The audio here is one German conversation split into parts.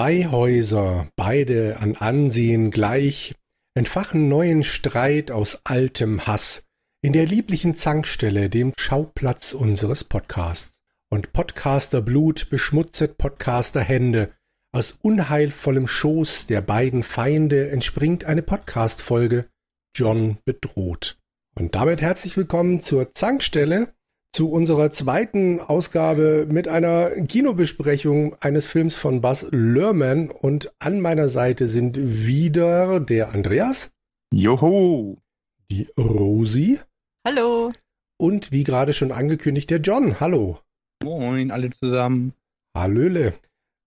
Zwei Häuser, beide an Ansehen gleich, entfachen neuen Streit aus altem Hass in der lieblichen Zankstelle, dem Schauplatz unseres Podcasts. Und Podcasterblut beschmutzet Podcasterhände. Aus unheilvollem Schoß der beiden Feinde entspringt eine Podcast-Folge. John bedroht. Und damit herzlich willkommen zur Zankstelle, zu unserer zweiten Ausgabe mit einer Kinobesprechung eines Films von Buzz Lerman. Und an meiner Seite sind wieder der Andreas. Joho! Die Rosi. Hallo. Und wie gerade schon angekündigt, der John. Hallo. Moin, alle zusammen. Hallöle.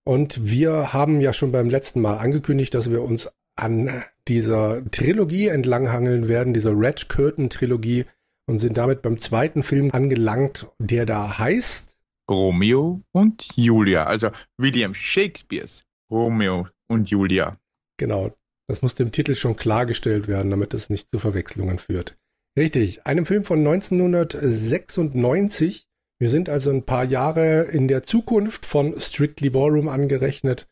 Und wir haben ja schon beim letzten Mal angekündigt, dass wir uns an dieser Trilogie entlanghangeln werden, dieser Red Curtain Trilogie und sind damit beim zweiten Film angelangt, der da heißt Romeo und Julia, also William Shakespeares Romeo und Julia. Genau, das muss dem Titel schon klargestellt werden, damit es nicht zu Verwechslungen führt. Richtig, einem Film von 1996. Wir sind also ein paar Jahre in der Zukunft von Strictly Ballroom angerechnet.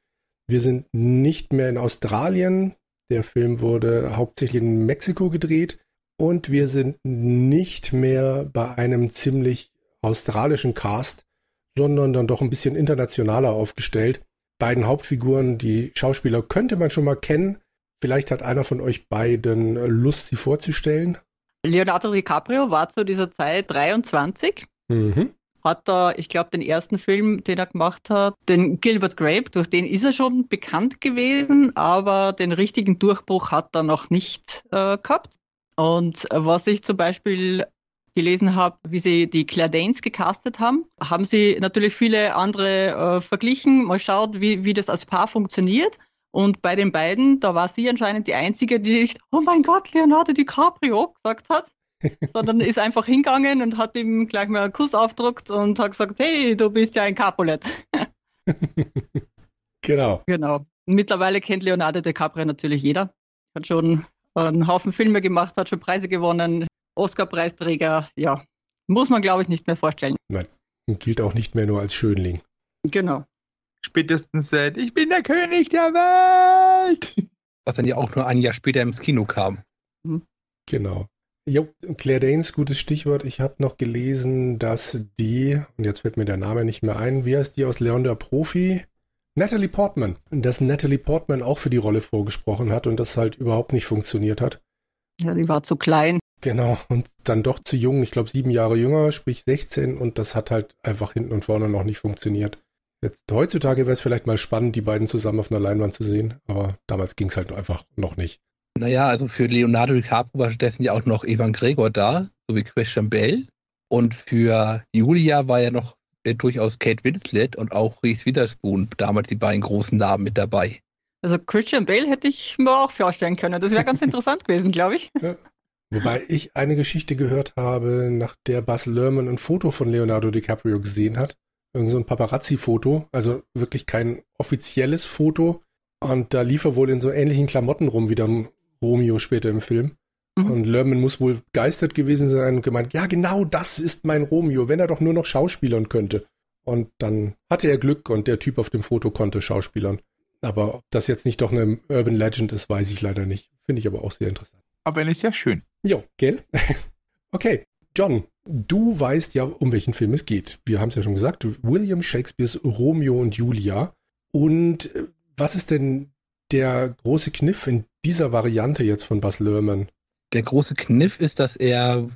Wir sind nicht mehr in Australien. Der Film wurde hauptsächlich in Mexiko gedreht und wir sind nicht mehr bei einem ziemlich australischen Cast, sondern dann doch ein bisschen internationaler aufgestellt. Beiden Hauptfiguren, die Schauspieler könnte man schon mal kennen. Vielleicht hat einer von euch beiden Lust, sie vorzustellen. Leonardo DiCaprio war zu dieser Zeit 23. Mhm. Hat da, ich glaube, den ersten Film, den er gemacht hat, den Gilbert Grape, durch den ist er schon bekannt gewesen, aber den richtigen Durchbruch hat er noch nicht äh, gehabt. Und was ich zum Beispiel gelesen habe, wie sie die Claire Danes gecastet haben, haben sie natürlich viele andere äh, verglichen, mal schaut, wie, wie das als Paar funktioniert. Und bei den beiden, da war sie anscheinend die Einzige, die nicht, oh mein Gott, Leonardo DiCaprio gesagt hat, sondern ist einfach hingegangen und hat ihm gleich mal einen Kuss aufgedruckt und hat gesagt, hey, du bist ja ein Capulet. genau. Genau. Mittlerweile kennt Leonardo DiCaprio natürlich jeder. Hat schon einen Haufen Filme gemacht, hat schon Preise gewonnen, Oscar-Preisträger, ja, muss man, glaube ich, nicht mehr vorstellen. Nein, und gilt auch nicht mehr nur als Schönling. Genau. Spätestens seit Ich bin der König der Welt. Was dann ja auch nur ein Jahr später ins Kino kam. Mhm. Genau. Jo, Claire Danes, gutes Stichwort. Ich habe noch gelesen, dass die, und jetzt wird mir der Name nicht mehr ein, wie heißt die aus Leon der Profi? Natalie Portman. Dass Natalie Portman auch für die Rolle vorgesprochen hat und das halt überhaupt nicht funktioniert hat. Ja, die war zu klein. Genau, und dann doch zu jung, ich glaube sieben Jahre jünger, sprich 16, und das hat halt einfach hinten und vorne noch nicht funktioniert. Jetzt heutzutage wäre es vielleicht mal spannend, die beiden zusammen auf einer Leinwand zu sehen, aber damals ging es halt einfach noch nicht. Naja, also für Leonardo DiCaprio war stattdessen ja auch noch Evan Gregor da, sowie Christian Bell. Und für Julia war ja noch äh, durchaus Kate Winslet und auch Reese Witherspoon, damals die beiden großen Namen mit dabei. Also Christian Bale hätte ich mir auch vorstellen können. Das wäre ganz interessant gewesen, glaube ich. Ja. Wobei ich eine Geschichte gehört habe, nach der Buzz Lerman ein Foto von Leonardo DiCaprio gesehen hat. Irgend so ein Paparazzi-Foto, also wirklich kein offizielles Foto. Und da lief er wohl in so ähnlichen Klamotten rum wie dann Romeo später im Film. Mhm. Und Lerman muss wohl begeistert gewesen sein und gemeint, ja, genau das ist mein Romeo, wenn er doch nur noch Schauspielern könnte. Und dann hatte er Glück und der Typ auf dem Foto konnte Schauspielern. Aber ob das jetzt nicht doch eine Urban Legend ist, weiß ich leider nicht. Finde ich aber auch sehr interessant. Aber ist ja schön. Jo, gell? okay, John, du weißt ja, um welchen Film es geht. Wir haben es ja schon gesagt, William Shakespeares Romeo und Julia. Und äh, was ist denn der große Kniff in dieser Variante jetzt von Bas Lerman? Der große Kniff ist, dass er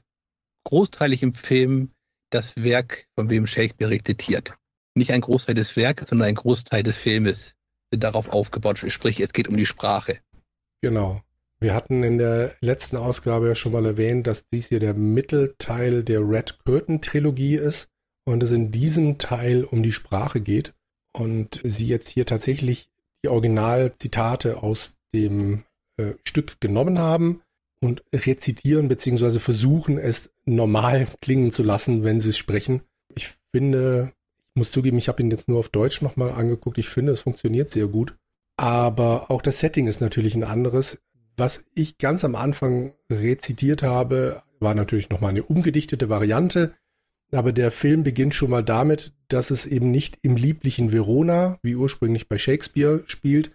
großteilig im Film das Werk von William Shakespeare rezitiert. Nicht ein Großteil des Werkes, sondern ein Großteil des Filmes sind darauf aufgebaut. Sprich, es geht um die Sprache. Genau. Wir hatten in der letzten Ausgabe ja schon mal erwähnt, dass dies hier der Mittelteil der Red Curtain Trilogie ist und es in diesem Teil um die Sprache geht und sie jetzt hier tatsächlich die Originalzitate aus dem äh, Stück genommen haben und rezitieren beziehungsweise versuchen es normal klingen zu lassen, wenn sie es sprechen. Ich finde, ich muss zugeben, ich habe ihn jetzt nur auf Deutsch nochmal angeguckt. Ich finde, es funktioniert sehr gut. Aber auch das Setting ist natürlich ein anderes. Was ich ganz am Anfang rezitiert habe, war natürlich nochmal eine umgedichtete Variante. aber der Film beginnt schon mal damit, dass es eben nicht im lieblichen Verona, wie ursprünglich bei Shakespeare, spielt,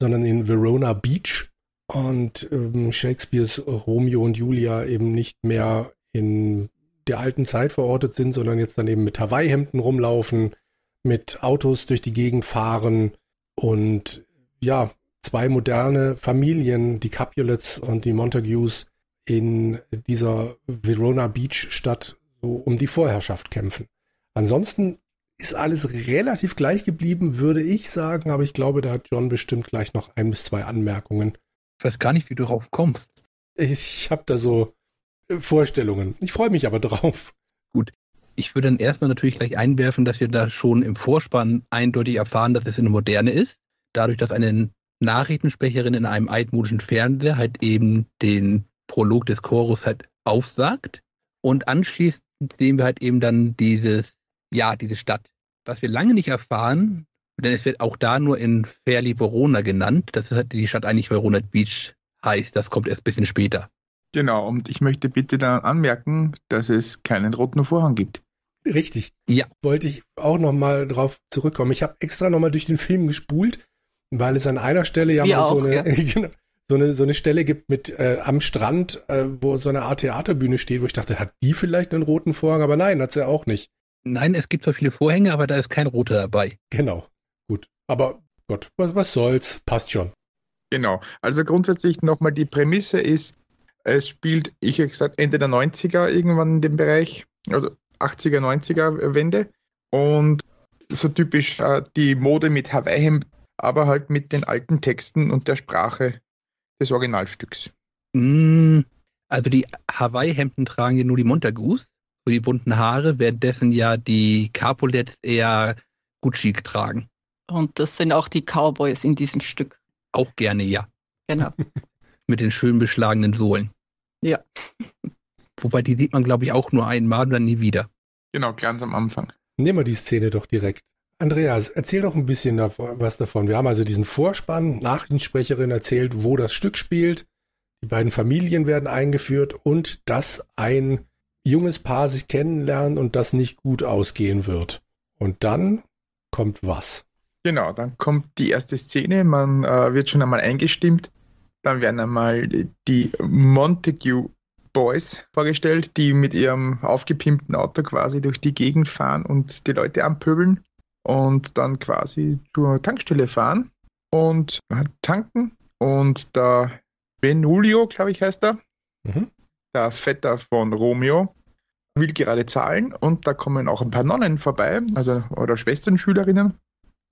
sondern in Verona Beach. Und ähm, Shakespeares Romeo und Julia eben nicht mehr in der alten Zeit verortet sind, sondern jetzt dann eben mit Hawaii-Hemden rumlaufen, mit Autos durch die Gegend fahren und ja, zwei moderne Familien, die Capulets und die Montagues, in dieser Verona Beach Stadt so um die Vorherrschaft kämpfen. Ansonsten ist alles relativ gleich geblieben, würde ich sagen, aber ich glaube, da hat John bestimmt gleich noch ein bis zwei Anmerkungen. Ich weiß gar nicht, wie du darauf kommst. Ich habe da so äh, Vorstellungen. Ich freue mich aber drauf. Gut. Ich würde dann erstmal natürlich gleich einwerfen, dass wir da schon im Vorspann eindeutig erfahren, dass es eine moderne ist. Dadurch, dass eine Nachrichtensprecherin in einem altmodischen Fernseher halt eben den Prolog des Chorus halt aufsagt. Und anschließend sehen wir halt eben dann dieses, ja, diese Stadt. Was wir lange nicht erfahren, denn es wird auch da nur in Fairly Verona genannt, dass halt die Stadt eigentlich Verona Beach heißt. Das kommt erst ein bisschen später. Genau, und ich möchte bitte dann anmerken, dass es keinen roten Vorhang gibt. Richtig. Ja. Wollte ich auch nochmal drauf zurückkommen. Ich habe extra nochmal durch den Film gespult, weil es an einer Stelle ja Wir mal auch, so, eine, ja. genau, so, eine, so eine Stelle gibt mit äh, am Strand, äh, wo so eine Art Theaterbühne steht, wo ich dachte, hat die vielleicht einen roten Vorhang? Aber nein, hat sie auch nicht. Nein, es gibt zwar viele Vorhänge, aber da ist kein roter dabei. Genau. Gut. Aber Gott, was, was soll's? Passt schon. Genau. Also grundsätzlich nochmal die Prämisse ist, es spielt, ich hätte gesagt, Ende der 90er irgendwann in dem Bereich, also 80er, 90er Wende. Und so typisch äh, die Mode mit Hawaii-Hemd, aber halt mit den alten Texten und der Sprache des Originalstücks. Mm, Also die Hawaii-Hemden tragen ja nur die Montagus, so die bunten Haare, währenddessen ja die Capulets eher Gucci tragen. Und das sind auch die Cowboys in diesem Stück. Auch gerne, ja. Genau. Mit den schön beschlagenen Sohlen. Ja. Wobei die sieht man, glaube ich, auch nur einmal und dann nie wieder. Genau, ganz am Anfang. Nehmen wir die Szene doch direkt. Andreas, erzähl doch ein bisschen davon, was davon. Wir haben also diesen Vorspann, Nachrichtensprecherin erzählt, wo das Stück spielt. Die beiden Familien werden eingeführt und dass ein junges Paar sich kennenlernt und das nicht gut ausgehen wird. Und dann kommt was? Genau, dann kommt die erste Szene, man äh, wird schon einmal eingestimmt. Dann werden einmal die Montague Boys vorgestellt, die mit ihrem aufgepimpten Auto quasi durch die Gegend fahren und die Leute anpöbeln und dann quasi zur Tankstelle fahren und tanken. Und der Benulio, glaube ich, heißt er, Mhm. der Vetter von Romeo, will gerade zahlen und da kommen auch ein paar Nonnen vorbei, also oder Schwesternschülerinnen.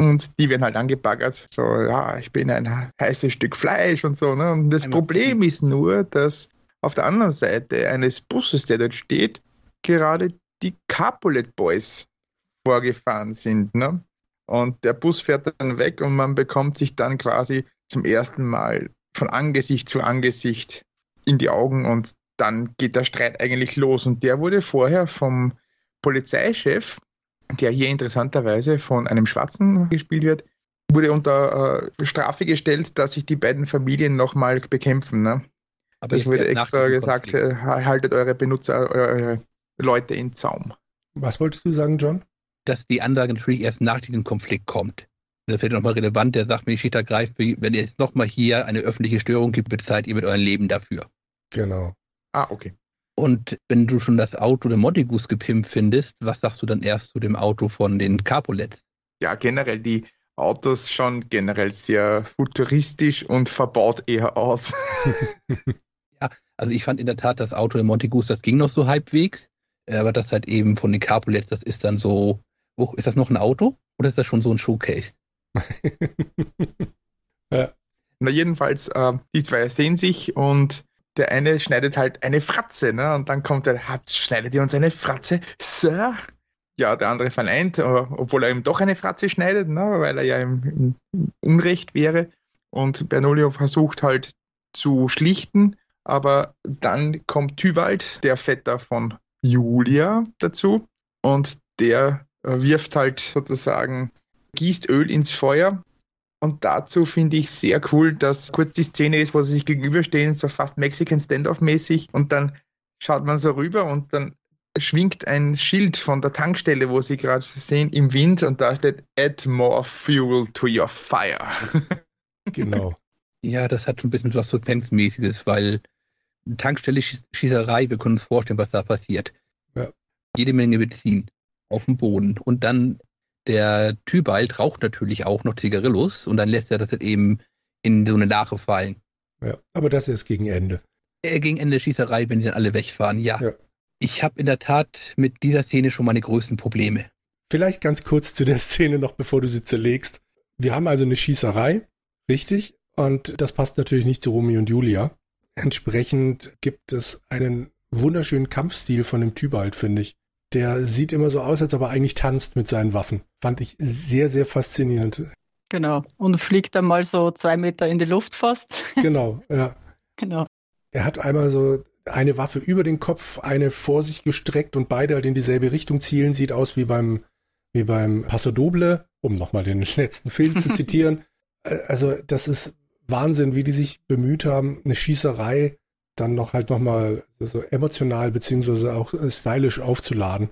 Und die werden halt angebaggert. So, ja, ich bin ein heißes Stück Fleisch und so. Ne? Und das Einmal Problem ist nur, dass auf der anderen Seite eines Busses, der dort steht, gerade die Capulet Boys vorgefahren sind. Ne? Und der Bus fährt dann weg und man bekommt sich dann quasi zum ersten Mal von Angesicht zu Angesicht in die Augen und dann geht der Streit eigentlich los. Und der wurde vorher vom Polizeichef, der hier interessanterweise von einem Schwarzen gespielt wird, wurde unter äh, Strafe gestellt, dass sich die beiden Familien nochmal bekämpfen. Ne? Aber Das es wurde extra gesagt, Konflikt. äh, haltet eure Benutzer, eure Leute in Zaum. Was wolltest du sagen, John? dass die Ansage natürlich erst nach diesem Konflikt kommt. Das wird nochmal relevant, der sagt mir, Schicht greift, wenn ihr jetzt nochmal hier eine öffentliche Störung gibt, bezahlt ihr mit eurem Leben dafür. Genau. Ah, okay. Und wenn du schon das Auto der Montagus gepimpt findest, was sagst du dann erst zu dem Auto von den Capulets? Ja, generell die Autos schon generell sehr futuristisch und verbaut eher aus. Also ich fand in der Tat das Auto der Montagus, das ging noch so halbwegs, äh, aber das halt eben von den Capulets, das ist dann so, oh, ist das noch ein Auto oder ist das schon so ein Showcase? Na, jedenfalls, äh, die zwei sehen sich und der eine schneidet halt eine Fratze, ne? Und dann kommt er, "Habt- schneidet ihr uns eine Fratze, Sir? Ja, der andere verneint, äh, obwohl er ihm doch eine Fratze schneidet, ne? weil er ja im, im Unrecht wäre. Und Bernolio versucht halt zu schlichten, aber dann kommt Tywald, der Vetter von Julia, dazu und der äh, wirft halt sozusagen, gießt Öl ins Feuer und dazu finde ich sehr cool, dass kurz die Szene ist, wo sie sich gegenüberstehen, so fast Mexican Standoff-mäßig und dann schaut man so rüber und dann schwingt ein Schild von der Tankstelle, wo sie gerade sehen, im Wind und da steht Add more fuel to your fire. genau. Ja, das hat schon ein bisschen was Suspense-mäßiges, weil Tankstelle Schießerei, wir können uns vorstellen, was da passiert. Ja. Jede Menge Benzin auf dem Boden. Und dann der Tybalt raucht natürlich auch noch Zigarillos und dann lässt er das halt eben in so eine Lache fallen. Ja, aber das ist gegen Ende. Äh, gegen Ende der Schießerei, wenn die dann alle wegfahren, ja. ja. Ich habe in der Tat mit dieser Szene schon meine größten Probleme. Vielleicht ganz kurz zu der Szene noch, bevor du sie zerlegst. Wir haben also eine Schießerei, richtig? Und das passt natürlich nicht zu Romeo und Julia. Entsprechend gibt es einen wunderschönen Kampfstil von dem Tybalt, finde ich. Der sieht immer so aus, als ob er eigentlich tanzt mit seinen Waffen. Fand ich sehr, sehr faszinierend. Genau. Und fliegt dann mal so zwei Meter in die Luft fast. Genau, ja. Genau. Er hat einmal so eine Waffe über den Kopf, eine vor sich gestreckt und beide halt in dieselbe Richtung zielen. Sieht aus wie beim, wie beim Paso Doble, um nochmal den letzten Film zu zitieren. Äh, also, das ist Wahnsinn, wie die sich bemüht haben, eine Schießerei dann noch halt nochmal so emotional beziehungsweise auch stylisch aufzuladen.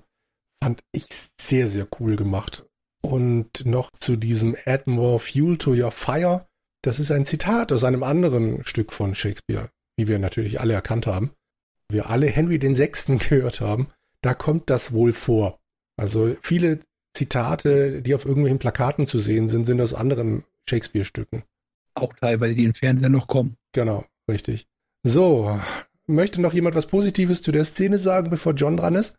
Fand ich sehr, sehr cool gemacht. Und noch zu diesem Add more fuel to your fire. Das ist ein Zitat aus einem anderen Stück von Shakespeare, wie wir natürlich alle erkannt haben. Wir alle Henry den Sechsten gehört haben. Da kommt das wohl vor. Also viele Zitate, die auf irgendwelchen Plakaten zu sehen sind, sind aus anderen Shakespeare-Stücken auch teilweise, die im Fernseher noch kommen. Genau, richtig. So, möchte noch jemand was Positives zu der Szene sagen, bevor John dran ist?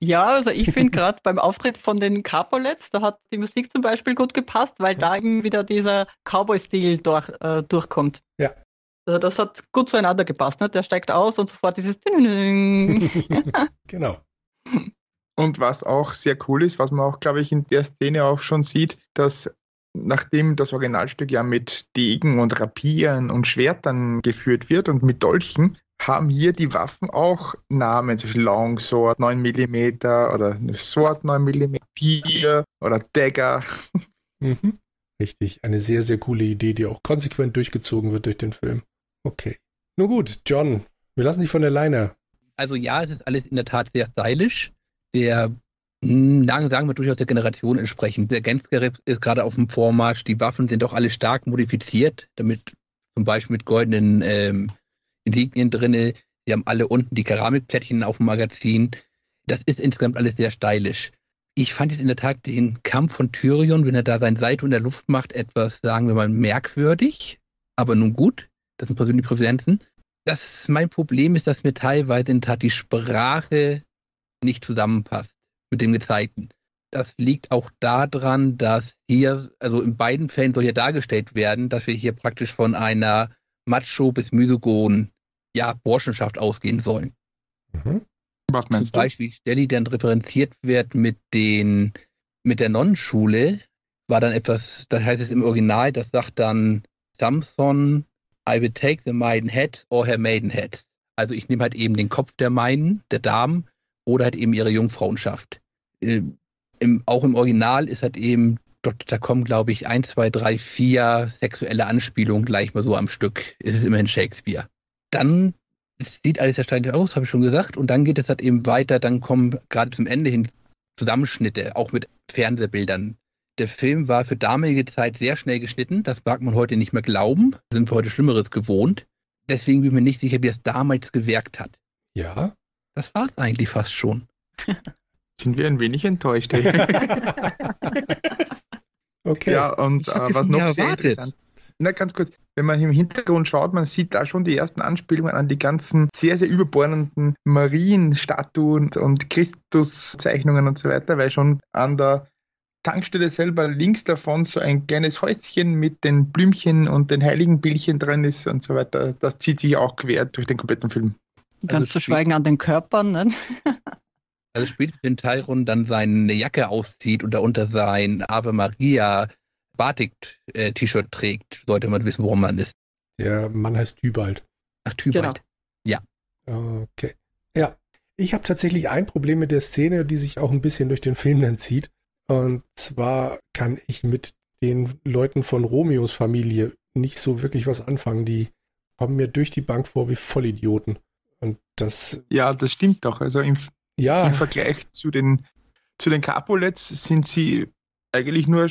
Ja, also ich finde gerade beim Auftritt von den Capolets, da hat die Musik zum Beispiel gut gepasst, weil da eben wieder dieser Cowboy-Stil durch, äh, durchkommt. Ja. Also das hat gut zueinander gepasst. Ne? Der steigt aus und sofort dieses Genau. Und was auch sehr cool ist, was man auch, glaube ich, in der Szene auch schon sieht, dass nachdem das Originalstück ja mit Degen und Rapieren und Schwertern geführt wird und mit Dolchen, haben hier die Waffen auch Namen, zum Beispiel Longsword 9 mm oder Sword 9 mm, Bier oder Dagger. Mhm. Richtig, eine sehr, sehr coole Idee, die auch konsequent durchgezogen wird durch den Film. Okay. Nun gut, John, wir lassen dich von der Leine. Also ja, es ist alles in der Tat sehr stylisch. Der sagen, sagen wir durchaus der Generation entsprechend. Der Gensgerät ist gerade auf dem Vormarsch. Die Waffen sind doch alle stark modifiziert, damit zum Beispiel mit goldenen ähm, Insignien drinne. Sie haben alle unten die Keramikplättchen auf dem Magazin. Das ist insgesamt alles sehr stylisch. Ich fand jetzt in der Tat den Kampf von Tyrion, wenn er da sein Seite in der Luft macht, etwas, sagen wir mal, merkwürdig. Aber nun gut, das sind persönliche Präferenzen. Das, mein Problem ist, dass mir teilweise in der Tat die Sprache nicht zusammenpasst mit dem Gezeigten. Das liegt auch daran, dass hier, also in beiden Fällen soll hier dargestellt werden, dass wir hier praktisch von einer Macho bis Misogon, ja, Burschenschaft ausgehen sollen. Mhm. Was meinst Zum Beispiel die Stelle, die dann referenziert wird mit den, mit der Nonnenschule, war dann etwas, das heißt es im Original, das sagt dann Samson, I will take the maiden head or her maiden head. Also ich nehme halt eben den Kopf der Maiden, der Damen, oder halt eben ihre Jungfrauenschaft. Äh, im, auch im Original ist halt eben, dort, da kommen, glaube ich, ein, zwei, drei, vier sexuelle Anspielungen gleich mal so am Stück. Es ist immerhin Shakespeare. Dann sieht alles erstaunlich aus, habe ich schon gesagt. Und dann geht es halt eben weiter, dann kommen gerade zum Ende hin Zusammenschnitte, auch mit Fernsehbildern. Der Film war für damalige Zeit sehr schnell geschnitten. Das mag man heute nicht mehr glauben. Sind wir heute Schlimmeres gewohnt. Deswegen bin ich mir nicht sicher, wie es damals gewirkt hat. Ja. Das war es eigentlich fast schon. Sind wir ein wenig enttäuscht. okay. Ja, und äh, was noch sehr interessant na, ganz kurz, wenn man im Hintergrund schaut, man sieht da schon die ersten Anspielungen an die ganzen sehr, sehr überbordenden Marienstatuen und Christuszeichnungen und so weiter, weil schon an der Tankstelle selber links davon so ein kleines Häuschen mit den Blümchen und den heiligen Bildchen drin ist und so weiter. Das zieht sich auch quer durch den kompletten Film. Ganz also zu schweigen an den Körpern. Ne? Also spätestens wenn Tyron dann seine Jacke auszieht und darunter sein Ave Maria Batik-T-Shirt trägt, sollte man wissen, worum man ist. Der Mann heißt Tybalt. Ach, Tybalt. Genau. Ja. Okay. Ja. Ich habe tatsächlich ein Problem mit der Szene, die sich auch ein bisschen durch den Film dann zieht. Und zwar kann ich mit den Leuten von Romeos Familie nicht so wirklich was anfangen. Die kommen mir durch die Bank vor wie Vollidioten. Und das. Ja, das stimmt doch. Also im ja. im Vergleich zu den, zu den Capulets sind sie eigentlich nur,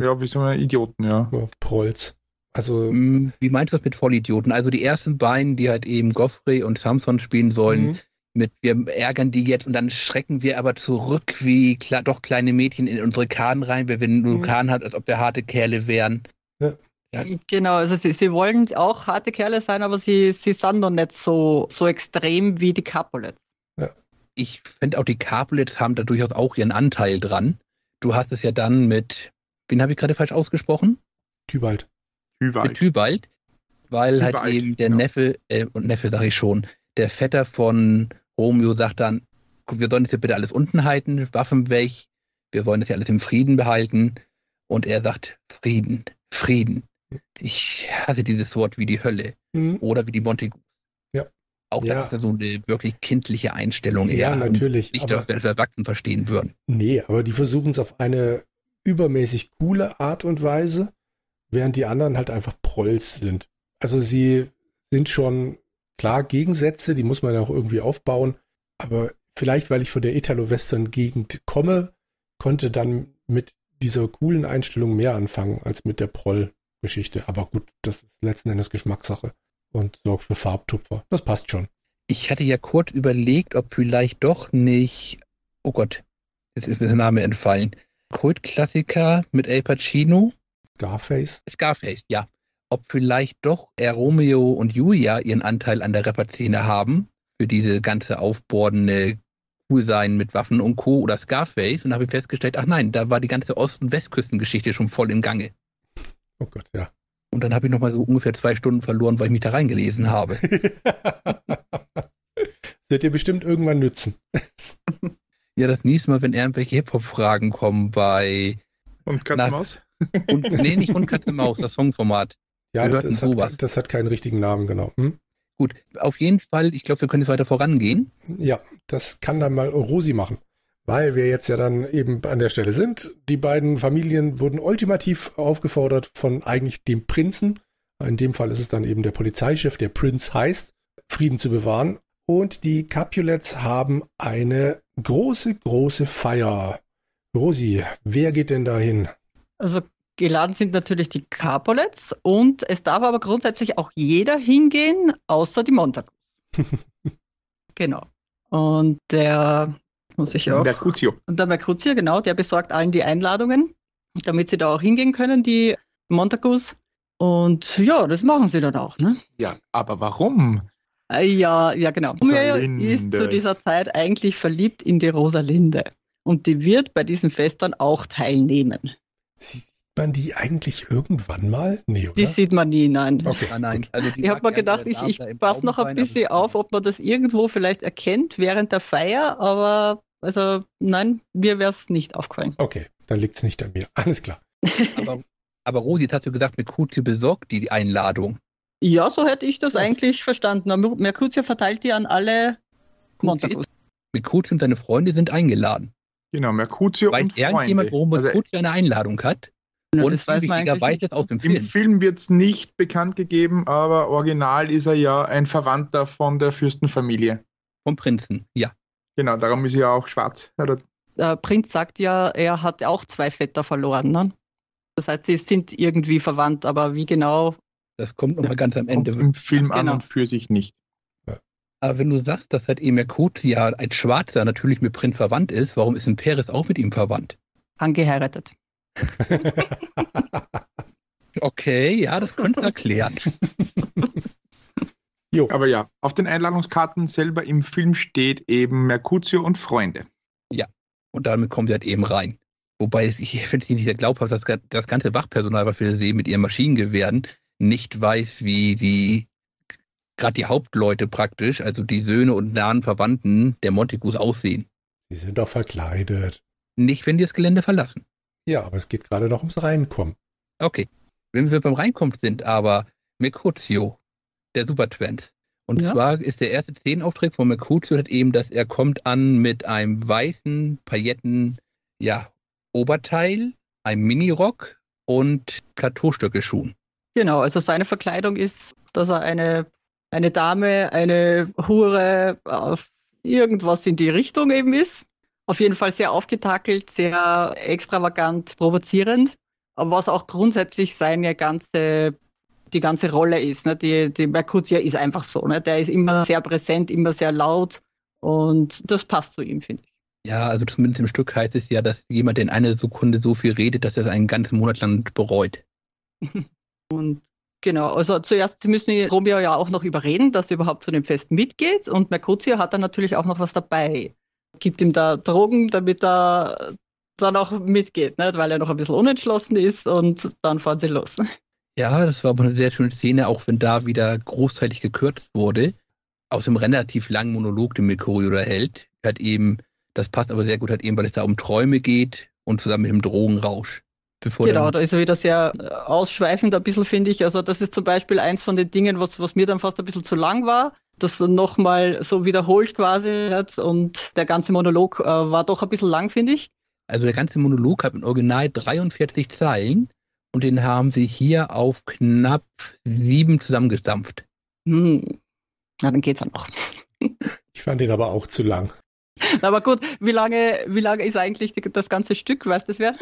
ja, wie so ein Idioten, ja. ja Prolls. Also, mm, wie meinst du das mit Vollidioten? Also die ersten beiden, die halt eben Goffrey und Samson spielen sollen, mhm. mit wir ärgern die jetzt und dann schrecken wir aber zurück wie klar, doch kleine Mädchen in unsere Kahn rein, weil wir einen mhm. Kahn hat, als ob wir harte Kerle wären. Ja. Ja. Genau, also sie, sie wollen auch harte Kerle sein, aber sie, sie sind noch nicht so, so extrem wie die Capulets. Ja. Ich finde auch, die Capulets haben da durchaus auch ihren Anteil dran. Du hast es ja dann mit, wen habe ich gerade falsch ausgesprochen? Tybalt. Tywald. Mit Tywald, weil Tywald, halt eben der genau. Neffe, äh, und Neffe sage ich schon, der Vetter von Romeo sagt dann, wir sollen das hier bitte alles unten halten, Waffen weg, wir wollen das hier alles im Frieden behalten. Und er sagt, Frieden, Frieden. Ich hasse dieses Wort wie die Hölle mhm. oder wie die Montagus. Ja. Auch ja. das ist ja so eine wirklich kindliche Einstellung. Ja, eher. natürlich. Nicht, dass wir das Erwachsenen verstehen würden. Nee, aber die versuchen es auf eine übermäßig coole Art und Weise während die anderen halt einfach Prolls sind. Also sie sind schon klar Gegensätze, die muss man ja auch irgendwie aufbauen, aber vielleicht, weil ich von der Italo-Western-Gegend komme, konnte dann mit dieser coolen Einstellung mehr anfangen als mit der Proll-Geschichte. Aber gut, das ist letzten Endes Geschmackssache und sorgt für Farbtupfer. Das passt schon. Ich hatte ja kurz überlegt, ob vielleicht doch nicht, oh Gott, jetzt ist mir der Name entfallen, Kultklassiker mit El Pacino, Scarface? Scarface, ja. Ob vielleicht doch er Romeo und Julia ihren Anteil an der Rapper-Szene haben, für diese ganze aufbordende Coolsein mit Waffen und Co. oder Scarface und habe ich festgestellt, ach nein, da war die ganze Ost- und Westküstengeschichte schon voll im Gange. Oh Gott, ja. Und dann habe ich nochmal so ungefähr zwei Stunden verloren, weil ich mich da reingelesen habe. das wird dir bestimmt irgendwann nützen. ja, das nächste Mal, wenn irgendwelche Hip-Hop-Fragen kommen bei und Katze Maus? Und, nee, nicht Hund, Katze, Maus, das Songformat. Ja, das hat, das hat, keinen richtigen Namen, genau. Hm? Gut, auf jeden Fall, ich glaube, wir können jetzt weiter vorangehen. Ja, das kann dann mal Rosi machen. Weil wir jetzt ja dann eben an der Stelle sind. Die beiden Familien wurden ultimativ aufgefordert von eigentlich dem Prinzen. In dem Fall ist es dann eben der Polizeichef, der Prinz heißt, Frieden zu bewahren. Und die Capulets haben eine große, große Feier. Rosi, wer geht denn dahin? Also geladen sind natürlich die Capolets und es darf aber grundsätzlich auch jeder hingehen, außer die Montagus. genau. Und der muss ich auch. Mercutio. Und der Mercutio, genau, der besorgt allen die Einladungen, damit sie da auch hingehen können, die Montagus. Und ja, das machen sie dann auch, ne? Ja, aber warum? Äh, ja, ja, genau. Rosalinde. ist zu dieser Zeit eigentlich verliebt in die Rosalinde. Und die wird bei diesem Fest dann auch teilnehmen. Sieht man die eigentlich irgendwann mal? Nee, oder? Die sieht man nie, nein. Okay, ah, nein. Also ich habe mir gedacht, ich, ich passe noch ein bisschen auf, ob man das irgendwo vielleicht erkennt während der Feier, aber also nein, mir wäre es nicht aufgefallen. Okay, dann liegt es nicht an mir. Alles klar. aber, aber Rosi, jetzt hast du gesagt, Mercutio besorgt die, Einladung. Ja, so hätte ich das ja. eigentlich verstanden. Mercutio verteilt die an alle Montagus. Mercutio und seine Freunde sind eingeladen. Genau, Mercutio Weiß und irgendjemand, warum Mercutio also, eine Einladung hat? Ja, und das wichtigerweise aus dem Film. Im Film wird es nicht bekannt gegeben, aber original ist er ja ein Verwandter von der Fürstenfamilie. Vom Prinzen, ja. Genau, darum ist er ja auch schwarz. Der Prinz sagt ja, er hat auch zwei Vetter verloren. Ne? Das heißt, sie sind irgendwie verwandt, aber wie genau? Das kommt nochmal ganz am Ende. Im Film genau. an und für sich nicht. Aber wenn du sagst, dass halt Emerkut ja ein Schwarzer natürlich mit Prinz verwandt ist, warum ist ein Peres auch mit ihm verwandt? Angeheiratet. okay, ja, das könnte erklären. jo. Aber ja, auf den Einladungskarten selber im Film steht eben Mercutio und Freunde. Ja, und damit kommen sie halt eben rein. Wobei ich finde es nicht sehr glaubhaft, dass das ganze Wachpersonal, was wir sehen mit ihren Maschinengewehren, nicht weiß, wie die gerade die Hauptleute praktisch, also die Söhne und nahen Verwandten der Montagus aussehen. Sie sind doch verkleidet. Nicht, wenn die das Gelände verlassen. Ja, aber es geht gerade noch ums Reinkommen. Okay. Wenn wir beim Reinkommen sind, aber Mercutio, der Supertrans. Und ja. zwar ist der erste Szenenauftritt von Mercutio halt eben, dass er kommt an mit einem weißen Pailletten, ja, Oberteil, einem Minirock und Plateaustöckelschuhen. Genau, also seine Verkleidung ist, dass er eine eine Dame, eine Hure, irgendwas in die Richtung eben ist. Auf jeden Fall sehr aufgetakelt, sehr extravagant, provozierend, was auch grundsätzlich seine ganze, die ganze Rolle ist. Ne? Die, die Mercutio ist einfach so. Ne? Der ist immer sehr präsent, immer sehr laut und das passt zu ihm, finde ich. Ja, also zumindest im Stück heißt es ja, dass jemand in einer Sekunde so viel redet, dass er es einen ganzen Monat lang bereut. Und genau, also zuerst müssen die Romeo ja auch noch überreden, dass er überhaupt zu dem Fest mitgeht und Mercutio hat dann natürlich auch noch was dabei. Gibt ihm da Drogen, damit er dann auch mitgeht, nicht? weil er noch ein bisschen unentschlossen ist und dann fahren sie los. Ja, das war aber eine sehr schöne Szene, auch wenn da wieder großteilig gekürzt wurde. Aus dem relativ langen Monolog, den Mercurio da hält, hat eben das passt aber sehr gut halt eben, weil es da um Träume geht und zusammen mit dem Drogenrausch. genau, da ist er wieder sehr äh, ausschweifend ein bisschen, finde ich. Also das ist zum Beispiel eins von den Dingen, was, was mir dann fast ein bisschen zu lang war. Das nochmal so wiederholt quasi und der ganze Monolog äh, war doch ein bisschen lang, finde ich. Also der ganze Monolog hat im Original 43 Zeilen und den haben sie hier auf knapp sieben zusammengestampft. Hm. Na, dann geht's ja noch. Ich fand den aber auch zu lang. Aber gut, wie lange, wie lange ist eigentlich die, das ganze Stück? Weißt du das wer?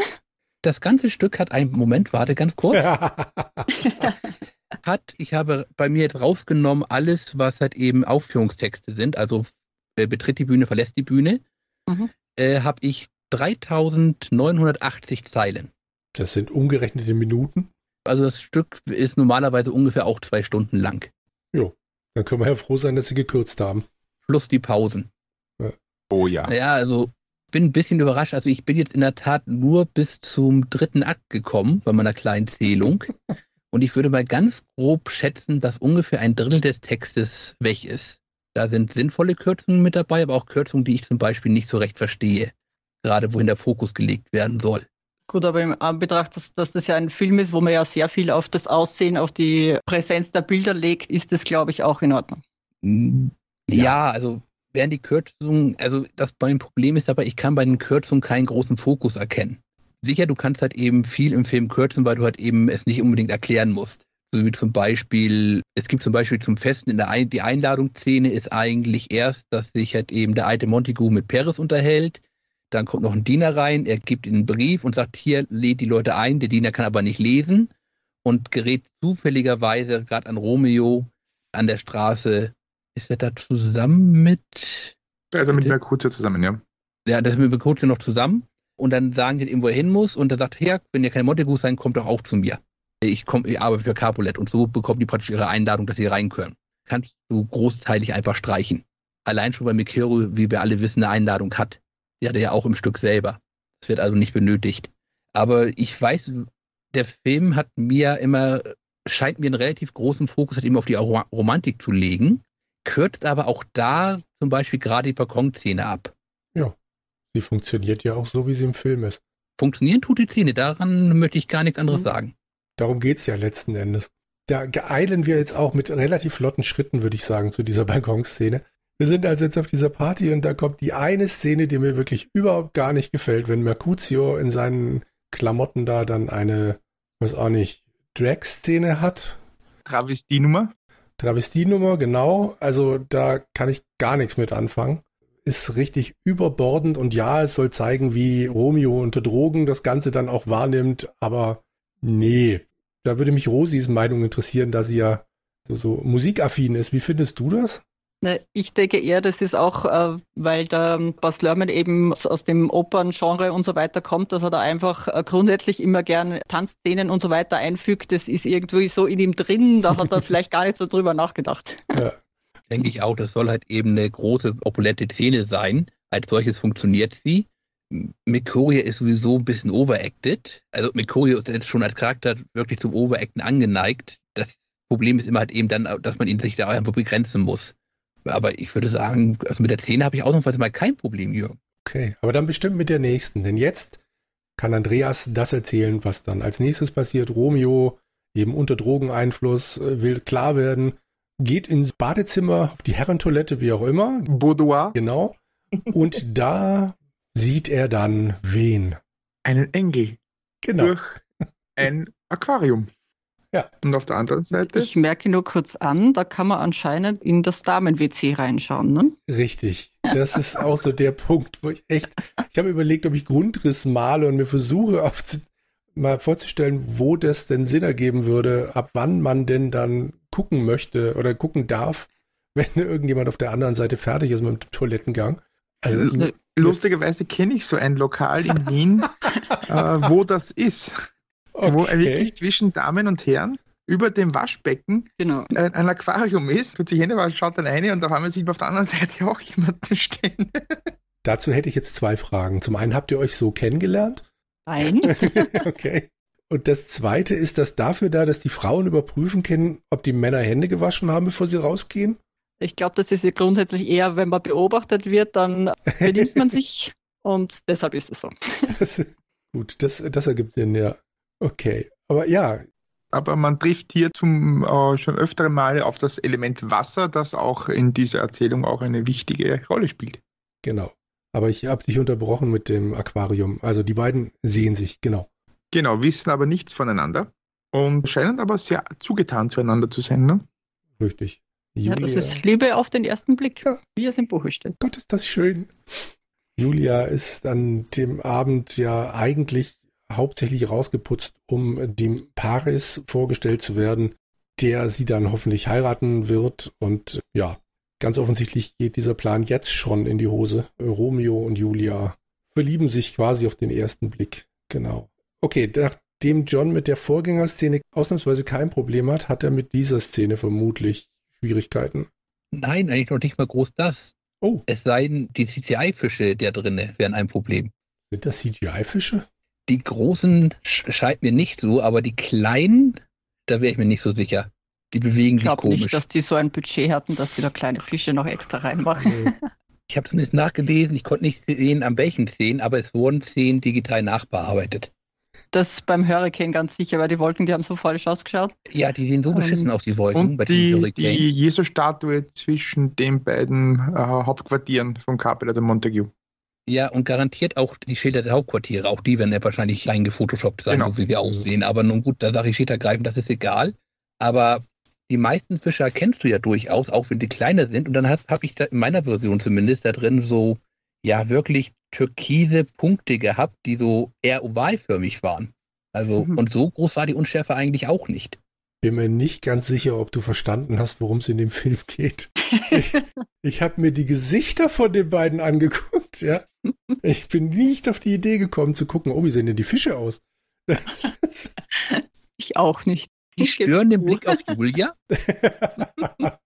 Das ganze Stück hat einen Moment, warte ganz kurz. hat, ich habe bei mir rausgenommen alles, was halt eben Aufführungstexte sind, also äh, betritt die Bühne, verlässt die Bühne, mhm. äh, habe ich 3980 Zeilen. Das sind umgerechnete Minuten? Also das Stück ist normalerweise ungefähr auch zwei Stunden lang. Jo, dann können wir ja froh sein, dass sie gekürzt haben. Plus die Pausen. Oh ja. Ja, also bin ein bisschen überrascht. Also ich bin jetzt in der Tat nur bis zum dritten Akt gekommen bei meiner kleinen Zählung. Und ich würde mal ganz grob schätzen, dass ungefähr ein Drittel des Textes weg ist. Da sind sinnvolle Kürzungen mit dabei, aber auch Kürzungen, die ich zum Beispiel nicht so recht verstehe. Gerade wohin der Fokus gelegt werden soll. Gut, aber im Anbetracht, dass, dass das ja ein Film ist, wo man ja sehr viel auf das Aussehen, auf die Präsenz der Bilder legt, ist das, glaube ich, auch in Ordnung. Ja, ja also wären die Kürzungen, also das mein Problem ist aber, ich kann bei den Kürzungen keinen großen Fokus erkennen. Sicher, du kannst halt eben viel im Film kürzen, weil du halt eben es nicht unbedingt erklären musst. So wie zum Beispiel, es gibt zum Beispiel zum Festen in der Ein die Einladungsszene ist eigentlich erst, dass sich halt eben der alte Montagu mit Paris unterhält. Dann kommt noch ein Diener rein, er gibt ihnen einen Brief und sagt, hier lädt die Leute ein, der Diener kann aber nicht lesen und gerät zufälligerweise gerade an Romeo an der Straße ist er da zusammen mit. Also mit Mercutio zusammen, ja. Ja, das ist mit Mercutio noch zusammen. Und dann sagen die ihm, wo er hin muss. Und er sagt, her, wenn ihr keine Montagus seid, kommt doch auch zu mir. Ich, komm, ich arbeite für Capulet. Und so bekommen die praktisch ihre Einladung, dass sie rein können. Kannst du großteilig einfach streichen. Allein schon, weil Mikero, wie wir alle wissen, eine Einladung hat. Die hat er ja auch im Stück selber. Das wird also nicht benötigt. Aber ich weiß, der Film hat mir immer, scheint mir einen relativ großen Fokus halt eben auf die Romantik zu legen kürzt aber auch da zum Beispiel gerade die Balkonszene ab. Ja, sie funktioniert ja auch so, wie sie im Film ist. Funktionieren tut die Szene, daran möchte ich gar nichts anderes mhm. sagen. Darum geht es ja letzten Endes. Da eilen wir jetzt auch mit relativ flotten Schritten, würde ich sagen, zu dieser Balkonszene. Wir sind also jetzt auf dieser Party und da kommt die eine Szene, die mir wirklich überhaupt gar nicht gefällt, wenn Mercutio in seinen Klamotten da dann eine, was auch nicht, Drag-Szene hat. Travestie-Nummer? Travestienummer, genau. Also da kann ich gar nichts mit anfangen. Ist richtig überbordend und ja, es soll zeigen, wie Romeo unter Drogen das Ganze dann auch wahrnimmt, aber nee. Da würde mich Rosis Meinung interessieren, da sie ja so, so musikaffin ist. Wie findest du das? Ich denke eher, das ist auch, äh, weil der Bas Lerman eben aus dem Operngenre und so weiter kommt, dass er da einfach äh, grundsätzlich immer gern Tanzszenen und so weiter einfügt. Das ist irgendwie so in ihm drin, da hat er vielleicht gar nicht so drüber nachgedacht. Ja. Denke ich auch, das soll halt eben eine große, opulente Szene sein. Als solches funktioniert sie. Mikoria ist sowieso ein bisschen overacted. Also Mikoria ist jetzt schon als Charakter wirklich zum Overacten angeneigt. Das Problem ist immer halt eben dann, dass man ihn sich da einfach begrenzen muss. Aber ich würde sagen, also mit der Szene habe ich ausnahmsweise mal kein Problem, Jürgen. Okay, aber dann bestimmt mit der nächsten. Denn jetzt kann Andreas das erzählen, was dann als nächstes passiert. Romeo, eben unter Drogeneinfluss, äh, will klar werden, geht ins Badezimmer, auf die Herrentoilette, wie auch immer. Boudoir. Genau. Und da sieht er dann wen? Einen Engel. Genau. Durch ein Aquarium. Ja. Und auf der anderen Seite? Ich merke nur kurz an, da kann man anscheinend in das Damen-WC reinschauen, ne? Richtig. das ist auch so der Punkt, wo ich echt, ich habe überlegt, ob ich Grundriss male und mir versuche auf, mal vorzustellen, wo das denn Sinn ergeben würde, ab wann man denn dann gucken möchte oder gucken darf, wenn irgendjemand auf der anderen Seite fertig ist mit dem Toilettengang. Also, Lustigerweise kenne ich so ein Lokal in Wien, äh, wo das ist. Okay. Wo wirklich zwischen Damen und Herren über dem Waschbecken genau. ein, ein, Aquarium ist, tut sich Hände waschen, schaut dann eine und da haben wir sich auf der anderen Seite auch jemanden stehen. Dazu hätte ich jetzt zwei Fragen. Zum einen, habt ihr euch so kennengelernt? Nein. okay. Und das zweite ist das dafür da, dass die Frauen überprüfen können, ob die Männer Hände gewaschen haben, bevor sie rausgehen? Ich glaube, das ist ja grundsätzlich eher, wenn man beobachtet wird, dann benimmt man sich und deshalb ist es so. gut, das, das ergibt Sinn, ja. Okay. Aber ja. Aber man trifft hier zum äh, schon öfteren Male auf das Element Wasser, das auch in dieser Erzählung auch eine wichtige Rolle spielt. Genau. Aber ich habe dich unterbrochen mit dem Aquarium. Also die beiden sehen sich, genau. Genau, wissen aber nichts voneinander und scheinen aber sehr zugetan zueinander zu sein, ne? Richtig. Julia. Ja, das ist Liebe auf den ersten Blick, ja. wie es im Buche steht. Gott, ist das schön. Julia ist an dem Abend ja eigentlich hauptsächlich rausgeputzt, um dem Paris vorgestellt zu werden, der sie dann hoffentlich heiraten wird. Und ja, ganz offensichtlich geht dieser Plan jetzt schon in die Hose. Romeo und Julia verlieben sich quasi auf den ersten Blick. Genau. Okay, nachdem John mit der Vorgängerszene ausnahmsweise kein Problem hat, hat er mit dieser Szene vermutlich Schwierigkeiten. Nein, eigentlich noch nicht mal groß das. Oh. Es seien die CGI-Fische der drinne, wären ein Problem. Sind das CGI-Fische? Die großen scheint mir nicht so, aber die kleinen, da wäre ich mir nicht so sicher. Die bewegen sich komisch. Ich glaube nicht, dass die so ein Budget hatten, dass die da kleine Fische noch extra reinmachen. ich habe zumindest nachgelesen, ich konnte nicht sehen, an welchen Szenen, aber es wurden Szenen digital nachbearbeitet. Das beim Hurricane ganz sicher, weil die Wolken, die haben so falsch ausgeschaut. Ja, die sehen so ähm, beschissen aus, die Wolken und bei die, Hurricane. Die Jesus-Statue zwischen den beiden äh, Hauptquartieren von Capella de Montague. Ja, und garantiert auch die Schilder der Hauptquartiere. Auch die werden ja wahrscheinlich klein gefotoshoppt sein, genau. so wie sie aussehen. Aber nun gut, da sage ich Schilder greifen, das ist egal. Aber die meisten Fische erkennst du ja durchaus, auch wenn die kleiner sind. Und dann habe hab ich da in meiner Version zumindest da drin so, ja, wirklich türkise Punkte gehabt, die so eher ovalförmig waren. Also, mhm. und so groß war die Unschärfe eigentlich auch nicht. Bin mir nicht ganz sicher, ob du verstanden hast, worum es in dem Film geht. ich, ich habe mir die Gesichter von den beiden angeguckt, ja. Ich bin nicht auf die Idee gekommen zu gucken, oh, wie sehen denn die Fische aus? ich auch nicht. Die stören den Blick auf Julia.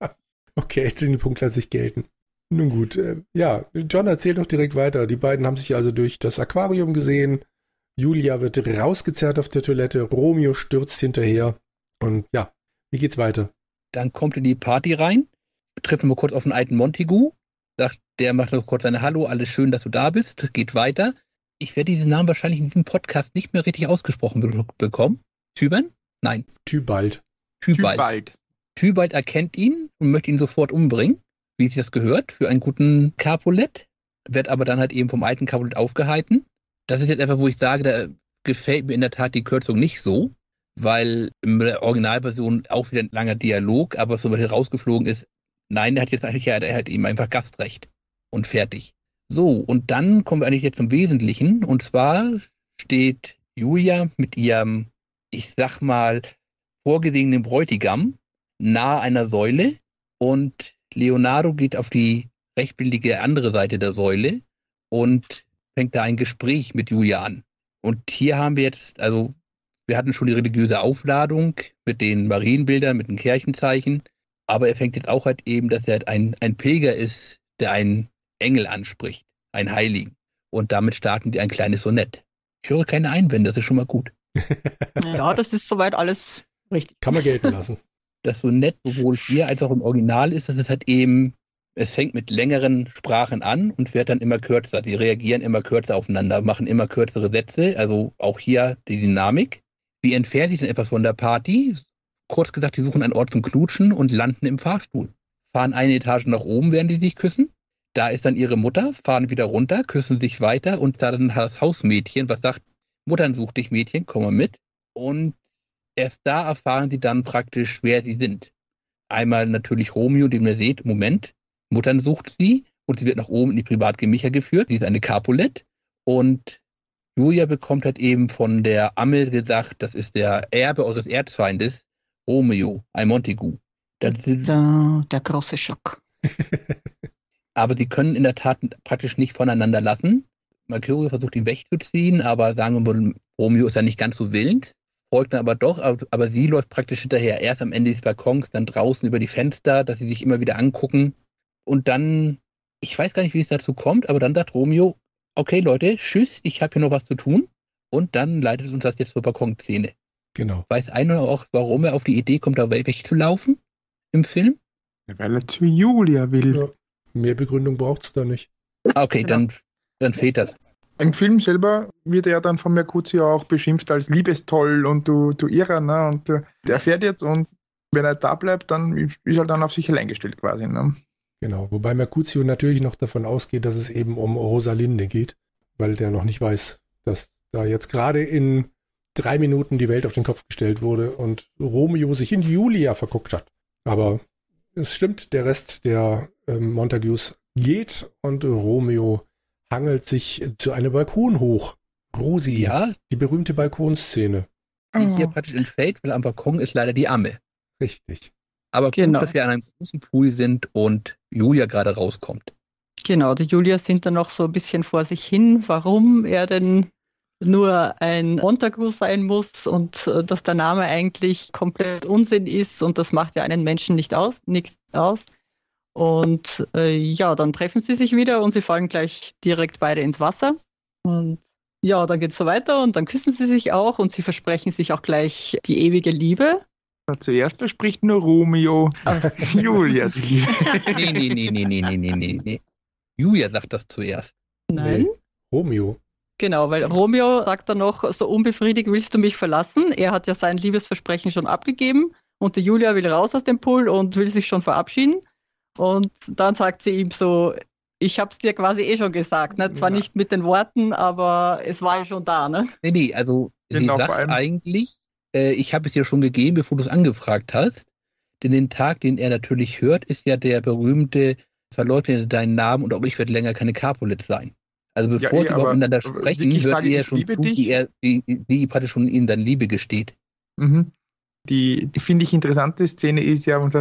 okay, den Punkt lasse ich gelten. Nun gut, äh, ja, John erzählt doch direkt weiter. Die beiden haben sich also durch das Aquarium gesehen. Julia wird rausgezerrt auf der Toilette. Romeo stürzt hinterher. Und ja, wie geht's weiter? Dann kommt in die Party rein, trifft mal kurz auf den alten Montagu, sagt, der macht noch kurz eine Hallo, alles schön, dass du da bist, geht weiter. Ich werde diesen Namen wahrscheinlich in diesem Podcast nicht mehr richtig ausgesprochen be bekommen. Tübern? Nein. Tybalt. Tybalt. Tybalt. Tybalt erkennt ihn und möchte ihn sofort umbringen wie sich das gehört, für einen guten Capulet, wird aber dann halt eben vom alten Capulet aufgehalten. Das ist jetzt einfach, wo ich sage, da gefällt mir in der Tat die Kürzung nicht so, weil in der Originalversion auch wieder ein langer Dialog, aber so was rausgeflogen ist, nein, der hat jetzt eigentlich der hat ihm einfach Gastrecht und fertig. So, und dann kommen wir eigentlich jetzt zum Wesentlichen, und zwar steht Julia mit ihrem, ich sag mal, vorgesehenen Bräutigam nahe einer Säule und Leonardo geht auf die rechtbildliche andere Seite der Säule und fängt da ein Gespräch mit Julia an. Und hier haben wir jetzt, also wir hatten schon die religiöse Aufladung mit den Marienbildern, mit den Kirchenzeichen, aber er fängt jetzt auch halt eben, dass er halt ein, ein Pilger ist, der einen Engel anspricht, einen Heiligen. Und damit starten die ein kleines Sonett. Ich höre keine Einwände, das ist schon mal gut. ja, das ist soweit alles richtig. Kann man gelten lassen das so nett sowohl hier als auch im Original ist, dass es halt eben, es fängt mit längeren Sprachen an und wird dann immer kürzer. Sie reagieren immer kürzer aufeinander, machen immer kürzere Sätze, also auch hier die Dynamik. Sie entfernen sich dann etwas von der Party. Kurz gesagt, die suchen einen Ort zum Knutschen und landen im Fahrstuhl. Fahren eine Etage nach oben, während die sich küssen. Da ist dann ihre Mutter, fahren wieder runter, küssen sich weiter und da dann das Hausmädchen, was sagt, Muttern sucht dich Mädchen, komm mal mit. Und erst da erfahren sie dann praktisch, wer sie sind. Einmal natürlich Romeo, den ihr seht, Moment, Muttern sucht sie und sie wird nach oben in die Privatgemächer geführt. Sie ist eine Capulet und Julia bekommt halt eben von der Ammel gesagt, das ist der Erbe eures Erzfeindes, Romeo, ein Montagu. Der, der große Schock. aber sie können in der Tat praktisch nicht voneinander lassen. Mercurio versucht ihn wegzuziehen, aber sagen wir mal, Romeo ist ja nicht ganz so willens, folgt dann aber doch, aber, aber sie läuft praktisch hinterher. Erst am Ende des Balkons, dann draußen über die Fenster, dass sie sich immer wieder angucken. Und dann, ich weiß gar nicht, wie es dazu kommt, aber dann sagt Romeo, okay Leute, tschüss, ich habe hier noch was zu tun. Und dann leitet uns das jetzt zur Balkonszene. Genau. Weiß einer auch, warum er auf die Idee kommt, da wegzulaufen im Film? Weil er zu Julia will. Ja. Mehr Begründung braucht es da nicht. Ah, okay, genau. dann, dann fehlt das. Im Film selber wird er dann von Mercutio auch beschimpft als Liebestoll und du, du Irrer, ne? Und äh, der fährt jetzt und wenn er da bleibt, dann ist er dann auf sich allein gestellt quasi, ne? Genau, wobei Mercutio natürlich noch davon ausgeht, dass es eben um Rosalinde geht, weil der noch nicht weiß, dass da jetzt gerade in drei Minuten die Welt auf den Kopf gestellt wurde und Romeo sich in Julia verguckt hat. Aber es stimmt, der Rest der ähm, Montagues geht und Romeo hangelt sich zu einem Balkon hoch. Rosi, ja, die berühmte Balkonszene. Die oh. hier praktisch entfällt, weil am Balkon ist leider die Amme. Richtig. Aber genau. gut, dass wir an einem großen Pool sind und Julia gerade rauskommt. Genau, die Julia sind dann noch so ein bisschen vor sich hin, warum er denn nur ein Montagu sein muss und äh, dass der Name eigentlich komplett Unsinn ist und das macht ja einen Menschen nicht aus, nichts aus. Und äh, ja, dann treffen sie sich wieder und sie fallen gleich direkt beide ins Wasser. Und ja, dann geht es so weiter und dann küssen sie sich auch und sie versprechen sich auch gleich die ewige Liebe. zuerst verspricht nur Romeo. Julia die Liebe. nee, nee, nee, nee, nee, nee, nee, nee. Julia sagt das zuerst. Nein. Nee, Romeo. Genau, weil Romeo sagt dann noch, so unbefriedigt willst du mich verlassen. Er hat ja sein Liebesversprechen schon abgegeben und die Julia will raus aus dem Pool und will sich schon verabschieden. Und dann sagt sie ihm so, ich habe es dir quasi eh schon gesagt, ne? zwar ja. nicht mit den Worten, aber es war ja schon da. Ne? Nee, nee, also sie genau, sagt eigentlich, äh, ich habe es dir schon gegeben, bevor du es angefragt hast. Denn den Tag, den er natürlich hört, ist ja der berühmte Verleugne deinen Namen und auch ich werde länger keine Capulet sein. Also bevor ja, sie überhaupt miteinander sprechen, hört sage, er schon zu, wie er, wie, wie praktisch schon ihnen dann Liebe gesteht. Mhm. Die, die finde ich interessante Szene ist ja, und,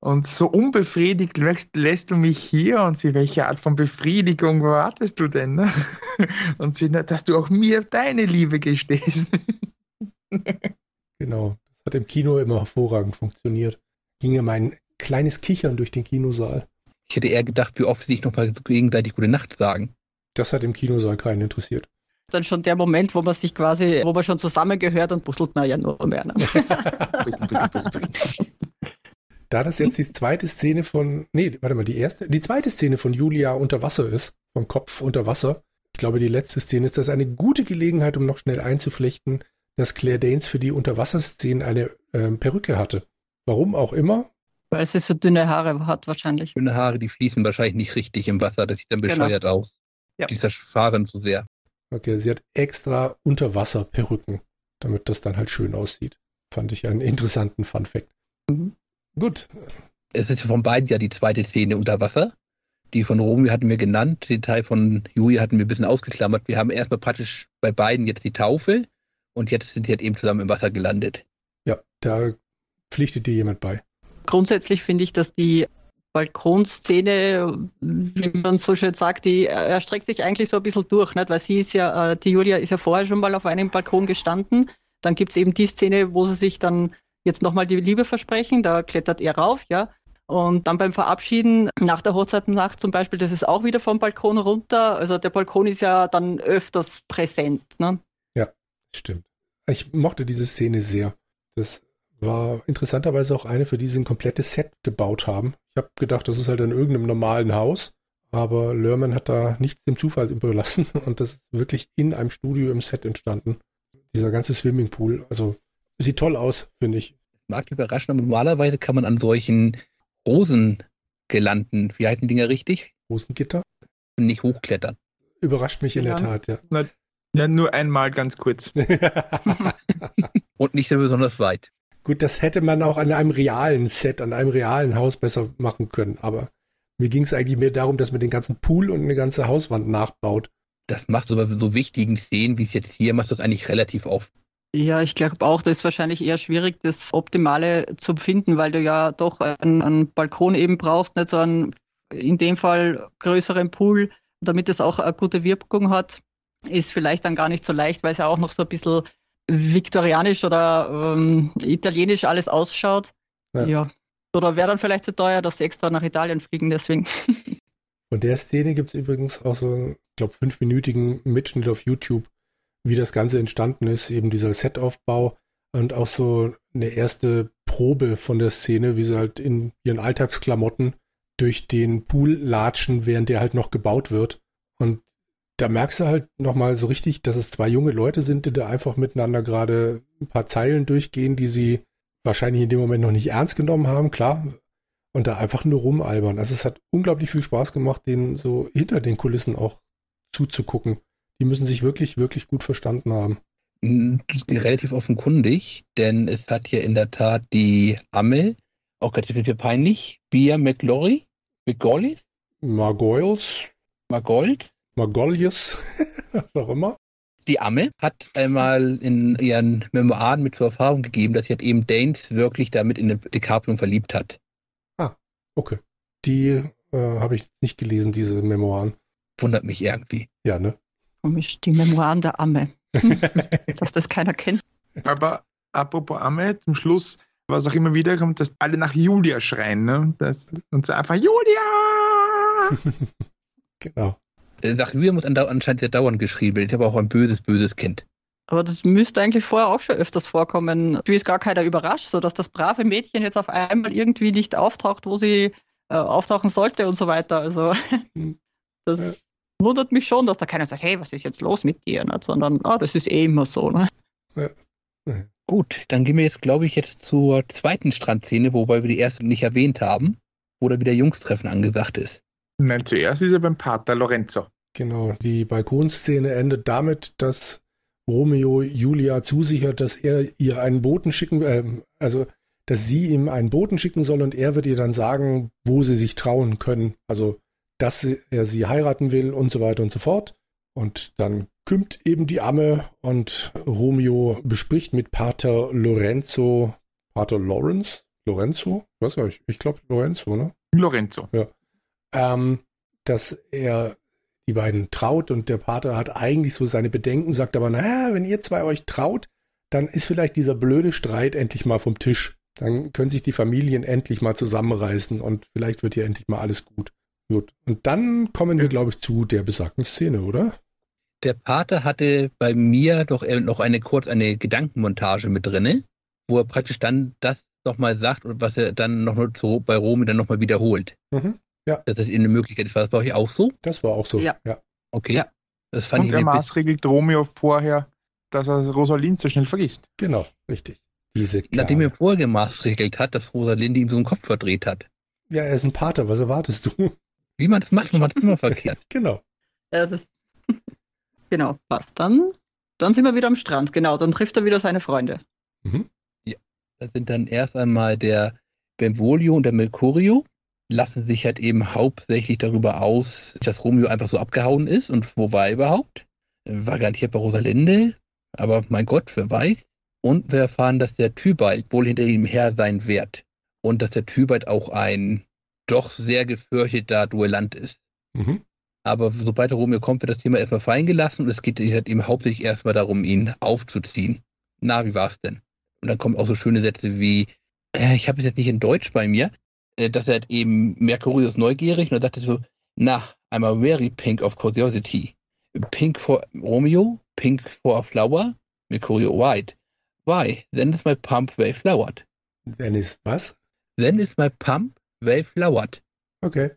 und so unbefriedigt lässt, lässt, du mich hier und sie, welche Art von Befriedigung wartest du denn? Ne? Und sie, dass du auch mir deine Liebe gestehst. genau, das hat im Kino immer hervorragend funktioniert. Ging ja mein kleines Kichern durch den Kinosaal. Ich hätte eher gedacht, wie oft sie sich nochmal gegenseitig Gute Nacht sagen. Das hat im Kinosaal keinen interessiert. Dann schon der Moment, wo man sich quasi, wo man schon zusammengehört und puzzelt man ja nur mehr. Ne? da das jetzt die zweite Szene von, nee, warte mal, die erste, die zweite Szene von Julia unter Wasser ist, vom Kopf unter Wasser. Ich glaube, die letzte Szene ist das eine gute Gelegenheit, um noch schnell einzuflechten, dass Claire Danes für die Unterwasserszenen eine ähm, Perücke hatte. Warum auch immer. Weil sie so dünne Haare hat wahrscheinlich. Dünne Haare, die fließen wahrscheinlich nicht richtig im Wasser. Das sieht dann genau. bescheuert genau. aus. Ja. Die zerfahren zu sehr. Okay, sie hat extra Unterwasserperücken, damit das dann halt schön aussieht. Fand ich einen interessanten Fun Fact. Mhm. Gut. Es ist von beiden ja die zweite Szene unter Wasser. Die von Romeo hatten wir genannt, den Teil von Julia hatten wir ein bisschen ausgeklammert. Wir haben erstmal praktisch bei beiden jetzt die Taufe und jetzt sind sie halt eben zusammen im Wasser gelandet. Ja, da pflichtet dir jemand bei. Grundsätzlich finde ich, dass die Balkonszene, wie man so schön sagt, die erstreckt sich eigentlich so ein bisschen durch, nicht? weil sie ist ja, äh, die Julia ist ja vorher schon mal auf einem Balkon gestanden. Dann gibt es eben die Szene, wo sie sich dann jetzt nochmal die Liebe versprechen, da klettert er rauf, ja. Und dann beim Verabschieden nach der Hochzeitsnacht zum Beispiel, das ist auch wieder vom Balkon runter. Also der Balkon ist ja dann öfters präsent. Ne? Ja, stimmt. Ich mochte diese Szene sehr. Das war interessanterweise auch eine, für die sie ein komplettes Set gebaut haben. Ich habe gedacht, das ist halt in irgendeinem normalen Haus, aber Lerman hat da nichts dem Zufall überlassen und das ist wirklich in einem Studio im Set entstanden. Dieser ganze Swimmingpool, also sieht toll aus, finde ich. Mag überraschen, aber normalerweise kann man an solchen Rosengelanden, wie heißen die Dinger richtig? Rosengitter? Nicht hochklettern. Überrascht mich in ja. der Tat, ja. Na, ja, nur einmal ganz kurz. Und nicht so besonders weit. Gut, das hätte man auch an einem realen Set, an einem realen Haus besser machen können, aber Mir ging es eigentlich mehr darum, dass man den ganzen Pool und eine ganze Hauswand nachbaut. Das machst du bei so wichtigen Szenen, wie es jetzt hier, machst du das eigentlich relativ oft. Ja, ich glaube auch, das ist wahrscheinlich eher schwierig, das Optimale zu finden, weil du ja doch einen, einen Balkon eben brauchst, nicht so einen, in dem Fall größeren Pool, damit es auch eine gute Wirkung hat. Ist vielleicht dann gar nicht so leicht, weil es ja auch noch so ein bisschen viktorianisch oder ähm, italienisch alles ausschaut. Ja. ja. Oder wäre dann vielleicht zu teuer, dass sie extra nach Italien fliegen, deswegen. Von der Szene gibt es übrigens auch so einen, ich glaube, fünfminütigen Mitschnitt auf YouTube, wie das Ganze entstanden ist, eben dieser Setaufbau und auch so eine erste Probe von der Szene, wie sie halt in ihren Alltagsklamotten durch den Pool latschen, während der halt noch gebaut wird. Da merkst du halt nochmal so richtig, dass es zwei junge Leute sind, die da einfach miteinander gerade ein paar Zeilen durchgehen, die sie wahrscheinlich in dem Moment noch nicht ernst genommen haben, klar. Und da einfach nur rumalbern. Also es hat unglaublich viel Spaß gemacht, denen so hinter den Kulissen auch zuzugucken. Die müssen sich wirklich, wirklich gut verstanden haben. Relativ offenkundig, denn es hat hier in der Tat die Amme, auch gerade mir peinlich, Bia McLaury, McGollis? Margoyles. Margold? Margolius, was auch immer. Die Amme hat einmal in ihren Memoiren mit zur Erfahrung gegeben, dass sie halt eben Danes wirklich damit in DiCaprio verliebt hat. Ah, okay. Die äh, habe ich nicht gelesen, diese Memoiren. Wundert mich irgendwie. Ja, ne? Komisch, die Memoiren der Amme. dass das keiner kennt. Aber apropos Amme, zum Schluss, was auch immer wieder kommt, dass alle nach Julia schreien, ne? Das, und so einfach Julia! genau. Äh, nach Julia muss anscheinend ja dauernd geschrieben. Ich habe auch ein böses, böses Kind. Aber das müsste eigentlich vorher auch schon öfters vorkommen. Wie ist gar keiner überrascht, so dass das brave Mädchen jetzt auf einmal irgendwie nicht auftaucht, wo sie äh, auftauchen sollte und so weiter. Also hm. das ja. wundert mich schon, dass da keiner sagt, hey, was ist jetzt los mit dir? Nicht? Sondern, ah, das ist eh immer so. Ne? Ja. Ja. Gut, dann gehen wir jetzt, glaube ich, jetzt zur zweiten Strandszene, wobei wir die erste nicht erwähnt haben, wo da wieder Jungstreffen angesagt ist. Nein, zuerst ist er beim Pater Lorenzo. Genau, die Balkonszene endet damit, dass Romeo Julia zusichert, dass er ihr einen Boten schicken, äh, also dass sie ihm einen Boten schicken soll und er wird ihr dann sagen, wo sie sich trauen können. Also, dass er sie heiraten will und so weiter und so fort. Und dann kümmt eben die Amme und Romeo bespricht mit Pater Lorenzo, Pater Lawrence? Lorenzo? Was weiß ich? Ich glaube Lorenzo, ne? Lorenzo. Ja ähm, dass er die beiden traut und der Pater hat eigentlich so seine Bedenken, sagt aber, naja, wenn ihr zwei euch traut, dann ist vielleicht dieser blöde Streit endlich mal vom Tisch. Dann können sich die Familien endlich mal zusammenreißen und vielleicht wird hier endlich mal alles gut. Gut. Und dann kommen wir, glaube ich, zu der besagten Szene, oder? Der Pater hatte bei mir doch noch eine kurz eine Gedankenmontage mit drinne, wo er praktisch dann das nochmal sagt und was er dann noch so bei Romy dann nochmal wiederholt. Mhm. Ja. Dass das eine Möglichkeit ist. War das bei euch auch so? Das war auch so. Ja. ja. Okay. Ja. Das fand Und ich er maßregelt Romeo vorher, dass er Rosalind so schnell vergisst. Genau, richtig. Diese Nachdem er vorher gemaßregelt hat, dass Rosalind ihm so einen Kopf verdreht hat. Ja, er ist ein Pater, was erwartest du? Wie man das macht, man macht es immer verkehrt. Genau. Ja, das. genau, passt dann. Dann sind wir wieder am Strand, genau. Dann trifft er wieder seine Freunde. Mhm. Ja, das sind dann erst einmal der Benvolio und der Mercurio lassen sich halt eben hauptsächlich darüber aus, dass Romeo einfach so abgehauen ist und wo war er überhaupt? War garantiert bei Rosalinde, aber mein Gott, wer weiß. Und wir erfahren, dass der Tybalt wohl hinter ihm her sein wird und dass der Tybalt auch ein doch sehr gefürchteter Duellant ist. Mhm. Aber sobald der Romeo kommt, wird das Thema erstmal fallen gelassen und es geht halt eben hauptsächlich erstmal darum, ihn aufzuziehen. Na, wie war's denn? Und dann kommen auch so schöne Sätze wie, äh, ich habe es jetzt nicht in Deutsch bei mir, äh, dass er halt eben Mercurius neugierig und er dachte so, na, I'm a very pink of curiosity. Pink for Romeo, pink for a flower, Mercurio white. Why? Then is my pump very flowered. Then is was? Then is my pump very flowered. Okay.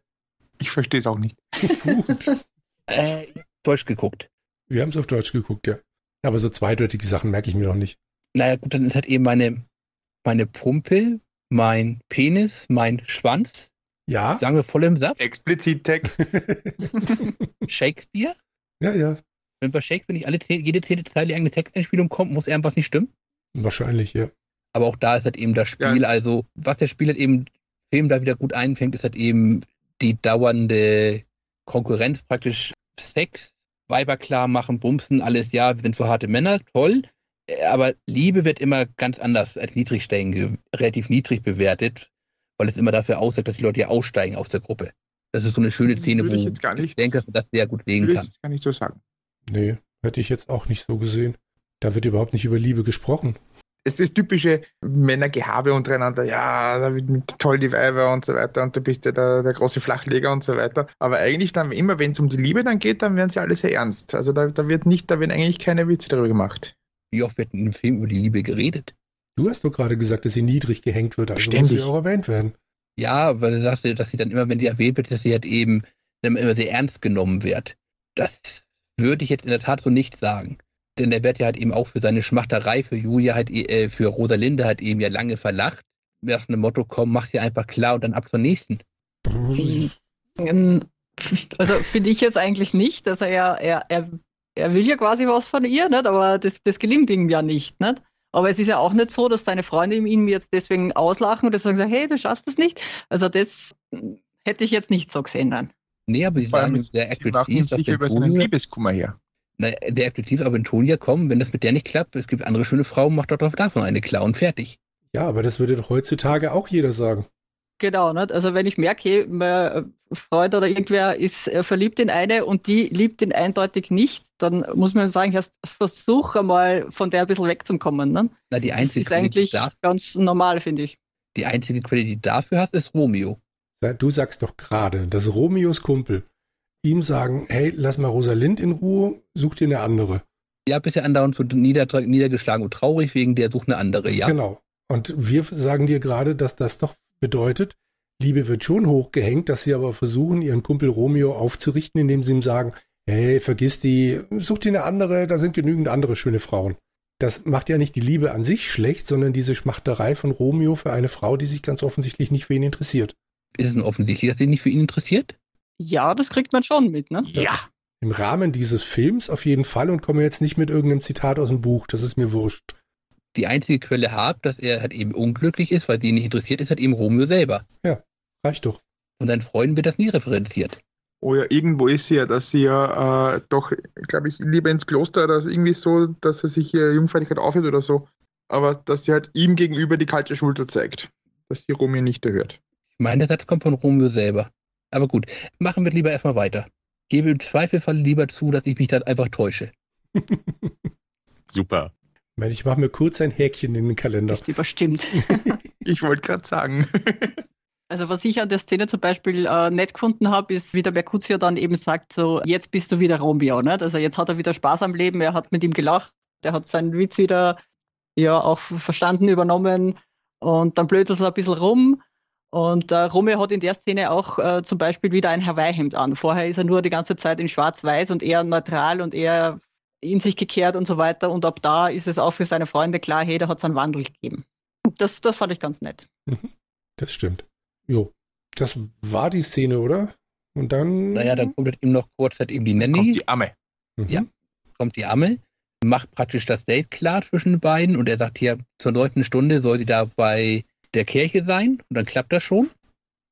Ich verstehe es auch nicht. äh, Deutsch geguckt. Wir haben es auf Deutsch geguckt, ja. Aber so zweideutige Sachen merke ich mir noch nicht. Naja, gut, dann ist halt eben meine, meine Pumpe mein Penis, mein Schwanz. Ja. Sagen wir voll im Saft. Explizit Tag. Shakespeare. Ja, ja. Wenn bei Shakespeare nicht alle, jede zehnte Zeile die eigene Texteinspielung kommt, muss irgendwas nicht stimmen? Wahrscheinlich, ja. Aber auch da ist halt eben das Spiel, ja. also was der Spiel halt eben Film da wieder gut einfängt, ist halt eben die dauernde Konkurrenz praktisch Sex, Weiber klar machen, bumsen, alles, ja, wir sind so harte Männer, toll. Aber Liebe wird immer ganz anders als Niedrigstellen relativ niedrig bewertet, weil es immer dafür aussieht, dass die Leute ja aussteigen aus der Gruppe. Das ist so eine schöne Szene, wo ich, jetzt gar nicht, ich denke, dass man das sehr gut sehen kann. Ich gar nicht so sagen. Nee, hätte ich jetzt auch nicht so gesehen. Da wird überhaupt nicht über Liebe gesprochen es ist typische Männergehabe untereinander, ja, da wird toll die Weiber und so weiter und du bist ja der, der große Flachleger und so weiter. Aber eigentlich dann immer, wenn es um die Liebe dann geht, dann werden sie alle sehr ernst. Also da, da wird nicht, da werden eigentlich keine Witze darüber gemacht. Wie oft wird in einem Film über die Liebe geredet? Du hast doch gerade gesagt, dass sie niedrig gehängt wird, also Ständig. muss sie auch erwähnt werden. Ja, weil er sagte, dass sie dann immer, wenn sie erwähnt wird, dass sie halt eben immer sehr ernst genommen wird. Das würde ich jetzt in der Tat so nicht sagen denn der wird ja halt eben auch für seine Schmachterei für Julia halt, äh, für Rosalinde halt eben ja lange verlacht. Nach dem Motto, komm, mach sie einfach klar und dann ab zur nächsten. Ähm, also finde ich jetzt eigentlich nicht. Also er, er, er, er will ja quasi was von ihr, nicht? aber das, das gelingt ihm ja nicht. nicht? Aber es ist ja auch nicht so, dass seine Freunde ihm jetzt deswegen auslachen und sagen, hey, du schaffst es nicht. Also das hätte ich jetzt nicht so gesehen dann. Nee, aber sie sagen sehr aggressiv, dass sicher über seinen Liebeskummer her na, der Aktiv aber in Tonia kommen, wenn das mit der nicht klappt, es gibt andere schöne Frauen, macht doch davon eine klar und fertig. Ja, aber das würde doch heutzutage auch jeder sagen. Genau, nicht? also wenn ich merke, mein Freund oder irgendwer ist äh, verliebt in eine und die liebt ihn eindeutig nicht, dann muss man sagen, erst versuch einmal von der ein bisschen wegzukommen. Ne? Na, die einzige das ist eigentlich darf, ganz normal, finde ich. Die einzige Quelle, die dafür hat, ist Romeo. Du sagst doch gerade, dass Romeos Kumpel ihm sagen, hey, lass mal Rosalind in Ruhe, such dir eine andere. Ja, bisher andauernd so nieder, niedergeschlagen und traurig wegen der sucht eine andere, ja. Genau. Und wir sagen dir gerade, dass das doch bedeutet, Liebe wird schon hochgehängt, dass sie aber versuchen, ihren Kumpel Romeo aufzurichten, indem sie ihm sagen, hey, vergiss die, such dir eine andere, da sind genügend andere schöne Frauen. Das macht ja nicht die Liebe an sich schlecht, sondern diese Schmachterei von Romeo für eine Frau, die sich ganz offensichtlich nicht für ihn interessiert. Ist es denn offensichtlich, dass sie nicht für ihn interessiert? Ja, das kriegt man schon mit, ne? Ja. Im Rahmen dieses Films auf jeden Fall und komme jetzt nicht mit irgendeinem Zitat aus dem Buch, das ist mir wurscht. Die einzige Quelle hat, dass er halt eben unglücklich ist, weil die nicht interessiert ist, halt eben Romeo selber. Ja, reicht doch. Und seinen Freunden wird das nie referenziert. Oh ja, irgendwo ist sie ja, dass sie ja äh, doch, glaube ich, lieber ins Kloster oder irgendwie so, dass er sich hier Jungfräulichkeit aufhört oder so. Aber dass sie halt ihm gegenüber die kalte Schulter zeigt. Dass die Romeo nicht erhört. Ich meine, der Satz kommt von Romeo selber. Aber gut, machen wir lieber erstmal weiter. Gebe im Zweifelfall lieber zu, dass ich mich dann einfach täusche. Super. Ich mache mir kurz ein Häkchen in den Kalender. Ist überstimmt. ich wollte gerade sagen. Also was ich an der Szene zum Beispiel äh, nett gefunden habe, ist, wie der Mercutio dann eben sagt, so, jetzt bist du wieder Romeo. Nicht? Also jetzt hat er wieder Spaß am Leben, er hat mit ihm gelacht, er hat seinen Witz wieder ja auch verstanden, übernommen und dann blödelt er ein bisschen rum und äh, Romeo hat in der Szene auch äh, zum Beispiel wieder ein Hawaii-Hemd an. Vorher ist er nur die ganze Zeit in Schwarz-Weiß und eher neutral und eher in sich gekehrt und so weiter. Und ab da ist es auch für seine Freunde klar, hey, da hat es einen Wandel gegeben. Das, das fand ich ganz nett. Mhm. Das stimmt. Jo, das war die Szene, oder? Und dann. Naja, dann kommt eben noch kurz halt eben die Nanny. Kommt die Amme. Mhm. Ja, kommt die Amme, macht praktisch das Date klar zwischen den beiden und er sagt hier, zur neunten Stunde soll sie da bei der Kirche sein und dann klappt das schon.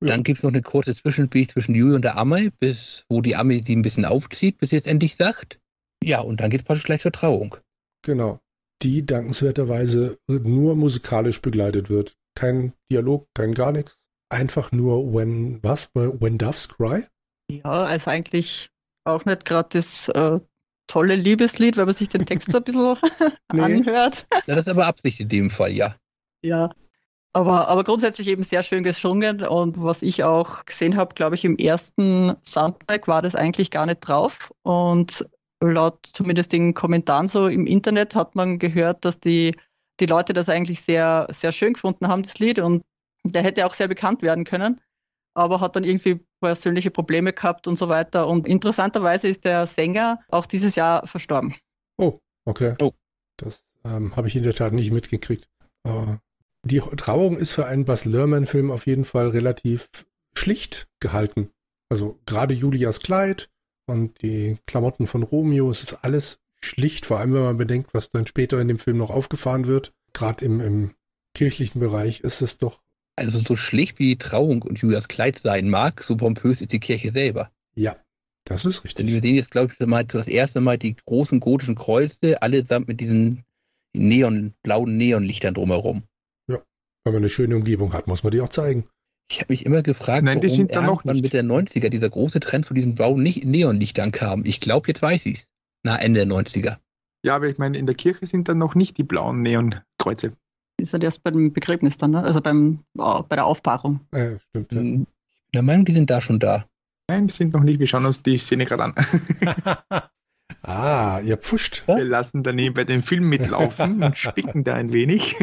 Ja. Dann gibt es noch eine kurze Zwischenspiel zwischen Julie und der Amme, bis wo die Amme sie ein bisschen aufzieht, bis sie jetzt endlich sagt. Ja, und dann geht es praktisch gleich zur Trauung. Genau. Die dankenswerterweise nur musikalisch begleitet wird. Kein Dialog, kein gar nichts. Einfach nur When, was? When Doves Cry? Ja, also eigentlich auch nicht gerade das äh, tolle Liebeslied, wenn man sich den Text so ein bisschen nee. anhört. Ja, das ist aber Absicht in dem Fall, ja. Ja, aber, aber grundsätzlich eben sehr schön gesungen und was ich auch gesehen habe, glaube ich, im ersten Soundtrack war das eigentlich gar nicht drauf. Und laut zumindest den Kommentaren so im Internet hat man gehört, dass die, die Leute das eigentlich sehr, sehr schön gefunden haben, das Lied. Und der hätte auch sehr bekannt werden können, aber hat dann irgendwie persönliche Probleme gehabt und so weiter. Und interessanterweise ist der Sänger auch dieses Jahr verstorben. Oh, okay. Oh. Das ähm, habe ich in der Tat nicht mitgekriegt. Aber die Trauung ist für einen Bas Lerman-Film auf jeden Fall relativ schlicht gehalten. Also gerade Julias Kleid und die Klamotten von Romeo, es ist alles schlicht, vor allem wenn man bedenkt, was dann später in dem Film noch aufgefahren wird. Gerade im, im kirchlichen Bereich ist es doch Also so schlicht wie die Trauung und Julias Kleid sein mag, so pompös ist die Kirche selber. Ja, das ist richtig. Denn wir sehen jetzt, glaube ich, das erste Mal die großen gotischen Kreuze, allesamt mit diesen Neon, blauen Neonlichtern drumherum. Ja, wenn man eine schöne Umgebung hat, muss man die auch zeigen. Ich habe mich immer gefragt, Nein, warum sind irgendwann mit der 90er dieser große Trend zu diesen blauen Neonlichtern kam. Ich glaube, jetzt weiß ich es. Na, Ende der 90er. Ja, aber ich meine, in der Kirche sind dann noch nicht die blauen Neonkreuze. Ist halt erst beim Begräbnis dann, ne? also beim, oh, bei der Aufbahrung. Äh, stimmt. Ja. Ich bin der Meinung, die sind da schon da. Nein, die sind noch nicht. Wir schauen uns die Szene gerade an. ah, ihr pfuscht. Wir lassen daneben bei dem Film mitlaufen und spicken da ein wenig.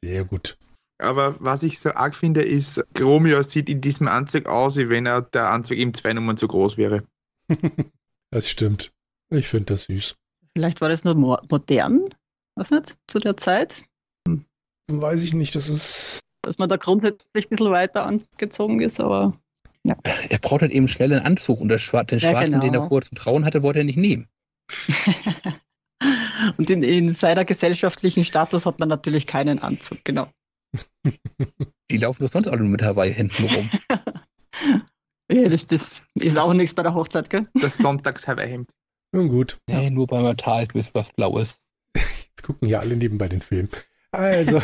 Sehr gut. Aber was ich so arg finde, ist, Romeo sieht in diesem Anzug aus, wie wenn er der Anzug ihm zwei Nummern zu groß wäre. das stimmt. Ich finde das süß. Vielleicht war das nur mo modern, was nicht, zu der Zeit. Hm. Weiß ich nicht, das ist. Dass man da grundsätzlich ein bisschen weiter angezogen ist, aber. Ja. Er braucht halt eben schnell einen Anzug und den schwarzen, ja, genau. den er vorher zum Trauen hatte, wollte er nicht nehmen. und in, in seiner gesellschaftlichen Status hat man natürlich keinen Anzug, genau. Die laufen doch sonst alle nur mit Hawaii-Händen rum. ja, das, das ist auch nichts bei der Hochzeit, gell? Das Sonntags-Hawaii-Hemd. Nun gut. Nee, nur beim Altar ist was Blaues. Jetzt gucken ja alle nebenbei den Film. Also,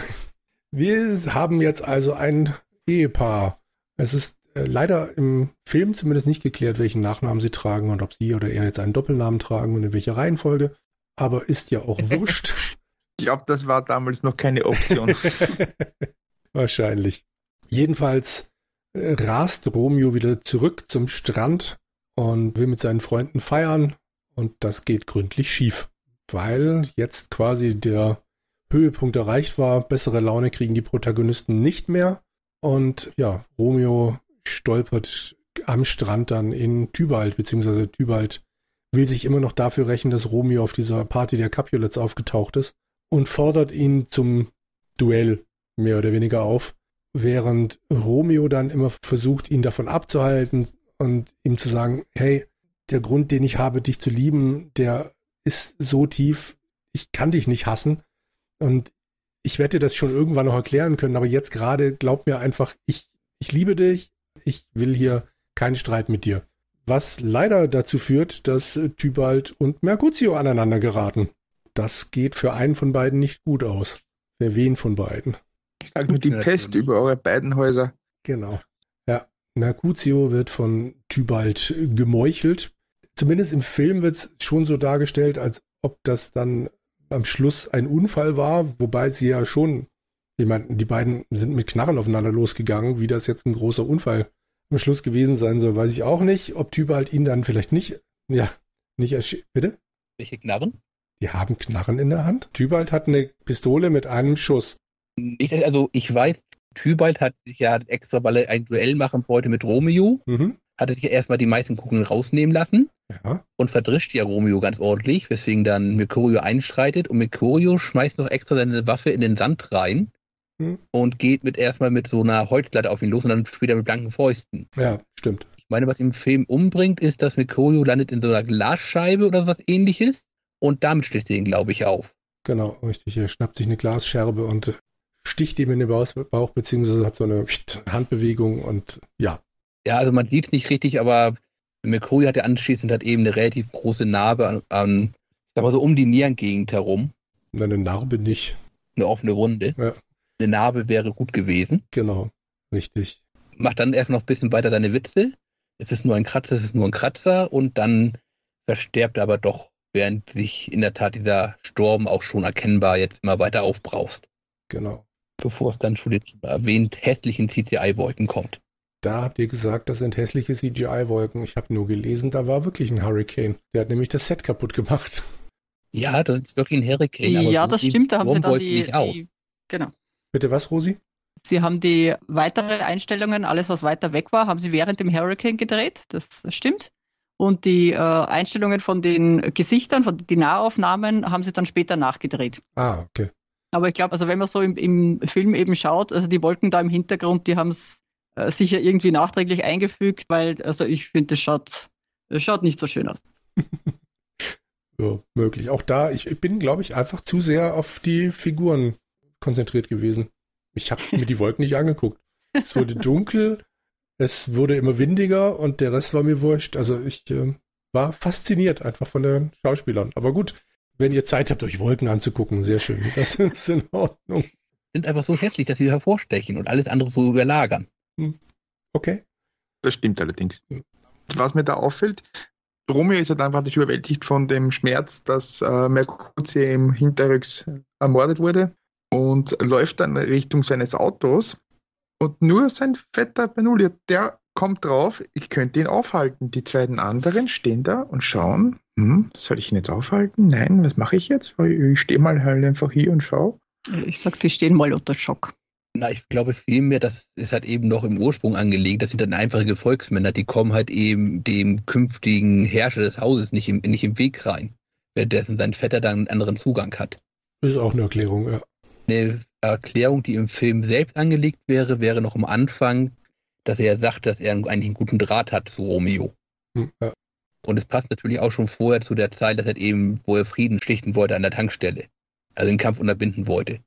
wir haben jetzt also ein Ehepaar. Es ist äh, leider im Film zumindest nicht geklärt, welchen Nachnamen sie tragen und ob sie oder er jetzt einen Doppelnamen tragen und in welcher Reihenfolge. Aber ist ja auch wurscht. Ich glaube, das war damals noch keine Option. Wahrscheinlich. Jedenfalls äh, rast Romeo wieder zurück zum Strand und will mit seinen Freunden feiern und das geht gründlich schief, weil jetzt quasi der Höhepunkt erreicht war. Bessere Laune kriegen die Protagonisten nicht mehr und ja, Romeo stolpert am Strand dann in Tybalt, beziehungsweise Tybalt will sich immer noch dafür rächen, dass Romeo auf dieser Party der Capulets aufgetaucht ist und fordert ihn zum Duell mehr oder weniger auf, während Romeo dann immer versucht, ihn davon abzuhalten und ihm zu sagen, hey, der Grund, den ich habe, dich zu lieben, der ist so tief, ich kann dich nicht hassen und ich werde dir das schon irgendwann noch erklären können, aber jetzt gerade glaub mir einfach, ich, ich liebe dich, ich will hier keinen Streit mit dir. Was leider dazu führt, dass Tybalt und Mercutio aneinander geraten das geht für einen von beiden nicht gut aus. Für wen von beiden? Ich sage nur die Pest über eure beiden Häuser. Genau. Ja, Mercutio wird von Tybalt gemeuchelt. Zumindest im Film wird es schon so dargestellt, als ob das dann am Schluss ein Unfall war, wobei sie ja schon, ich meine, die beiden sind mit Knarren aufeinander losgegangen. Wie das jetzt ein großer Unfall am Schluss gewesen sein soll, weiß ich auch nicht. Ob Tybalt ihn dann vielleicht nicht, ja, nicht ersch... Bitte? Welche Knarren? Die haben Knarren in der Hand. Tybalt hat eine Pistole mit einem Schuss. Ich, also ich weiß, Tybalt hat sich ja extra, weil er ein Duell machen wollte mit Romeo, mhm. hat er sich ja erstmal die meisten Kugeln rausnehmen lassen ja. und verdrischt ja Romeo ganz ordentlich, weswegen dann Mercurio einstreitet und Mercurio schmeißt noch extra seine Waffe in den Sand rein mhm. und geht mit erstmal mit so einer Holzlatte auf ihn los und dann später mit blanken Fäusten. Ja, stimmt. Ich meine, was im Film umbringt, ist, dass Mercurio landet in so einer Glasscheibe oder was ähnliches und damit sticht er ihn, glaube ich, auf. Genau, richtig. Er schnappt sich eine Glasscherbe und sticht ihm in den Bauch, beziehungsweise hat so eine Handbewegung und ja. Ja, also man sieht es nicht richtig, aber McCoy hat ja anschließend hat eben eine relativ große Narbe an, an sag mal so um die Nierengegend herum. Eine Narbe nicht. Eine offene Wunde. Ja. Eine Narbe wäre gut gewesen. Genau, richtig. Macht dann erst noch ein bisschen weiter seine Witze. Es ist nur ein Kratzer, es ist nur ein Kratzer und dann versterbt er aber doch während sich in der Tat dieser Sturm auch schon erkennbar jetzt immer weiter aufbraust. Genau. Bevor es dann zu den erwähnt hässlichen CGI-Wolken kommt. Da habt ihr gesagt, das sind hässliche CGI-Wolken. Ich habe nur gelesen, da war wirklich ein Hurricane. Der hat nämlich das Set kaputt gemacht. Ja, das ist wirklich ein Hurricane. ja, das stimmt, da haben sie dann die, die Genau. Bitte was, Rosi? Sie haben die weitere Einstellungen, alles was weiter weg war, haben sie während dem Hurricane gedreht. Das stimmt. Und die äh, Einstellungen von den Gesichtern, von den Nahaufnahmen, haben sie dann später nachgedreht. Ah, okay. Aber ich glaube, also wenn man so im, im, Film eben schaut, also die Wolken da im Hintergrund, die haben es äh, sicher irgendwie nachträglich eingefügt, weil, also ich finde, das schaut, das schaut nicht so schön aus. ja, möglich. Auch da, ich, ich bin, glaube ich, einfach zu sehr auf die Figuren konzentriert gewesen. Ich habe mir die Wolken nicht angeguckt. es wurde dunkel, es wurde immer windiger und der Rest war mir wurscht. Also ich äh, war fasziniert einfach von den Schauspielern. Aber gut, wenn ihr Zeit habt, euch Wolken anzugucken, sehr schön. Das ist in Ordnung. Sind einfach so hässlich, dass sie hervorstechen und alles andere so überlagern. Hm. Okay. Das stimmt allerdings. Was mir da auffällt, Romeo ist halt einfach nicht überwältigt von dem Schmerz, dass äh, Mercutio im Hinterrücks ermordet wurde und läuft dann Richtung seines Autos. Und nur sein fetter Benulia, der kommt drauf, ich könnte ihn aufhalten. Die beiden anderen stehen da und schauen, hm, soll ich ihn jetzt aufhalten? Nein, was mache ich jetzt? Ich stehe mal halt einfach hier und schaue. Ich sag, die stehen mal unter Schock. Na, ich glaube vielmehr, das ist halt eben noch im Ursprung angelegt. Das sind dann einfache Gefolgsmänner, die kommen halt eben dem künftigen Herrscher des Hauses nicht im, nicht im Weg rein, währenddessen sein Vetter dann einen anderen Zugang hat. Ist auch eine Erklärung, ja. Eine Erklärung, die im Film selbst angelegt wäre, wäre noch am Anfang, dass er sagt, dass er eigentlich einen guten Draht hat zu Romeo. Hm, ja. Und es passt natürlich auch schon vorher zu der Zeit, dass er eben, wo er Frieden schlichten wollte an der Tankstelle. Also den Kampf unterbinden wollte.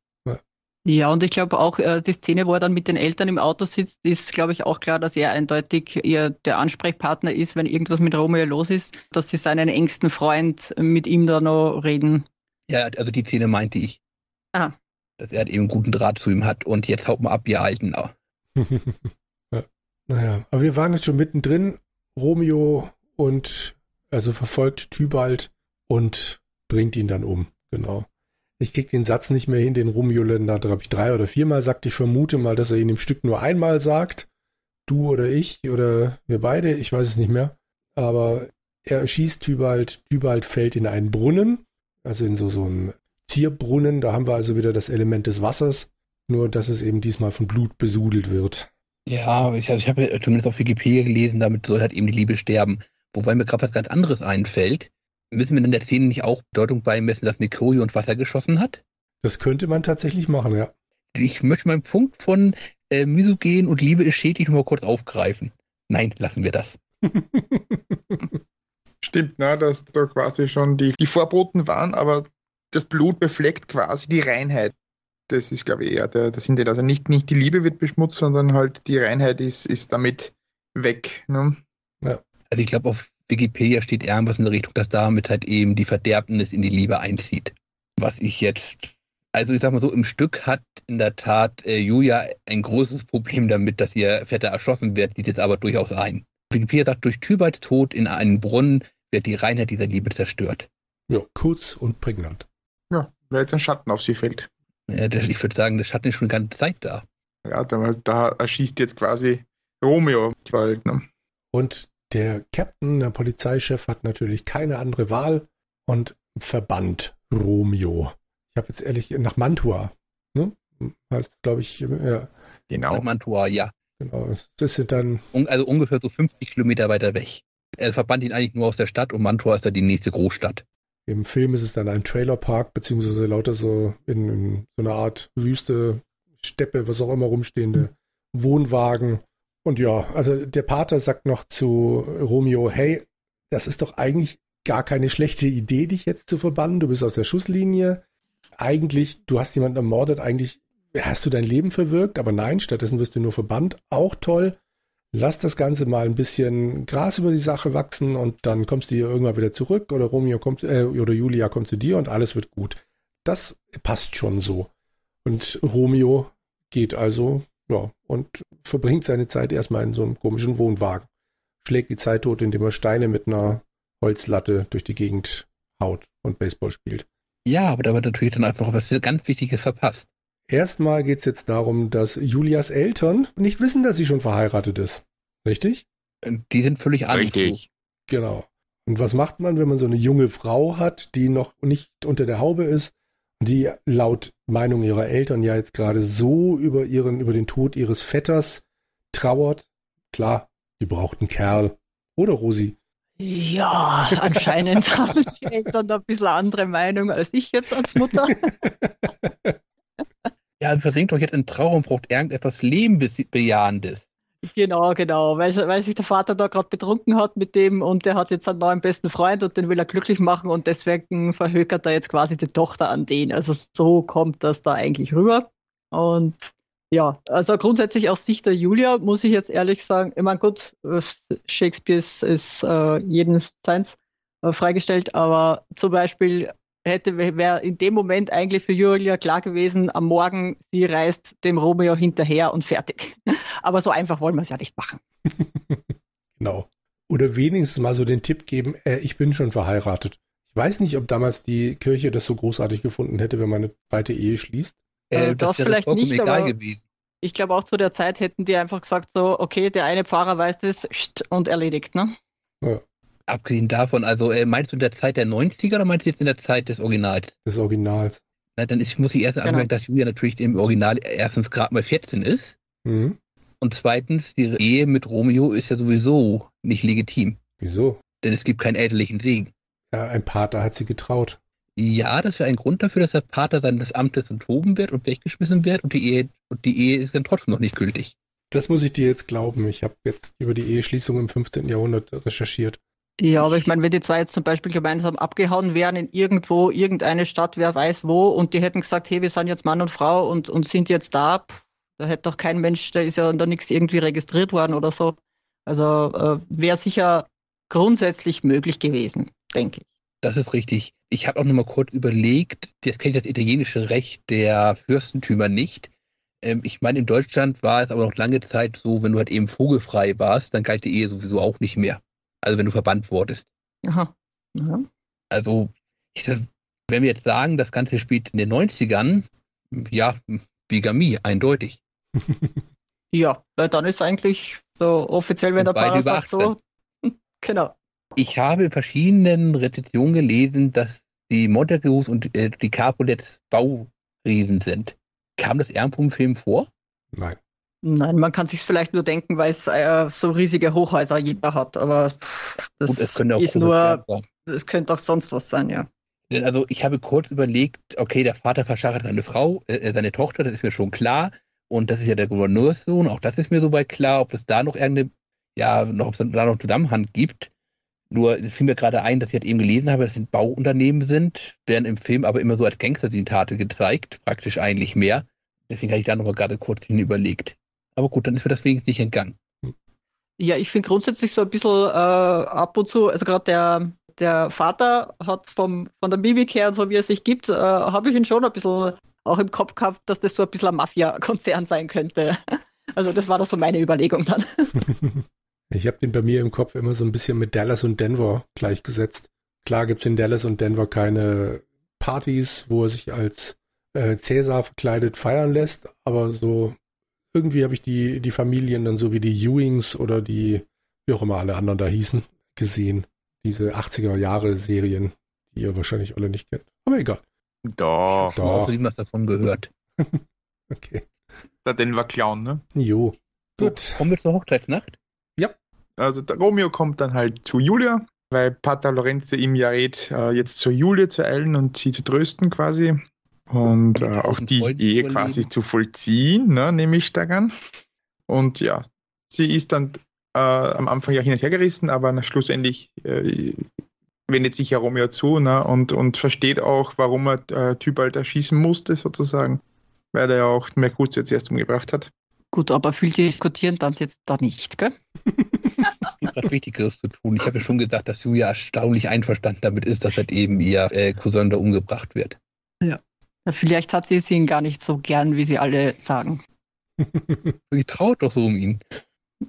Ja, und ich glaube auch, äh, die Szene, wo er dann mit den Eltern im Auto sitzt, ist, glaube ich, auch klar, dass er eindeutig ihr der Ansprechpartner ist, wenn irgendwas mit Romeo los ist, dass sie seinen engsten Freund mit ihm da noch reden. Ja, also die Szene meinte ich. Ah. Dass er eben einen guten Draht zu ihm hat und jetzt haut mal ab, ihr Alten. ja. Naja, aber wir waren jetzt schon mittendrin. Romeo und also verfolgt Tybalt und bringt ihn dann um. Genau. Ich krieg den Satz nicht mehr hin, den Romulän da, glaube ich, drei oder viermal sagt. Ich vermute mal, dass er ihn im Stück nur einmal sagt. Du oder ich oder wir beide, ich weiß es nicht mehr. Aber er schießt Tybalt, Tybalt fällt in einen Brunnen, also in so, so einen Zierbrunnen. Da haben wir also wieder das Element des Wassers, nur dass es eben diesmal von Blut besudelt wird. Ja, ich, also ich habe zumindest auf Wikipedia gelesen, damit soll halt eben die Liebe sterben. Wobei mir gerade was ganz anderes einfällt. Müssen wir denn der Szene nicht auch Bedeutung beimessen, dass Mikorio und Wasser geschossen hat? Das könnte man tatsächlich machen, ja. Ich möchte meinen Punkt von äh, Misogen und Liebe ist schädlich nur mal kurz aufgreifen. Nein, lassen wir das. Stimmt, ne, dass da quasi schon die, die Vorboten waren, aber das Blut befleckt quasi die Reinheit. Das ist, glaube ich, eher der, der Sinn. Also nicht, nicht die Liebe wird beschmutzt, sondern halt die Reinheit ist, ist damit weg. Ne? Ja. Also ich glaube, auf Wikipedia steht irgendwas in der Richtung, dass damit halt eben die Verderbnis in die Liebe einzieht. Was ich jetzt, also ich sag mal so, im Stück hat in der Tat äh, Julia ein großes Problem damit, dass ihr Vetter erschossen wird, sieht jetzt aber durchaus ein. Wikipedia sagt, durch Tybalds Tod in einen Brunnen wird die Reinheit dieser Liebe zerstört. Ja, kurz und prägnant. Ja, weil jetzt ein Schatten auf sie fällt. Ja, der, ich würde sagen, der Schatten ist schon die ganze Zeit da. Ja, da, da erschießt jetzt quasi Romeo. Ne? Und der Captain, der Polizeichef, hat natürlich keine andere Wahl und verbannt Romeo. Ich habe jetzt ehrlich nach Mantua, ne? Heißt, glaube ich, ja. Genau. Nach Mantua, ja. Genau, das ist dann. Also ungefähr so 50 Kilometer weiter weg. Er verbannt ihn eigentlich nur aus der Stadt und Mantua ist dann die nächste Großstadt. Im Film ist es dann ein Trailerpark, beziehungsweise lauter so in, in so einer Art Wüste, Steppe, was auch immer rumstehende Wohnwagen und ja, also der Pater sagt noch zu Romeo, hey, das ist doch eigentlich gar keine schlechte Idee, dich jetzt zu verbannen. Du bist aus der Schusslinie. Eigentlich, du hast jemanden ermordet, eigentlich hast du dein Leben verwirkt, aber nein, stattdessen wirst du nur verbannt. Auch toll. Lass das Ganze mal ein bisschen Gras über die Sache wachsen und dann kommst du hier irgendwann wieder zurück oder Romeo kommt äh, oder Julia kommt zu dir und alles wird gut. Das passt schon so. Und Romeo geht also ja, und verbringt seine Zeit erstmal in so einem komischen Wohnwagen. Schlägt die Zeit tot, indem er Steine mit einer Holzlatte durch die Gegend haut und Baseball spielt. Ja, aber da wird natürlich dann einfach was ganz Wichtiges verpasst. Erstmal geht es jetzt darum, dass Julias Eltern nicht wissen, dass sie schon verheiratet ist. Richtig? Die sind völlig Richtig. Genau. Und was macht man, wenn man so eine junge Frau hat, die noch nicht unter der Haube ist? die laut Meinung ihrer Eltern ja jetzt gerade so über ihren, über den Tod ihres Vetters trauert. Klar, die braucht einen Kerl. Oder Rosi? Ja, anscheinend haben die Eltern da ein bisschen andere Meinung als ich jetzt als Mutter. versinkt doch jetzt in Trauer und braucht irgendetwas Lebenbejahendes. Genau, genau, weil, weil sich der Vater da gerade betrunken hat mit dem und der hat jetzt einen neuen besten Freund und den will er glücklich machen und deswegen verhökert er jetzt quasi die Tochter an den. Also so kommt das da eigentlich rüber. Und Ja, also grundsätzlich aus Sicht der Julia muss ich jetzt ehrlich sagen, ich meine, gut, äh, Shakespeare ist, ist äh, jeden Seins äh, freigestellt, aber zum Beispiel hätte wäre in dem Moment eigentlich für Julia klar gewesen, am Morgen sie reist dem Romeo hinterher und fertig. Aber so einfach wollen wir es ja nicht machen. genau. Oder wenigstens mal so den Tipp geben, äh, ich bin schon verheiratet. Ich weiß nicht, ob damals die Kirche das so großartig gefunden hätte, wenn man eine zweite Ehe schließt. Äh, das, das vielleicht nicht, egal gewesen. Ich glaube auch zu der Zeit hätten die einfach gesagt so, okay, der eine Pfarrer weiß das und erledigt, ne? Ja. Abgesehen davon, also äh, meinst du in der Zeit der 90er oder meinst du jetzt in der Zeit des Originals? Des Originals. Na, dann ist, muss ich erst genau. anmerken, dass Julia natürlich im Original erstens gerade mal 14 ist. Mhm. Und zweitens, die Ehe mit Romeo ist ja sowieso nicht legitim. Wieso? Denn es gibt keinen elterlichen Segen. Ja, ein Pater hat sie getraut. Ja, das wäre ein Grund dafür, dass der Pater seines Amtes enthoben wird und weggeschmissen wird und die Ehe, und die Ehe ist dann trotzdem noch nicht gültig. Das muss ich dir jetzt glauben. Ich habe jetzt über die Eheschließung im 15. Jahrhundert recherchiert. Ja, aber ich meine, wenn die zwei jetzt zum Beispiel gemeinsam abgehauen wären in irgendwo, irgendeine Stadt, wer weiß wo, und die hätten gesagt, hey, wir sind jetzt Mann und Frau und, und sind jetzt da, pff, da hätte doch kein Mensch, da ist ja da nichts irgendwie registriert worden oder so. Also äh, wäre sicher grundsätzlich möglich gewesen, denke ich. Das ist richtig. Ich habe auch noch mal kurz überlegt, das kenne ich das italienische Recht der Fürstentümer nicht. Ähm, ich meine, in Deutschland war es aber noch lange Zeit so, wenn du halt eben vogelfrei warst, dann galt die Ehe sowieso auch nicht mehr. Also wenn du verbannt wurdest. Aha. Aha. Also, ich, wenn wir jetzt sagen, das Ganze spielt in den 90ern, ja, Bigamie, eindeutig. ja, weil dann ist eigentlich so offiziell, wenn der Pfarrer sagt so. genau. Ich habe in verschiedenen Rezensionen gelesen, dass die Montagus und äh, die Capulets Bauriesen sind. Kam das irgendwo im Film vor? Nein. Nein, man kann sich vielleicht nur denken, weil es äh, so riesige Hochhäuser jeder hat, aber das Gut, ist nur, es könnte auch sonst was sein, ja. Also ich habe kurz überlegt, okay, der Vater verschachert seine Frau, äh, äh, seine Tochter, das ist mir schon klar. Und das ist ja der Gouverneurssohn, auch das ist mir soweit klar, ob es da noch irgendeine, ja, noch, ob es da noch Zusammenhang gibt. Nur es fiel mir gerade ein, dass ich halt eben gelesen habe, dass es Bauunternehmen sind, werden im Film aber immer so als Gangster-Zitate gezeigt, praktisch eigentlich mehr. Deswegen habe ich da noch mal gerade kurz hin überlegt. Aber gut, dann ist mir das wenigstens nicht entgangen. Ja, ich finde grundsätzlich so ein bisschen äh, ab und zu, also gerade der, der Vater hat vom, von der Mimik her, so wie er sich gibt, äh, habe ich ihn schon ein bisschen auch im Kopf gehabt, dass das so ein bisschen ein Mafia-Konzern sein könnte. Also das war doch so meine Überlegung dann. ich habe den bei mir im Kopf immer so ein bisschen mit Dallas und Denver gleichgesetzt. Klar gibt es in Dallas und Denver keine Partys, wo er sich als äh, Cäsar verkleidet feiern lässt, aber so irgendwie habe ich die, die Familien dann so wie die Ewings oder die, wie auch immer alle anderen da hießen, gesehen. Diese 80er Jahre Serien, die ihr wahrscheinlich alle nicht kennt. Aber egal. Doch. Doch. Auch was davon gehört. okay. Der Denver Clown, ne? Jo. Gut. So, kommen wir zur Hochzeitsnacht? Ja. Also der Romeo kommt dann halt zu Julia, weil Pater Lorenzo ihm ja rät, äh, jetzt zur Julia zu eilen und sie zu trösten quasi und äh, auch die Ehe quasi zu vollziehen, ne, nehme ich daran. Und ja, sie ist dann äh, am Anfang ja hin und her gerissen, aber schlussendlich äh, wendet sich ja Romeo zu ne, und, und versteht auch, warum er äh, Tybalt erschießen musste, sozusagen, weil er ja auch Mercutio zuerst umgebracht hat. Gut, aber viel diskutieren dann jetzt da nicht, gell? es gibt was Wichtigeres zu tun. Ich habe ja schon gesagt, dass Julia erstaunlich einverstanden damit ist, dass halt eben ihr äh, Cousin da umgebracht wird. Ja. Vielleicht hat sie ihn gar nicht so gern, wie sie alle sagen. sie traut doch so um ihn.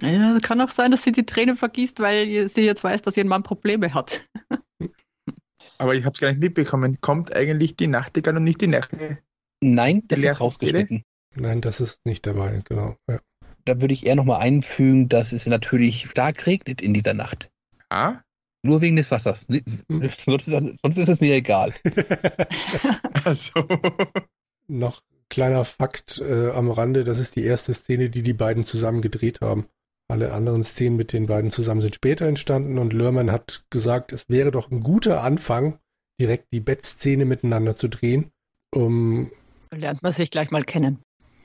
Ja, kann auch sein, dass sie die Tränen vergießt, weil sie jetzt weiß, dass ihr Mann Probleme hat. Aber ich habe es gar nicht mitbekommen. Kommt eigentlich die Nachtigall und nicht die Nache? Nein, der ist rausgeschnitten. Nein, das ist nicht dabei, genau. Ja. Da würde ich eher nochmal einfügen, dass es natürlich stark regnet in dieser Nacht. Ah? Nur wegen des Wassers. Hm. Sonst, ist, sonst ist es mir egal. also. Noch kleiner Fakt äh, am Rande, das ist die erste Szene, die die beiden zusammen gedreht haben. Alle anderen Szenen mit den beiden zusammen sind später entstanden und Lörmann hat gesagt, es wäre doch ein guter Anfang, direkt die Bettszene miteinander zu drehen. Um Lernt man sich gleich mal kennen.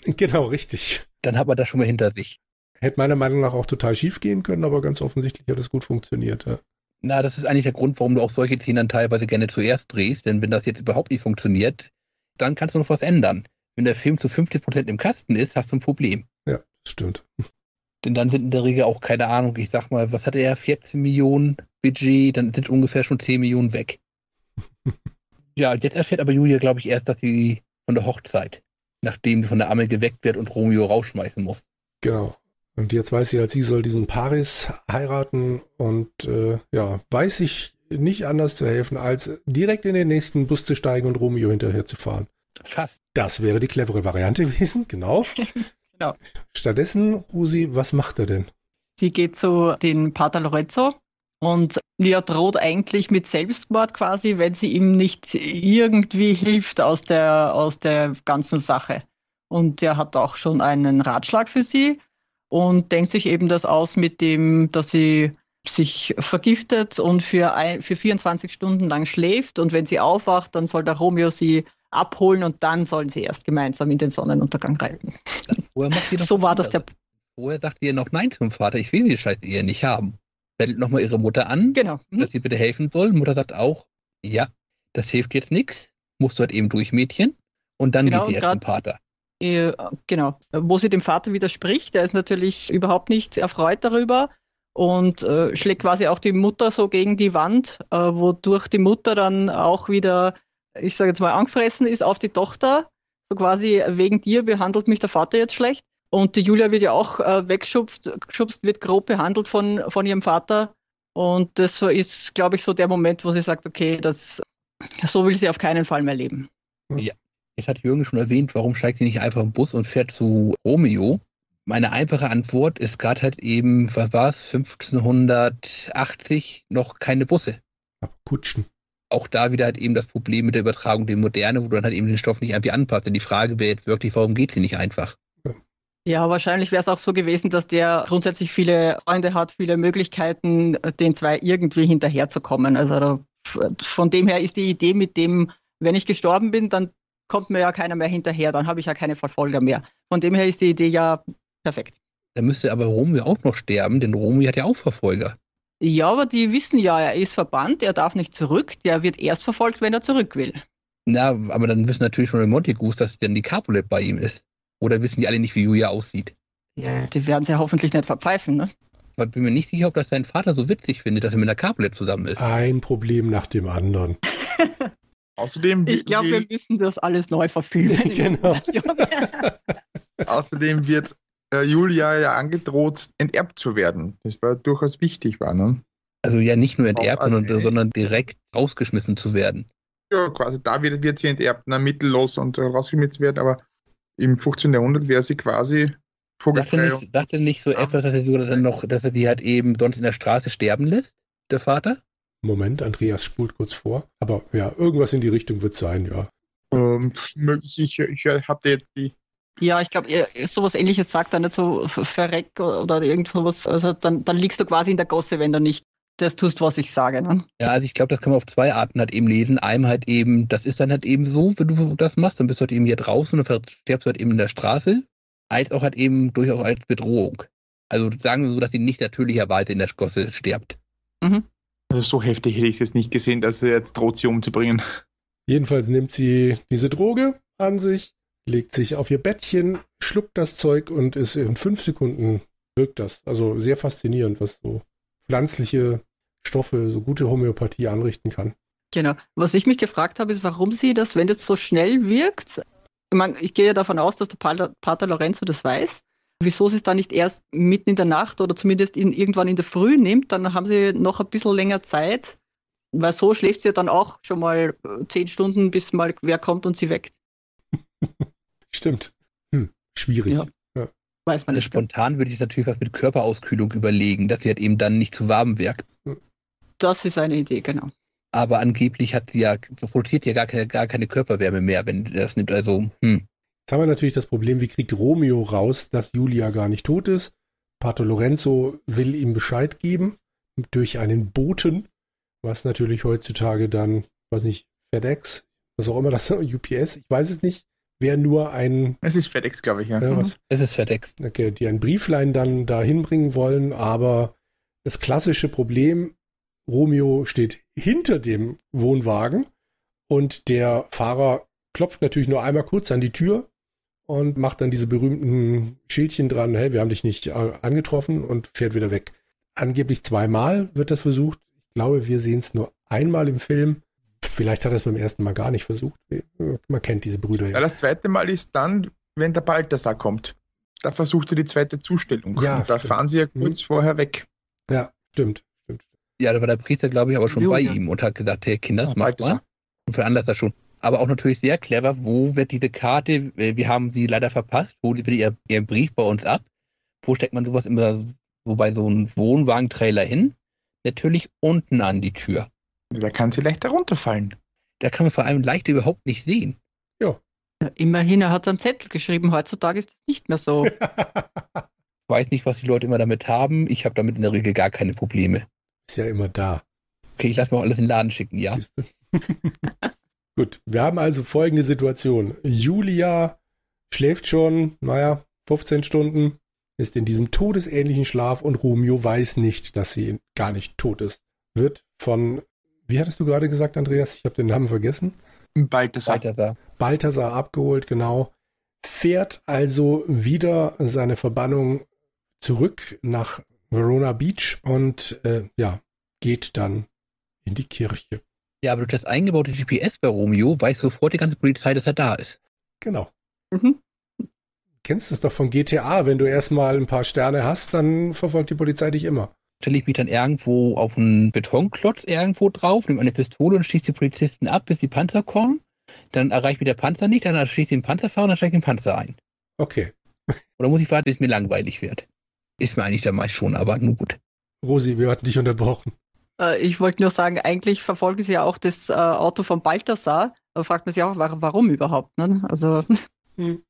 Genau, richtig. Dann hat man das schon mal hinter sich. Hätte meiner Meinung nach auch total schief gehen können, aber ganz offensichtlich hat es gut funktioniert. Ja. Na, das ist eigentlich der Grund, warum du auch solche Szenen dann teilweise gerne zuerst drehst, denn wenn das jetzt überhaupt nicht funktioniert, dann kannst du noch was ändern. Wenn der Film zu 50% im Kasten ist, hast du ein Problem. Ja, das stimmt. Denn dann sind in der Regel auch, keine Ahnung, ich sag mal, was hat er, 14 Millionen Budget, dann sind ungefähr schon 10 Millionen weg. ja, jetzt erfährt aber Julia, glaube ich, erst, dass sie von der Hochzeit, nachdem sie von der Amme geweckt wird und Romeo rausschmeißen muss. Genau. Und jetzt weiß sie halt, sie soll diesen Paris heiraten und äh, ja, weiß ich nicht anders zu helfen, als direkt in den nächsten Bus zu steigen und Romeo hinterher zu fahren. Fast. Das wäre die clevere Variante gewesen, genau. genau. Stattdessen, Rusi, was macht er denn? Sie geht zu den Pater Lorenzo und Lia droht eigentlich mit Selbstmord quasi, wenn sie ihm nicht irgendwie hilft aus der, aus der ganzen Sache. Und er hat auch schon einen Ratschlag für sie und denkt sich eben das aus mit dem, dass sie sich vergiftet und für, ein, für 24 Stunden lang schläft und wenn sie aufwacht, dann soll der Romeo sie abholen und dann sollen sie erst gemeinsam in den Sonnenuntergang reiten. so war das der. Vorher sagt ihr noch Nein zum Vater, ich will die Scheiße Ehe nicht haben. Bettelt nochmal ihre Mutter an, genau. mhm. dass sie bitte helfen soll. Mutter sagt auch, ja, das hilft jetzt nichts, musst du halt eben durch, Mädchen. Und dann genau, geht sie erst zum Vater. Genau, wo sie dem Vater widerspricht, der ist natürlich überhaupt nicht erfreut darüber und äh, schlägt quasi auch die Mutter so gegen die Wand, äh, wodurch die Mutter dann auch wieder ich sage jetzt mal, angefressen ist auf die Tochter. So quasi, wegen dir behandelt mich der Vater jetzt schlecht. Und die Julia wird ja auch äh, weggeschubst, wird grob behandelt von, von ihrem Vater. Und das ist, glaube ich, so der Moment, wo sie sagt, okay, das, so will sie auf keinen Fall mehr leben. Ja. Jetzt hat Jürgen schon erwähnt, warum steigt sie nicht einfach im Bus und fährt zu Romeo? Meine einfache Antwort ist gerade halt eben, was war es, 1580 noch keine Busse. Kutschen auch da wieder halt eben das Problem mit der Übertragung der Moderne, wo du dann halt eben den Stoff nicht irgendwie anpasst. Denn die Frage wäre jetzt wirklich, warum geht sie nicht einfach? Ja, wahrscheinlich wäre es auch so gewesen, dass der grundsätzlich viele Freunde hat, viele Möglichkeiten, den zwei irgendwie hinterherzukommen. Also von dem her ist die Idee mit dem, wenn ich gestorben bin, dann kommt mir ja keiner mehr hinterher, dann habe ich ja keine Verfolger mehr. Von dem her ist die Idee ja perfekt. Da müsste aber Romy auch noch sterben, denn Romy hat ja auch Verfolger. Ja, aber die wissen ja, er ist verbannt, er darf nicht zurück, der wird erst verfolgt, wenn er zurück will. Na, aber dann wissen natürlich schon die Montagus, dass dann die Capulet bei ihm ist. Oder wissen die alle nicht, wie Julia aussieht? Ja, die werden sie ja hoffentlich nicht verpfeifen, ne? Ich bin mir nicht sicher, ob das sein Vater so witzig findet, dass er mit einer Capulet zusammen ist. Ein Problem nach dem anderen. Außerdem. Ich glaube, wir müssen das alles neu verfilmen. genau. Außerdem wird äh, Julia ja angedroht, enterbt zu werden. Das war durchaus wichtig, war, ne? Also ja nicht nur enterbt, sondern, sondern direkt rausgeschmissen zu werden. Ja, quasi da wird, wird sie enterbt, na, mittellos und äh, rausgeschmissen werden, aber im 15. Jahrhundert wäre sie quasi. Dachte nicht, dachte nicht so etwas, dass er, sogar dann noch, dass er die halt eben sonst in der Straße sterben lässt, der Vater? Moment, Andreas spult kurz vor. Aber ja, irgendwas in die Richtung wird sein, ja. Ähm, ich, ich, ich hatte jetzt die ja, ich glaube, sowas ähnliches sagt er nicht so verreck oder irgend sowas. Also dann, dann liegst du quasi in der Gosse, wenn du nicht das tust, was ich sage. Ne? Ja, also ich glaube, das kann man auf zwei Arten halt eben lesen. Einmal halt eben, das ist dann halt eben so, wenn du das machst, dann bist du halt eben hier draußen und stirbst halt eben in der Straße, als auch halt eben durchaus als Bedrohung. Also sagen wir so, dass sie nicht natürlicherweise in der Gosse stirbt. Mhm. Also so heftig hätte ich es jetzt nicht gesehen, dass sie jetzt droht, sie umzubringen. Jedenfalls nimmt sie diese Droge an sich legt sich auf ihr Bettchen, schluckt das Zeug und ist in fünf Sekunden wirkt das. Also sehr faszinierend, was so pflanzliche Stoffe, so gute Homöopathie anrichten kann. Genau. Was ich mich gefragt habe, ist, warum sie das, wenn das so schnell wirkt, ich, meine, ich gehe ja davon aus, dass der Pater Lorenzo das weiß. Wieso sie es da nicht erst mitten in der Nacht oder zumindest in, irgendwann in der Früh nimmt, dann haben sie noch ein bisschen länger Zeit, weil so schläft sie dann auch schon mal äh, zehn Stunden, bis mal wer kommt und sie weckt. Stimmt. Hm, schwierig. Ja. ja. Weiß man also spontan würde ich natürlich was mit Körperauskühlung überlegen, dass sie halt eben dann nicht zu warm wirkt. Das ist eine Idee, genau. Aber angeblich hat sie ja, produziert ja gar keine, gar keine Körperwärme mehr, wenn das nimmt. Also, hm. Jetzt haben wir natürlich das Problem, wie kriegt Romeo raus, dass Julia gar nicht tot ist? Pater Lorenzo will ihm Bescheid geben durch einen Boten, was natürlich heutzutage dann, weiß nicht, FedEx, was auch immer das UPS, ich weiß es nicht, wäre nur ein. Es ist FedEx, glaube ich, ja. ja was, es ist FedEx. Okay, die ein Brieflein dann da hinbringen wollen, aber das klassische Problem, Romeo steht hinter dem Wohnwagen und der Fahrer klopft natürlich nur einmal kurz an die Tür und macht dann diese berühmten Schildchen dran, hey, wir haben dich nicht äh, angetroffen und fährt wieder weg. Angeblich zweimal wird das versucht. Ich glaube, wir sehen es nur einmal im Film. Vielleicht hat er es beim ersten Mal gar nicht versucht. Man kennt diese Brüder ja. ja. Das zweite Mal ist dann, wenn der Balthasar kommt. Da versucht er die zweite Zustellung. Ja, da stimmt. fahren sie ja kurz mhm. vorher weg. Ja, stimmt, stimmt. Ja, da war der Priester, glaube ich, aber schon Julia. bei ihm und hat gesagt, hey Kinder, das macht mal. Und veranlasst das schon. Aber auch natürlich sehr clever, wo wird diese Karte, äh, wir haben sie leider verpasst, wo wird ihr, ihr Brief bei uns ab? Wo steckt man sowas immer so bei so einem Wohnwagentrailer hin? Natürlich unten an die Tür. Da kann sie leicht herunterfallen. Da kann man vor allem leicht überhaupt nicht sehen. Ja. ja immerhin, er hat einen Zettel geschrieben. Heutzutage ist das nicht mehr so. ich weiß nicht, was die Leute immer damit haben. Ich habe damit in der Regel gar keine Probleme. Ist ja immer da. Okay, ich lasse mir auch alles in den Laden schicken, ja? Gut, wir haben also folgende Situation. Julia schläft schon, naja, 15 Stunden, ist in diesem todesähnlichen Schlaf und Romeo weiß nicht, dass sie gar nicht tot ist. Wird von, wie hattest du gerade gesagt, Andreas? Ich habe den Namen vergessen. Balthasar. Balthasar. Balthasar abgeholt, genau. Fährt also wieder seine Verbannung zurück nach Verona Beach und äh, ja, geht dann in die Kirche. Ja, aber durch das eingebaute GPS bei Romeo weiß sofort die ganze Polizei, dass er da ist. Genau. Mhm. Kennst es doch von GTA, wenn du erstmal ein paar Sterne hast, dann verfolgt die Polizei dich immer. Stelle ich mich dann irgendwo auf einen Betonklotz irgendwo drauf, nehme eine Pistole und schieße die Polizisten ab, bis die Panzer kommen. Dann erreicht mich der Panzer nicht, dann schieße ich den Panzerfahrer und dann steige ich den Panzer ein. Okay. Oder muss ich warten, bis es mir langweilig wird? Ist mir eigentlich damals schon, aber nur gut. Rosi, wir hatten dich unterbrochen. Äh, ich wollte nur sagen, eigentlich verfolgen sie ja auch das äh, Auto von Balthasar. Da fragt man sich auch, warum überhaupt. Ne? Also. Hm.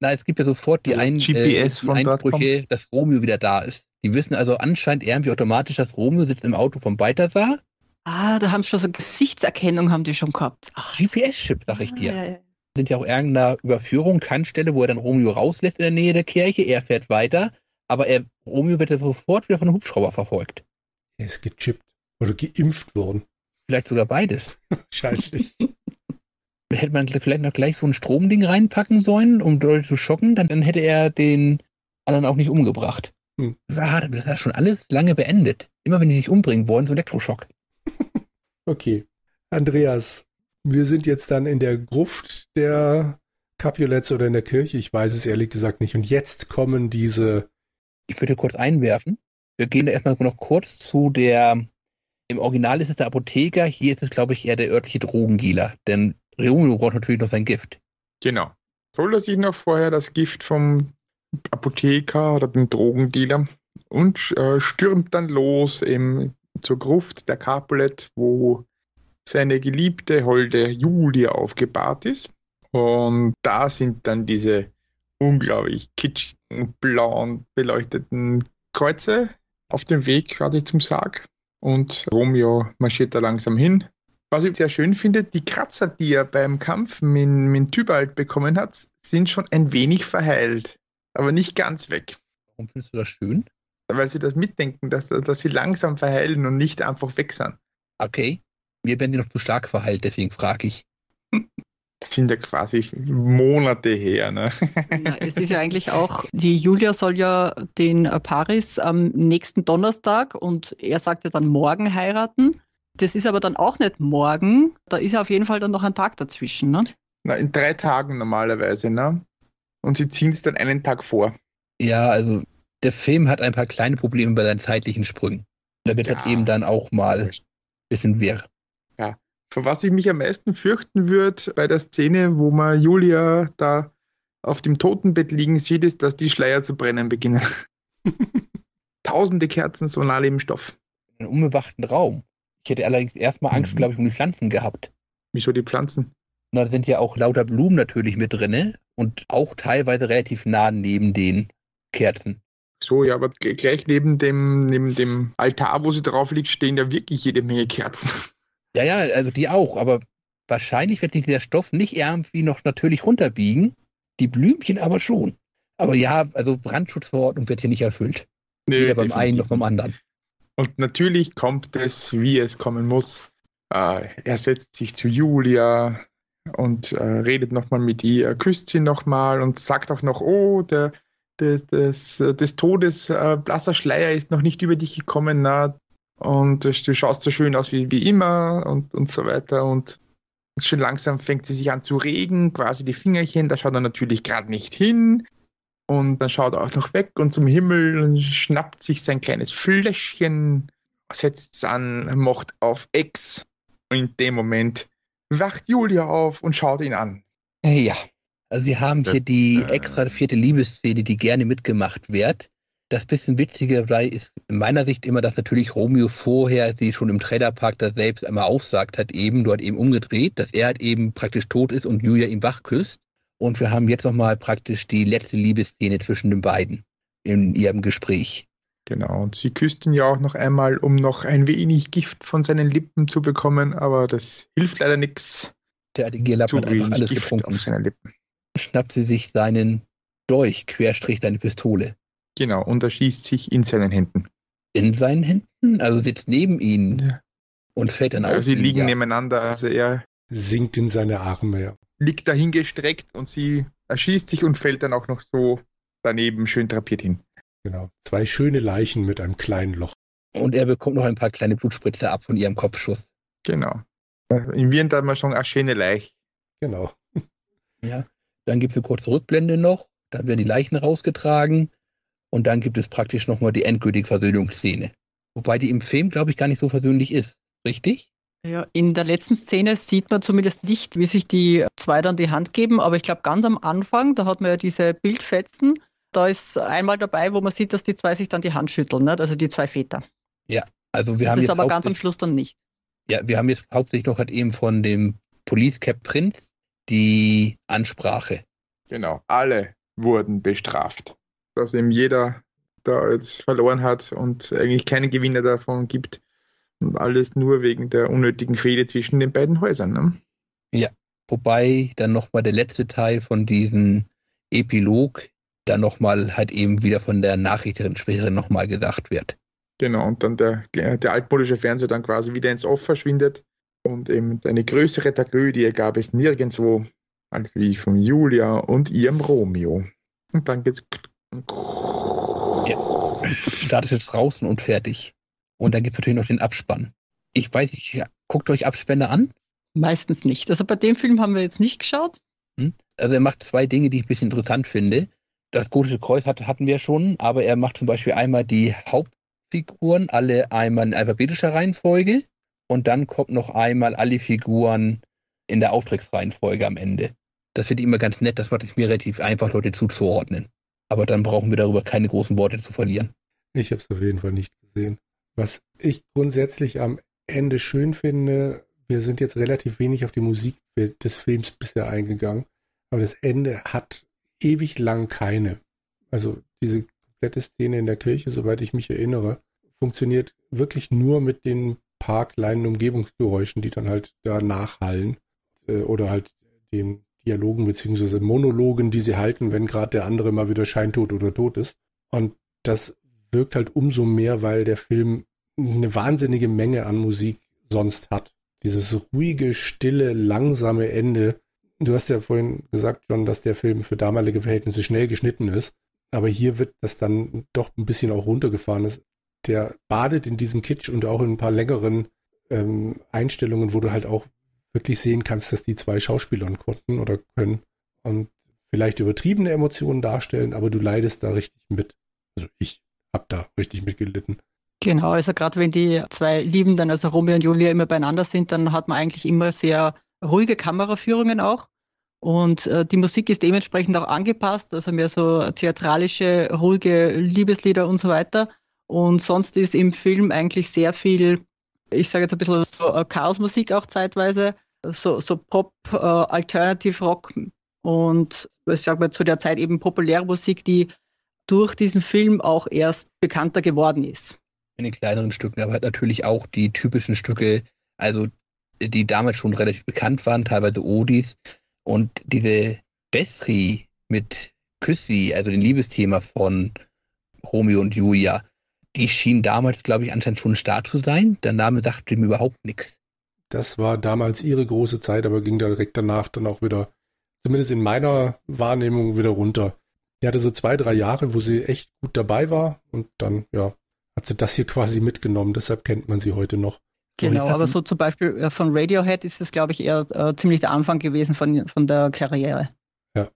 Na, es gibt ja sofort die, Ein GPS äh, die Einsprüche, dass Romeo wieder da ist. Die wissen also anscheinend irgendwie automatisch, dass Romeo sitzt im Auto von Balthasar. Ah, da haben sie schon so Gesichtserkennung haben die schon gehabt. GPS-Chip, sag ich dir. Ah, ja, ja. Sind ja auch irgendeiner Überführung, Tankstelle, wo er dann Romeo rauslässt in der Nähe der Kirche. Er fährt weiter, aber er, Romeo wird ja sofort wieder von einem Hubschrauber verfolgt. Er ist gechippt. Oder geimpft worden. Vielleicht sogar beides. Wahrscheinlich. hätte man vielleicht noch gleich so ein Stromding reinpacken sollen, um Leute zu schocken, dann, dann hätte er den anderen auch nicht umgebracht. Hm. Ah, das hat schon alles lange beendet. Immer wenn die sich umbringen wollen, so Elektroschock. okay. Andreas, wir sind jetzt dann in der Gruft der Capulets oder in der Kirche. Ich weiß es ehrlich gesagt nicht. Und jetzt kommen diese. Ich würde kurz einwerfen. Wir gehen da erstmal noch kurz zu der im Original ist es der Apotheker, hier ist es, glaube ich, eher der örtliche Drogendealer. Denn Romeo braucht natürlich noch sein Gift. Genau. Soll er sich noch vorher das Gift vom Apotheker oder dem Drogendealer und äh, stürmt dann los im, zur Gruft der Capulet, wo seine geliebte Holde Julia aufgebahrt ist. Und da sind dann diese unglaublich kitschigen, blauen, beleuchteten Kreuze auf dem Weg gerade zum Sarg. Und Romeo marschiert da langsam hin. Was ich sehr schön finde, die Kratzer, die er beim Kampf mit, mit Tybalt bekommen hat, sind schon ein wenig verheilt. Aber nicht ganz weg. Warum findest du das schön? Weil sie das mitdenken, dass, dass sie langsam verheilen und nicht einfach weg sind. Okay. Mir werden die noch zu stark verheilt, deswegen frage ich. Das sind ja quasi Monate her. Ne? Ja, es ist ja eigentlich auch, die Julia soll ja den Paris am nächsten Donnerstag und er sagt ja dann morgen heiraten. Das ist aber dann auch nicht morgen. Da ist ja auf jeden Fall dann noch ein Tag dazwischen. Ne? Na, in drei Tagen normalerweise. Ne? Und sie ziehen es dann einen Tag vor. Ja, also der Film hat ein paar kleine Probleme bei seinen zeitlichen Sprüngen. Da wird ja. halt eben dann auch mal ein bisschen wirr. Vor was ich mich am meisten fürchten würde bei der Szene, wo man Julia da auf dem Totenbett liegen sieht, ist, dass die Schleier zu brennen beginnen. Tausende Kerzen, so nah im Stoff. Einen unbewachten Raum. Ich hätte allerdings erstmal Angst, mhm. glaube ich, um die Pflanzen gehabt. Wieso die Pflanzen? Na, da sind ja auch lauter Blumen natürlich mit drin und auch teilweise relativ nah neben den Kerzen. So, ja, aber gleich neben dem, neben dem Altar, wo sie drauf liegt, stehen ja wirklich jede Menge Kerzen. Ja, ja, also die auch, aber wahrscheinlich wird sich der Stoff nicht irgendwie noch natürlich runterbiegen, die Blümchen aber schon. Aber ja, also Brandschutzverordnung wird hier nicht erfüllt. Nee, Weder beim einen noch beim anderen. Und natürlich kommt es, wie es kommen muss. Äh, er setzt sich zu Julia, und äh, redet nochmal mit ihr, küsst sie nochmal und sagt auch noch, oh, der, des, des, des Todes äh, blasser Schleier ist noch nicht über dich gekommen, na, und du schaust so schön aus wie, wie immer und, und so weiter. Und schon langsam fängt sie sich an zu regen, quasi die Fingerchen, da schaut er natürlich gerade nicht hin. Und dann schaut er auch noch weg und zum Himmel und schnappt sich sein kleines Fläschchen, setzt es an, macht auf Ex und in dem Moment wacht Julia auf und schaut ihn an. Ja, also wir haben hier die extra vierte Liebesszene, die gerne mitgemacht wird. Das bisschen witzige dabei ist in meiner Sicht immer, dass natürlich Romeo vorher sie schon im Trailerpark da selbst einmal aufsagt hat, eben dort eben umgedreht, dass er halt eben praktisch tot ist und Julia ihn wach küsst. Und wir haben jetzt nochmal praktisch die letzte Liebesszene zwischen den beiden in ihrem Gespräch. Genau, und sie küsst ihn ja auch noch einmal, um noch ein wenig Gift von seinen Lippen zu bekommen, aber das hilft leider nichts. Der Adigierlapp hat einfach alles Gift getrunken. Auf seine Lippen. Schnappt sie sich seinen Dolch, Querstrich seine Pistole. Genau, und er schießt sich in seinen Händen. In seinen Händen? Also sitzt neben ihnen ja. und fällt dann also auf. Sie liegen ja. nebeneinander, also er sinkt in seine Arme. Ja. Liegt dahingestreckt und sie erschießt sich und fällt dann auch noch so daneben schön drapiert hin. Genau. Zwei schöne Leichen mit einem kleinen Loch. Und er bekommt noch ein paar kleine Blutspritze ab von ihrem Kopfschuss. Genau. In Wien hat man schon eine schöne Leiche. Genau. Ja. Dann gibt es eine kurze Rückblende noch. Dann werden die Leichen rausgetragen. Und dann gibt es praktisch nochmal die endgültige Versöhnungsszene. Wobei die im Film, glaube ich, gar nicht so versöhnlich ist. Richtig? Ja, in der letzten Szene sieht man zumindest nicht, wie sich die zwei dann die Hand geben, aber ich glaube ganz am Anfang, da hat man ja diese Bildfetzen, da ist einmal dabei, wo man sieht, dass die zwei sich dann die Hand schütteln, nicht? also die zwei Väter. Ja, also wir das haben. Das ist aber ganz am Schluss dann nicht. Ja, wir haben jetzt hauptsächlich noch halt eben von dem Police Cap Prinz die Ansprache. Genau, alle wurden bestraft dass eben jeder da jetzt verloren hat und eigentlich keine Gewinner davon gibt. Und alles nur wegen der unnötigen Fehde zwischen den beiden Häusern. Ne? Ja, wobei dann nochmal der letzte Teil von diesem Epilog dann nochmal halt eben wieder von der Nachrichterin nochmal gesagt wird. Genau, und dann der, der altmodische Fernseher dann quasi wieder ins Off verschwindet und eben eine größere Tragödie gab es nirgendwo als wie von Julia und ihrem Romeo. Und dann geht's ja. Startet jetzt draußen und fertig. Und dann gibt es natürlich noch den Abspann. Ich weiß nicht, guckt euch Abspänne an? Meistens nicht. Also bei dem Film haben wir jetzt nicht geschaut. Hm? Also er macht zwei Dinge, die ich ein bisschen interessant finde. Das gotische Kreuz hat, hatten wir schon, aber er macht zum Beispiel einmal die Hauptfiguren alle einmal in alphabetischer Reihenfolge und dann kommt noch einmal alle Figuren in der Auftragsreihenfolge am Ende. Das finde ich immer ganz nett, das macht es mir relativ einfach, Leute zuzuordnen. Aber dann brauchen wir darüber keine großen Worte zu verlieren. Ich habe es auf jeden Fall nicht gesehen. Was ich grundsätzlich am Ende schön finde, wir sind jetzt relativ wenig auf die Musik des Films bisher eingegangen, aber das Ende hat ewig lang keine. Also diese komplette Szene in der Kirche, soweit ich mich erinnere, funktioniert wirklich nur mit den paar kleinen Umgebungsgeräuschen, die dann halt da nachhallen äh, oder halt den Dialogen beziehungsweise Monologen, die sie halten, wenn gerade der andere mal wieder scheintot oder tot ist. Und das wirkt halt umso mehr, weil der Film eine wahnsinnige Menge an Musik sonst hat. Dieses ruhige, stille, langsame Ende. Du hast ja vorhin gesagt, John, dass der Film für damalige Verhältnisse schnell geschnitten ist. Aber hier wird das dann doch ein bisschen auch runtergefahren. Der badet in diesem Kitsch und auch in ein paar längeren ähm, Einstellungen, wo du halt auch wirklich sehen kannst, dass die zwei Schauspielern konnten oder können und vielleicht übertriebene Emotionen darstellen, aber du leidest da richtig mit. Also ich habe da richtig mitgelitten. Genau, also gerade wenn die zwei Liebenden, also Romeo und Julia, immer beieinander sind, dann hat man eigentlich immer sehr ruhige Kameraführungen auch. Und äh, die Musik ist dementsprechend auch angepasst, also mehr so theatralische, ruhige Liebeslieder und so weiter. Und sonst ist im Film eigentlich sehr viel ich sage jetzt ein bisschen so äh, Chaosmusik auch zeitweise, so, so Pop, äh, Alternative Rock und ich sage mal zu der Zeit eben populäre Musik, die durch diesen Film auch erst bekannter geworden ist. In den kleineren Stücken, aber halt natürlich auch die typischen Stücke, also die damals schon relativ bekannt waren, teilweise Odis und diese Besri mit Küssi, also dem Liebesthema von Romeo und Julia, die schien damals, glaube ich, anscheinend schon ein Star zu sein. Der Name sagte ihm überhaupt nichts. Das war damals ihre große Zeit, aber ging direkt danach dann auch wieder, zumindest in meiner Wahrnehmung, wieder runter. Die hatte so zwei, drei Jahre, wo sie echt gut dabei war und dann, ja, hat sie das hier quasi mitgenommen. Deshalb kennt man sie heute noch. Genau, aber so zum Beispiel äh, von Radiohead ist es, glaube ich, eher äh, ziemlich der Anfang gewesen von, von der Karriere. Ja.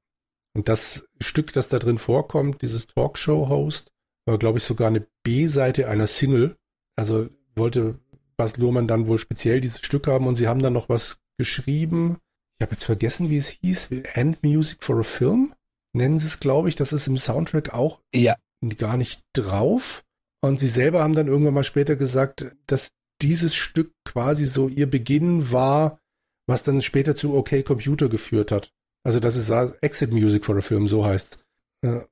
Und das Stück, das da drin vorkommt, dieses Talkshow-Host, war, glaube ich, sogar eine B-Seite einer Single. Also wollte Bas Luhrmann dann wohl speziell dieses Stück haben und sie haben dann noch was geschrieben. Ich habe jetzt vergessen, wie es hieß. End Music for a Film nennen sie es, glaube ich. Das ist im Soundtrack auch ja. gar nicht drauf. Und sie selber haben dann irgendwann mal später gesagt, dass dieses Stück quasi so ihr Beginn war, was dann später zu OK Computer geführt hat. Also das ist Exit Music for a Film, so heißt's.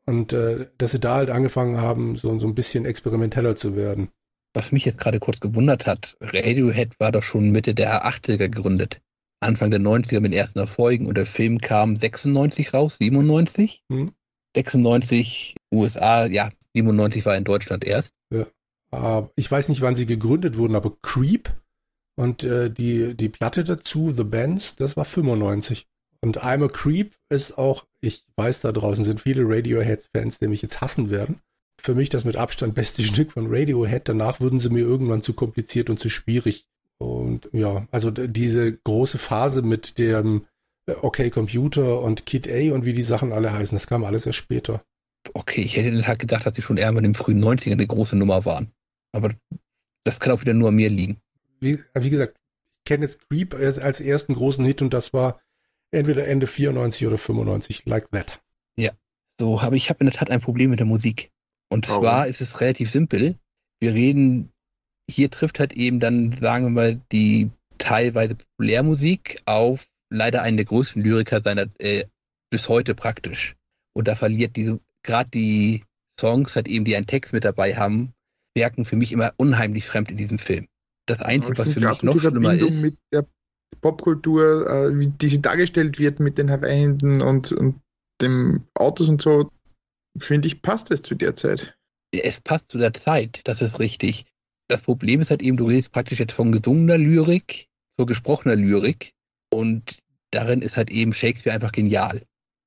Und äh, dass sie da halt angefangen haben, so, so ein bisschen experimenteller zu werden. Was mich jetzt gerade kurz gewundert hat, Radiohead war doch schon Mitte der 80er gegründet. Anfang der 90er mit den ersten Erfolgen und der Film kam 96 raus, 97. Hm. 96 USA, ja, 97 war in Deutschland erst. Ja. Uh, ich weiß nicht, wann sie gegründet wurden, aber Creep und äh, die, die Platte dazu, The Bands, das war 95. Und I'm a Creep ist auch, ich weiß, da draußen sind viele Radiohead-Fans, die mich jetzt hassen werden. Für mich das mit Abstand beste Stück von Radiohead. Danach würden sie mir irgendwann zu kompliziert und zu schwierig. Und ja, also diese große Phase mit dem äh, Okay Computer und Kid A und wie die Sachen alle heißen, das kam alles erst später. Okay, ich hätte halt gedacht, dass sie schon eher in den frühen 90ern eine große Nummer waren. Aber das kann auch wieder nur an mir liegen. Wie, wie gesagt, ich kenne jetzt Creep als, als ersten großen Hit und das war entweder Ende 94 oder 95, like that. Ja, so, aber ich habe in der Tat ein Problem mit der Musik. Und Warum? zwar ist es relativ simpel. Wir reden, hier trifft halt eben dann, sagen wir mal, die teilweise Populärmusik auf leider einen der größten Lyriker seiner, äh, bis heute praktisch. Und da verliert diese, gerade die Songs halt eben, die einen Text mit dabei haben, wirken für mich immer unheimlich fremd in diesem Film. Das Einzige, was für mich noch schlimmer ist. Mit der Popkultur, äh, wie die sie dargestellt wird mit den Hawaii-Händen und, und dem Autos und so, finde ich, passt es zu der Zeit. Es passt zu der Zeit, das ist richtig. Das Problem ist halt eben, du redest praktisch jetzt von gesungener Lyrik zur gesprochener Lyrik und darin ist halt eben Shakespeare einfach genial.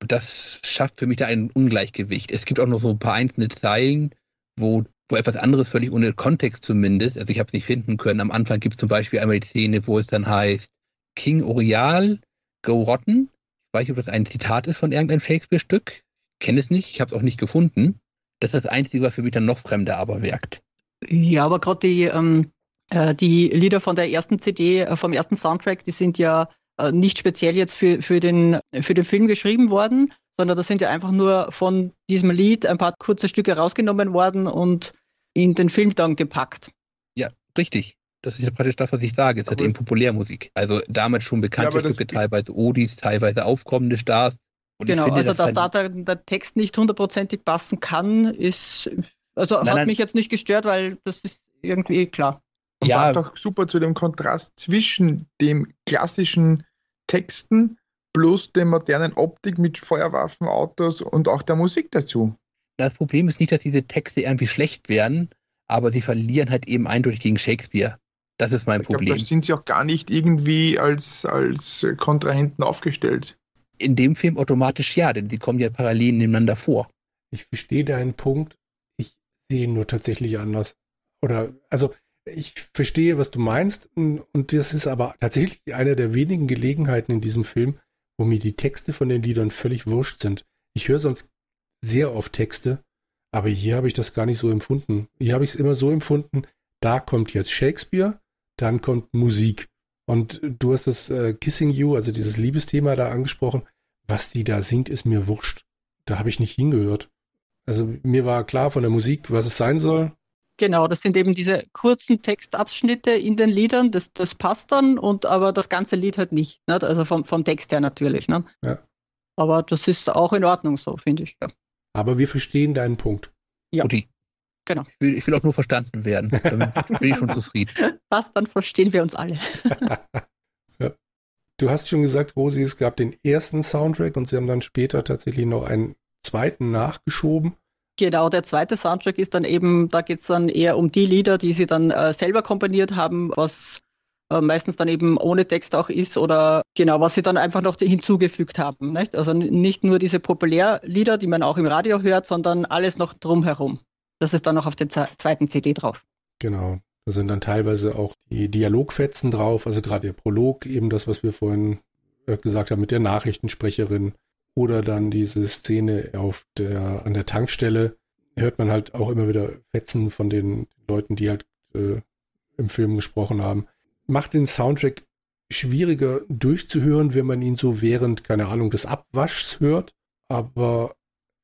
Das schafft für mich da ein Ungleichgewicht. Es gibt auch noch so ein paar einzelne Zeilen, wo, wo etwas anderes völlig ohne Kontext zumindest, also ich habe es nicht finden können. Am Anfang gibt es zum Beispiel einmal die Szene, wo es dann heißt, King Orial, go rotten. Ich weiß nicht, ob das ein Zitat ist von irgendeinem Shakespeare-Stück. Ich kenne es nicht, ich habe es auch nicht gefunden. Das ist das Einzige, was für mich dann noch fremder aber wirkt. Ja, aber gerade die, ähm, äh, die Lieder von der ersten CD, äh, vom ersten Soundtrack, die sind ja äh, nicht speziell jetzt für, für, den, für den Film geschrieben worden, sondern das sind ja einfach nur von diesem Lied ein paar kurze Stücke rausgenommen worden und in den Film dann gepackt. Ja, richtig. Das ist ja praktisch das, was ich sage. Es ist halt eben Populärmusik. Also damals schon bekannte ja, Stücke, teilweise Odis, teilweise aufkommende Stars. Und genau, finde, also dass da der, der, Text nicht hundertprozentig passen kann, ist, also nein, hat nein. mich jetzt nicht gestört, weil das ist irgendwie klar. Und ja. passt auch super zu dem Kontrast zwischen dem klassischen Texten plus der modernen Optik mit Feuerwaffen, Autos und auch der Musik dazu. Das Problem ist nicht, dass diese Texte irgendwie schlecht werden, aber sie verlieren halt eben eindeutig gegen Shakespeare. Das ist mein ich Problem. Glaub, da sind sie auch gar nicht irgendwie als, als Kontrahenten aufgestellt. In dem Film automatisch ja, denn sie kommen ja parallel nebeneinander vor. Ich verstehe deinen Punkt. Ich sehe ihn nur tatsächlich anders. Oder, also, ich verstehe, was du meinst. Und das ist aber tatsächlich eine der wenigen Gelegenheiten in diesem Film, wo mir die Texte von den Liedern völlig wurscht sind. Ich höre sonst sehr oft Texte, aber hier habe ich das gar nicht so empfunden. Hier habe ich es immer so empfunden, da kommt jetzt Shakespeare dann kommt Musik. Und du hast das äh, Kissing You, also dieses Liebesthema da angesprochen. Was die da singt, ist mir wurscht. Da habe ich nicht hingehört. Also mir war klar von der Musik, was es sein soll. Genau, das sind eben diese kurzen Textabschnitte in den Liedern, das, das passt dann, und aber das ganze Lied halt nicht. Ne? Also vom, vom Text her natürlich. Ne? Ja. Aber das ist auch in Ordnung so, finde ich. Ja. Aber wir verstehen deinen Punkt. Ja. Udi, Genau. Ich will, ich will, auch nur verstanden werden. Damit bin ich schon zufrieden. Was, dann verstehen wir uns alle. ja. Du hast schon gesagt, Rosi, es gab den ersten Soundtrack und sie haben dann später tatsächlich noch einen zweiten nachgeschoben. Genau, der zweite Soundtrack ist dann eben, da geht es dann eher um die Lieder, die sie dann äh, selber komponiert haben, was äh, meistens dann eben ohne Text auch ist oder genau, was sie dann einfach noch hinzugefügt haben. Nicht? Also nicht nur diese Populärlieder, die man auch im Radio hört, sondern alles noch drumherum. Das ist dann noch auf der zweiten CD drauf. Genau. Da sind dann teilweise auch die Dialogfetzen drauf, also gerade der Prolog, eben das, was wir vorhin äh, gesagt haben mit der Nachrichtensprecherin oder dann diese Szene auf der, an der Tankstelle, hört man halt auch immer wieder Fetzen von den Leuten, die halt äh, im Film gesprochen haben. Macht den Soundtrack schwieriger durchzuhören, wenn man ihn so während, keine Ahnung, des Abwaschs hört. Aber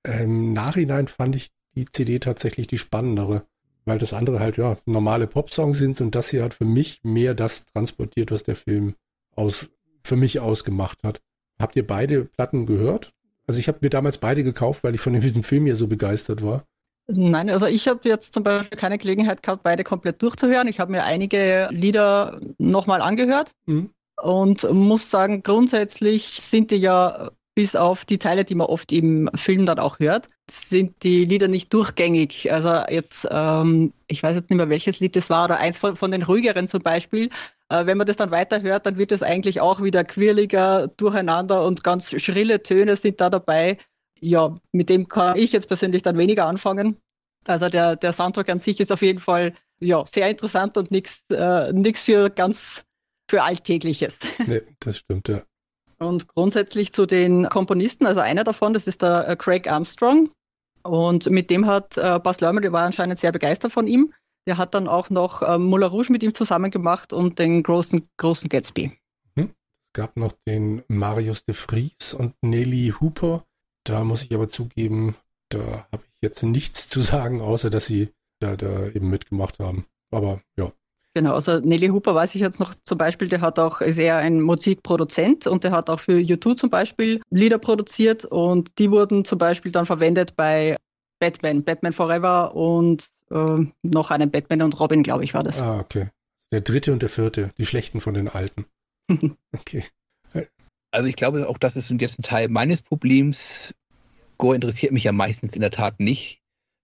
im Nachhinein fand ich die CD tatsächlich die spannendere weil das andere halt ja normale Popsongs sind und das hier hat für mich mehr das transportiert, was der Film aus für mich ausgemacht hat. Habt ihr beide Platten gehört? Also ich habe mir damals beide gekauft, weil ich von diesem Film ja so begeistert war. Nein, also ich habe jetzt zum Beispiel keine Gelegenheit gehabt, beide komplett durchzuhören. Ich habe mir einige Lieder nochmal angehört mhm. und muss sagen, grundsätzlich sind die ja bis auf die Teile, die man oft im Film dann auch hört, sind die Lieder nicht durchgängig. Also jetzt, ähm, ich weiß jetzt nicht mehr, welches Lied das war, oder eins von, von den ruhigeren zum Beispiel. Äh, wenn man das dann weiterhört, dann wird es eigentlich auch wieder quirliger durcheinander und ganz schrille Töne sind da dabei. Ja, mit dem kann ich jetzt persönlich dann weniger anfangen. Also der, der Soundtrack an sich ist auf jeden Fall ja, sehr interessant und nichts äh, für ganz für Alltägliches. Nee, das stimmt, ja. Und grundsätzlich zu den Komponisten, also einer davon, das ist der äh, Craig Armstrong. Und mit dem hat äh, Bas Lerman, der war anscheinend sehr begeistert von ihm. Der hat dann auch noch äh, Moulin Rouge mit ihm zusammen gemacht und den großen, großen Gatsby. Hm. Es gab noch den Marius de Vries und Nelly Hooper. Da muss ich aber zugeben, da habe ich jetzt nichts zu sagen, außer dass sie da, da eben mitgemacht haben. Aber ja. Genau, also Nelly Hooper weiß ich jetzt noch zum Beispiel, der hat auch, ist eher ein Musikproduzent und der hat auch für YouTube zum Beispiel Lieder produziert und die wurden zum Beispiel dann verwendet bei Batman, Batman Forever und äh, noch einen Batman und Robin, glaube ich, war das. Ah, okay. Der dritte und der vierte, die schlechten von den alten. okay. Also ich glaube auch, das ist jetzt ein Teil meines Problems. Gore interessiert mich ja meistens in der Tat nicht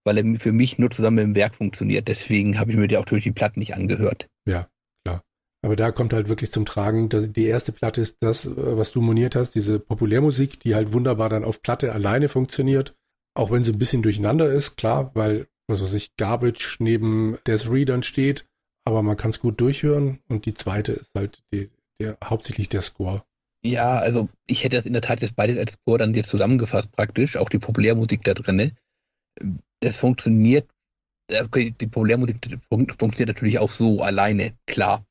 weil er für mich nur zusammen im Werk funktioniert. Deswegen habe ich mir die auch durch die Platten nicht angehört. Ja, klar. Aber da kommt halt wirklich zum Tragen, dass die erste Platte ist das, äh, was du moniert hast, diese Populärmusik, die halt wunderbar dann auf Platte alleine funktioniert. Auch wenn sie ein bisschen durcheinander ist, klar, weil, was weiß ich, Garbage neben Death Readern steht, aber man kann es gut durchhören. Und die zweite ist halt die, der, hauptsächlich der Score. Ja, also ich hätte das in der Tat jetzt beides als Score dann jetzt zusammengefasst praktisch, auch die Populärmusik da drinne das funktioniert, die Populärmusik funktioniert natürlich auch so alleine, klar.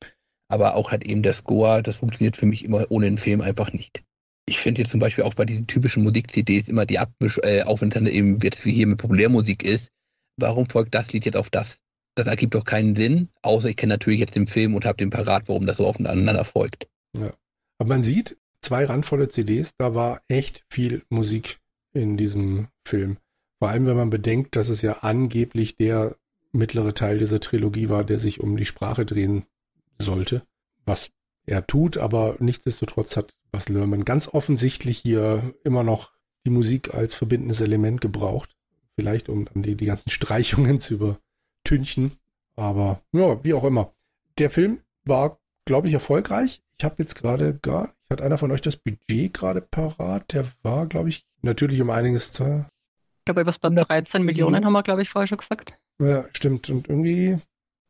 Aber auch halt eben der Score, das funktioniert für mich immer ohne den Film einfach nicht. Ich finde jetzt zum Beispiel auch bei diesen typischen Musik-CDs immer die Abmisch, äh, auch wenn es dann eben jetzt wie hier mit Populärmusik ist, warum folgt das Lied jetzt auf das? Das ergibt doch keinen Sinn, außer ich kenne natürlich jetzt den Film und habe den parat, warum das so aufeinander folgt. Ja. Aber man sieht, zwei randvolle CDs, da war echt viel Musik in diesem Film. Vor allem, wenn man bedenkt, dass es ja angeblich der mittlere Teil dieser Trilogie war, der sich um die Sprache drehen sollte. Was er tut, aber nichtsdestotrotz hat Bas Lerman ganz offensichtlich hier immer noch die Musik als verbindendes Element gebraucht. Vielleicht um die, die ganzen Streichungen zu übertünchen. Aber ja, wie auch immer. Der Film war, glaube ich, erfolgreich. Ich habe jetzt gerade gar, hat einer von euch das Budget gerade parat? Der war, glaube ich, natürlich um einiges glaube, was bei 13 Millionen haben wir, glaube ich, vorher schon gesagt. Ja, stimmt. Und irgendwie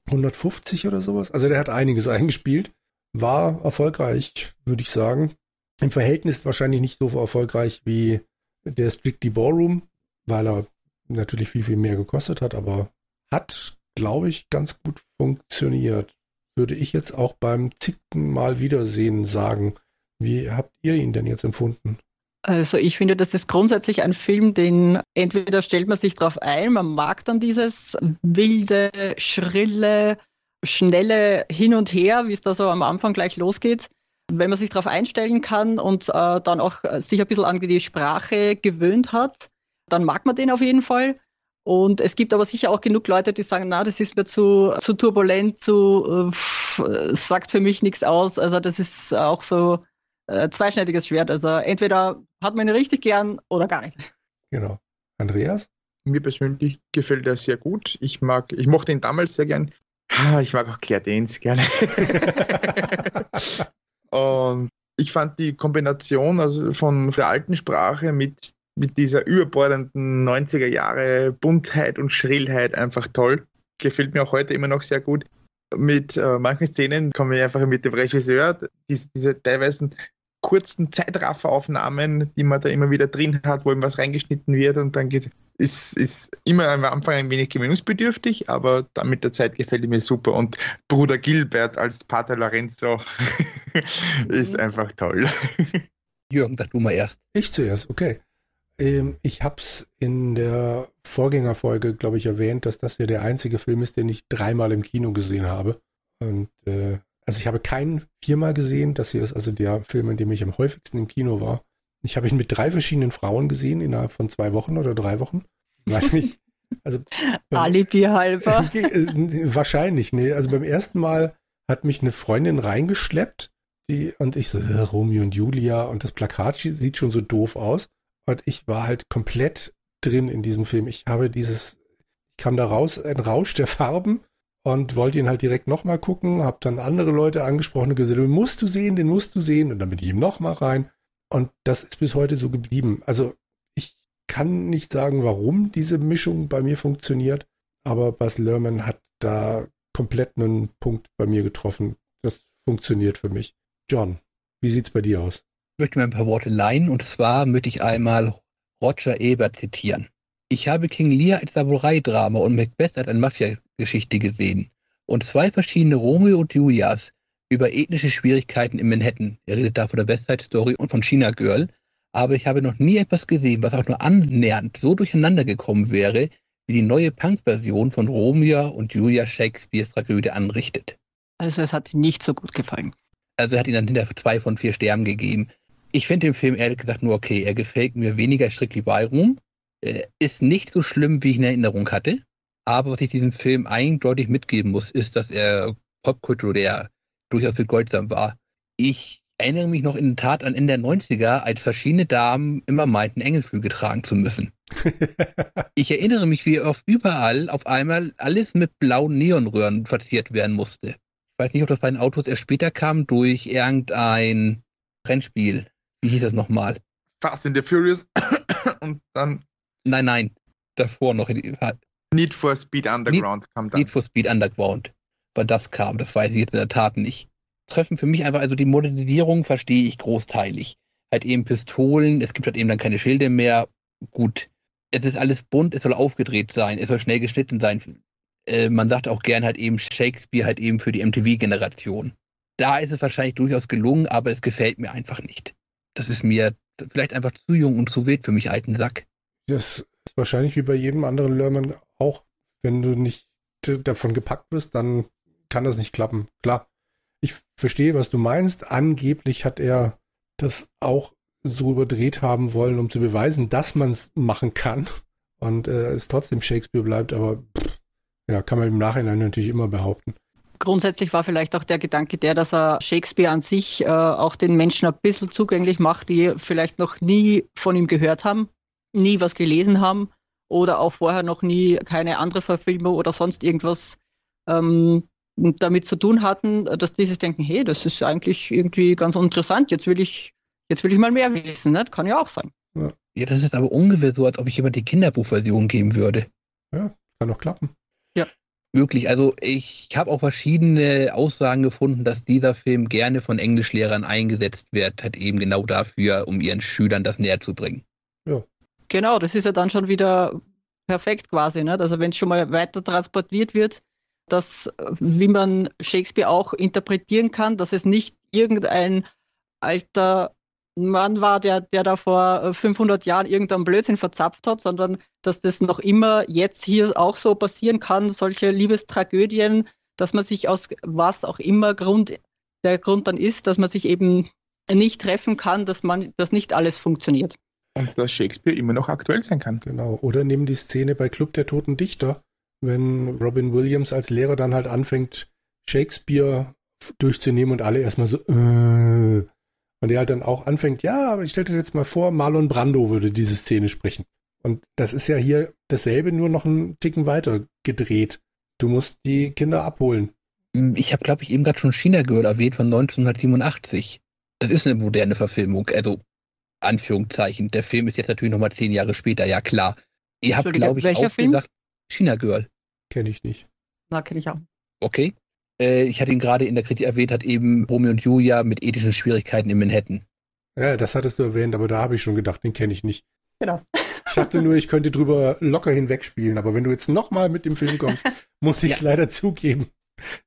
150 oder sowas. Also der hat einiges eingespielt. War erfolgreich, würde ich sagen. Im Verhältnis wahrscheinlich nicht so erfolgreich wie der Strictly Ballroom, weil er natürlich viel, viel mehr gekostet hat, aber hat, glaube ich, ganz gut funktioniert. Würde ich jetzt auch beim zickten Mal Wiedersehen sagen. Wie habt ihr ihn denn jetzt empfunden? Also ich finde, das ist grundsätzlich ein Film, den entweder stellt man sich darauf ein, man mag dann dieses wilde, schrille, schnelle Hin und Her, wie es da so am Anfang gleich losgeht. Wenn man sich darauf einstellen kann und äh, dann auch sich ein bisschen an die Sprache gewöhnt hat, dann mag man den auf jeden Fall. Und es gibt aber sicher auch genug Leute, die sagen, na, das ist mir zu, zu turbulent, zu, äh, sagt für mich nichts aus. Also das ist auch so äh, zweischneidiges Schwert. Also entweder hat man ihn richtig gern oder gar nicht. Genau. Andreas? Mir persönlich gefällt er sehr gut. Ich mag, ich mochte ihn damals sehr gern. Ich mag auch Claire Danes gerne. und ich fand die Kombination also von der alten Sprache mit, mit dieser überbordenden 90er Jahre Buntheit und Schrillheit einfach toll. Gefällt mir auch heute immer noch sehr gut. Mit äh, manchen Szenen kommen wir einfach mit dem Regisseur, diese, diese teilweise kurzen Zeitrafferaufnahmen, die man da immer wieder drin hat, wo ihm was reingeschnitten wird und dann geht ist, ist immer am Anfang ein wenig gewöhnungsbedürftig, aber dann mit der Zeit gefällt mir super. Und Bruder Gilbert als Pater Lorenzo ist mhm. einfach toll. Jürgen, sag du mal erst. Ich zuerst, okay. Ähm, ich habe es in der Vorgängerfolge, glaube ich, erwähnt, dass das ja der einzige Film ist, den ich dreimal im Kino gesehen habe. Und äh, also ich habe keinen viermal gesehen. Das hier ist also der Film, in dem ich am häufigsten im Kino war. Ich habe ihn mit drei verschiedenen Frauen gesehen innerhalb von zwei Wochen oder drei Wochen. Wahrscheinlich. Also, Alibi halber. Äh, wahrscheinlich, nee. Also beim ersten Mal hat mich eine Freundin reingeschleppt, die, und ich so, äh, Romeo und Julia und das Plakat sieht schon so doof aus. Und ich war halt komplett drin in diesem Film. Ich habe dieses, ich kam da raus, ein Rausch der Farben und wollte ihn halt direkt nochmal gucken, habe dann andere Leute angesprochen und gesagt, den musst du sehen, den musst du sehen. Und dann bin ich ihm nochmal rein. Und das ist bis heute so geblieben. Also ich kann nicht sagen, warum diese Mischung bei mir funktioniert, aber Bas Lerman hat da komplett einen Punkt bei mir getroffen. Das funktioniert für mich. John, wie sieht's bei dir aus? Ich möchte mir ein paar Worte leihen und zwar möchte ich einmal Roger Ebert zitieren. Ich habe King Lear als Samurai-Drama und Macbeth als eine Mafia-Geschichte gesehen und zwei verschiedene Romeo und Julias über ethnische Schwierigkeiten in Manhattan. Er redet da von der West Side Story und von China Girl. Aber ich habe noch nie etwas gesehen, was auch nur annähernd so durcheinander gekommen wäre, wie die neue Punk-Version von Romeo und Julia Shakespeares Tragödie anrichtet. Also es hat ihm nicht so gut gefallen. Also er hat ihn dann hinter zwei von vier Sternen gegeben. Ich finde den Film ehrlich gesagt nur okay. Er gefällt mir weniger Strictly Ballroom. Er ist nicht so schlimm, wie ich in Erinnerung hatte. Aber was ich diesem Film eindeutig mitgeben muss, ist, dass er popkulturell durchaus bedeutsam war. Ich erinnere mich noch in der Tat an Ende der 90er, als verschiedene Damen immer meinten, Engelflüge tragen zu müssen. ich erinnere mich, wie auf überall auf einmal alles mit blauen Neonröhren verziert werden musste. Ich weiß nicht, ob das bei den Autos erst später kam, durch irgendein Rennspiel. Wie hieß das nochmal? Fast in the Furious und dann. Nein, nein. Davor noch. Need for Speed Underground Need, kam dann. Need for Speed Underground wann das kam. Das weiß ich jetzt in der Tat nicht. Treffen für mich einfach, also die Modernisierung verstehe ich großteilig. Halt eben Pistolen, es gibt halt eben dann keine Schilde mehr. Gut, es ist alles bunt, es soll aufgedreht sein, es soll schnell geschnitten sein. Äh, man sagt auch gern halt eben Shakespeare halt eben für die MTV-Generation. Da ist es wahrscheinlich durchaus gelungen, aber es gefällt mir einfach nicht. Das ist mir vielleicht einfach zu jung und zu wild für mich alten Sack. Das ist wahrscheinlich wie bei jedem anderen Lerman auch, wenn du nicht davon gepackt wirst, dann kann das nicht klappen. Klar, ich verstehe, was du meinst. Angeblich hat er das auch so überdreht haben wollen, um zu beweisen, dass man es machen kann und äh, es trotzdem Shakespeare bleibt, aber pff, ja, kann man im Nachhinein natürlich immer behaupten. Grundsätzlich war vielleicht auch der Gedanke der, dass er Shakespeare an sich äh, auch den Menschen ein bisschen zugänglich macht, die vielleicht noch nie von ihm gehört haben, nie was gelesen haben oder auch vorher noch nie keine andere Verfilmung oder sonst irgendwas ähm, damit zu tun hatten, dass die sich denken, hey, das ist eigentlich irgendwie ganz interessant, jetzt will ich, jetzt will ich mal mehr wissen, ne? kann ja auch sein. Ja. ja, das ist aber ungefähr so, als ob ich jemand die Kinderbuchversion geben würde. Ja, kann doch klappen. Ja. Wirklich, also ich habe auch verschiedene Aussagen gefunden, dass dieser Film gerne von Englischlehrern eingesetzt wird, hat eben genau dafür, um ihren Schülern das näher zu bringen. Ja. Genau, das ist ja dann schon wieder perfekt quasi, ne? Also wenn es schon mal weiter transportiert wird, dass, wie man Shakespeare auch interpretieren kann, dass es nicht irgendein alter Mann war, der, der da vor 500 Jahren irgendeinen Blödsinn verzapft hat, sondern dass das noch immer jetzt hier auch so passieren kann, solche Liebestragödien, dass man sich aus was auch immer Grund, der Grund dann ist, dass man sich eben nicht treffen kann, dass man, dass nicht alles funktioniert. Und dass Shakespeare immer noch aktuell sein kann. Genau. Oder nehmen die Szene bei Club der Toten Dichter, wenn Robin Williams als Lehrer dann halt anfängt, Shakespeare durchzunehmen und alle erstmal so, äh, und er halt dann auch anfängt, ja, aber ich stelle dir jetzt mal vor, Marlon Brando würde diese Szene sprechen. Und das ist ja hier dasselbe, nur noch einen Ticken weiter gedreht. Du musst die Kinder abholen. Hm, ich habe, glaube ich, eben gerade schon China Girl erwähnt von 1987. Das ist eine moderne Verfilmung, also Anführungszeichen. Der Film ist jetzt natürlich nochmal zehn Jahre später, ja klar. Ihr habt, glaube ich, auch Film? gesagt, China Girl. Kenne ich nicht. Na, kenne ich auch. Okay. Äh, ich hatte ihn gerade in der Kritik erwähnt, hat eben Romeo und Julia mit ethischen Schwierigkeiten in Manhattan. Ja, das hattest du erwähnt, aber da habe ich schon gedacht, den kenne ich nicht. Genau. Ich dachte nur, ich könnte drüber locker hinwegspielen, aber wenn du jetzt nochmal mit dem Film kommst, muss ich es ja. leider zugeben.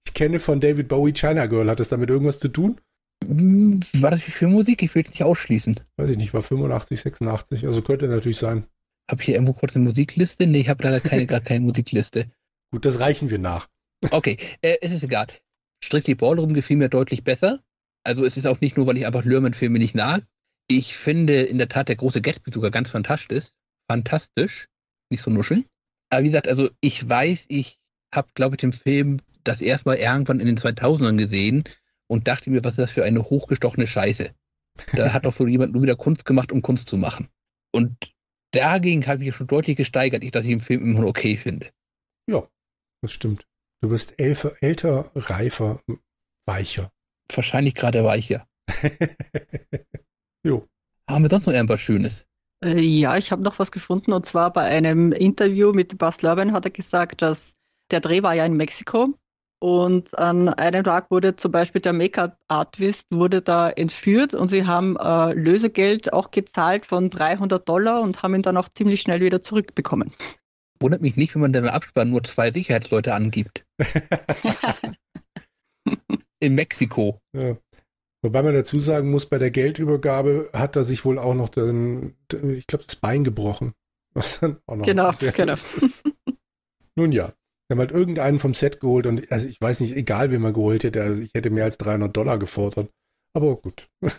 Ich kenne von David Bowie China Girl. Hat das damit irgendwas zu tun? Hm, war das für Musik? Ich will es nicht ausschließen. Weiß ich nicht, war 85, 86. Also könnte natürlich sein. Habe ich hier irgendwo kurz eine Musikliste? Nee, ich habe leider keine, gar keine Musikliste. Gut, das reichen wir nach. Okay, äh, es ist egal. Strictly Ballroom gefiel mir deutlich besser. Also es ist auch nicht nur, weil ich einfach Lürman-Filme nicht nahe. Ich finde in der Tat der große Gatsby sogar ganz fantastisch. Fantastisch. Nicht so nuscheln. Aber wie gesagt, also ich weiß, ich habe, glaube ich, den Film das erste Mal irgendwann in den 2000ern gesehen und dachte mir, was ist das für eine hochgestochene Scheiße. Da hat doch so jemand nur wieder Kunst gemacht, um Kunst zu machen. Und dagegen habe ich schon deutlich gesteigert, dass ich den Film immer noch okay finde. Ja, das stimmt. Du bist älter, älter reifer, weicher. Wahrscheinlich gerade weicher. jo. Haben wir sonst noch irgendwas Schönes? Äh, ja, ich habe noch was gefunden und zwar bei einem Interview mit Bas Lerben hat er gesagt, dass der Dreh war ja in Mexiko und an einem Tag wurde zum Beispiel der Make-up-Artist wurde da entführt und sie haben äh, Lösegeld auch gezahlt von 300 Dollar und haben ihn dann auch ziemlich schnell wieder zurückbekommen. Wundert mich nicht, wenn man in der Abspann nur zwei Sicherheitsleute angibt. in Mexiko. Ja. Wobei man dazu sagen muss, bei der Geldübergabe hat er sich wohl auch noch den, ich glaube, das Bein gebrochen. Was dann auch noch genau, genau. Nun ja, wir haben halt irgendeinen vom Set geholt und also ich weiß nicht, egal wen man geholt hätte, also ich hätte mehr als 300 Dollar gefordert. Aber gut.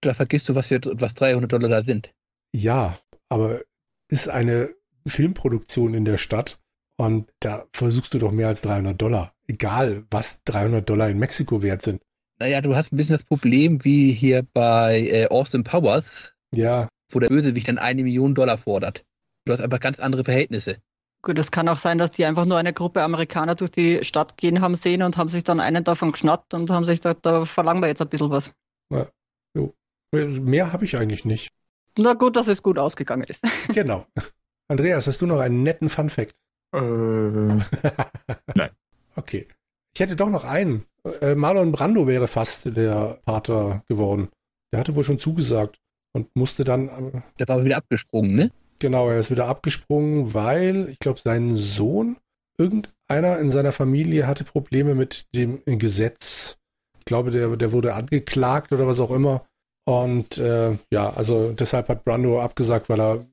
Da vergisst du, was, wir, was 300 Dollar da sind. Ja, aber ist eine Filmproduktion in der Stadt und da versuchst du doch mehr als 300 Dollar. Egal, was 300 Dollar in Mexiko wert sind. Naja, du hast ein bisschen das Problem wie hier bei äh, Austin Powers. Ja. Wo der Bösewicht dann eine Million Dollar fordert. Du hast einfach ganz andere Verhältnisse. Gut, es kann auch sein, dass die einfach nur eine Gruppe Amerikaner durch die Stadt gehen haben sehen und haben sich dann einen davon geschnappt und haben sich gedacht, da verlangen wir jetzt ein bisschen was. Ja, jo. Mehr habe ich eigentlich nicht. Na gut, dass es gut ausgegangen ist. Genau. Andreas, hast du noch einen netten Fun Fact? Äh, nein. Okay. Ich hätte doch noch einen. Äh, Marlon Brando wäre fast der Pater geworden. Der hatte wohl schon zugesagt und musste dann. Äh, der war wieder abgesprungen, ne? Genau, er ist wieder abgesprungen, weil ich glaube, sein Sohn, irgendeiner in seiner Familie hatte Probleme mit dem Gesetz. Ich glaube, der, der wurde angeklagt oder was auch immer. Und äh, ja, also deshalb hat Brando abgesagt, weil er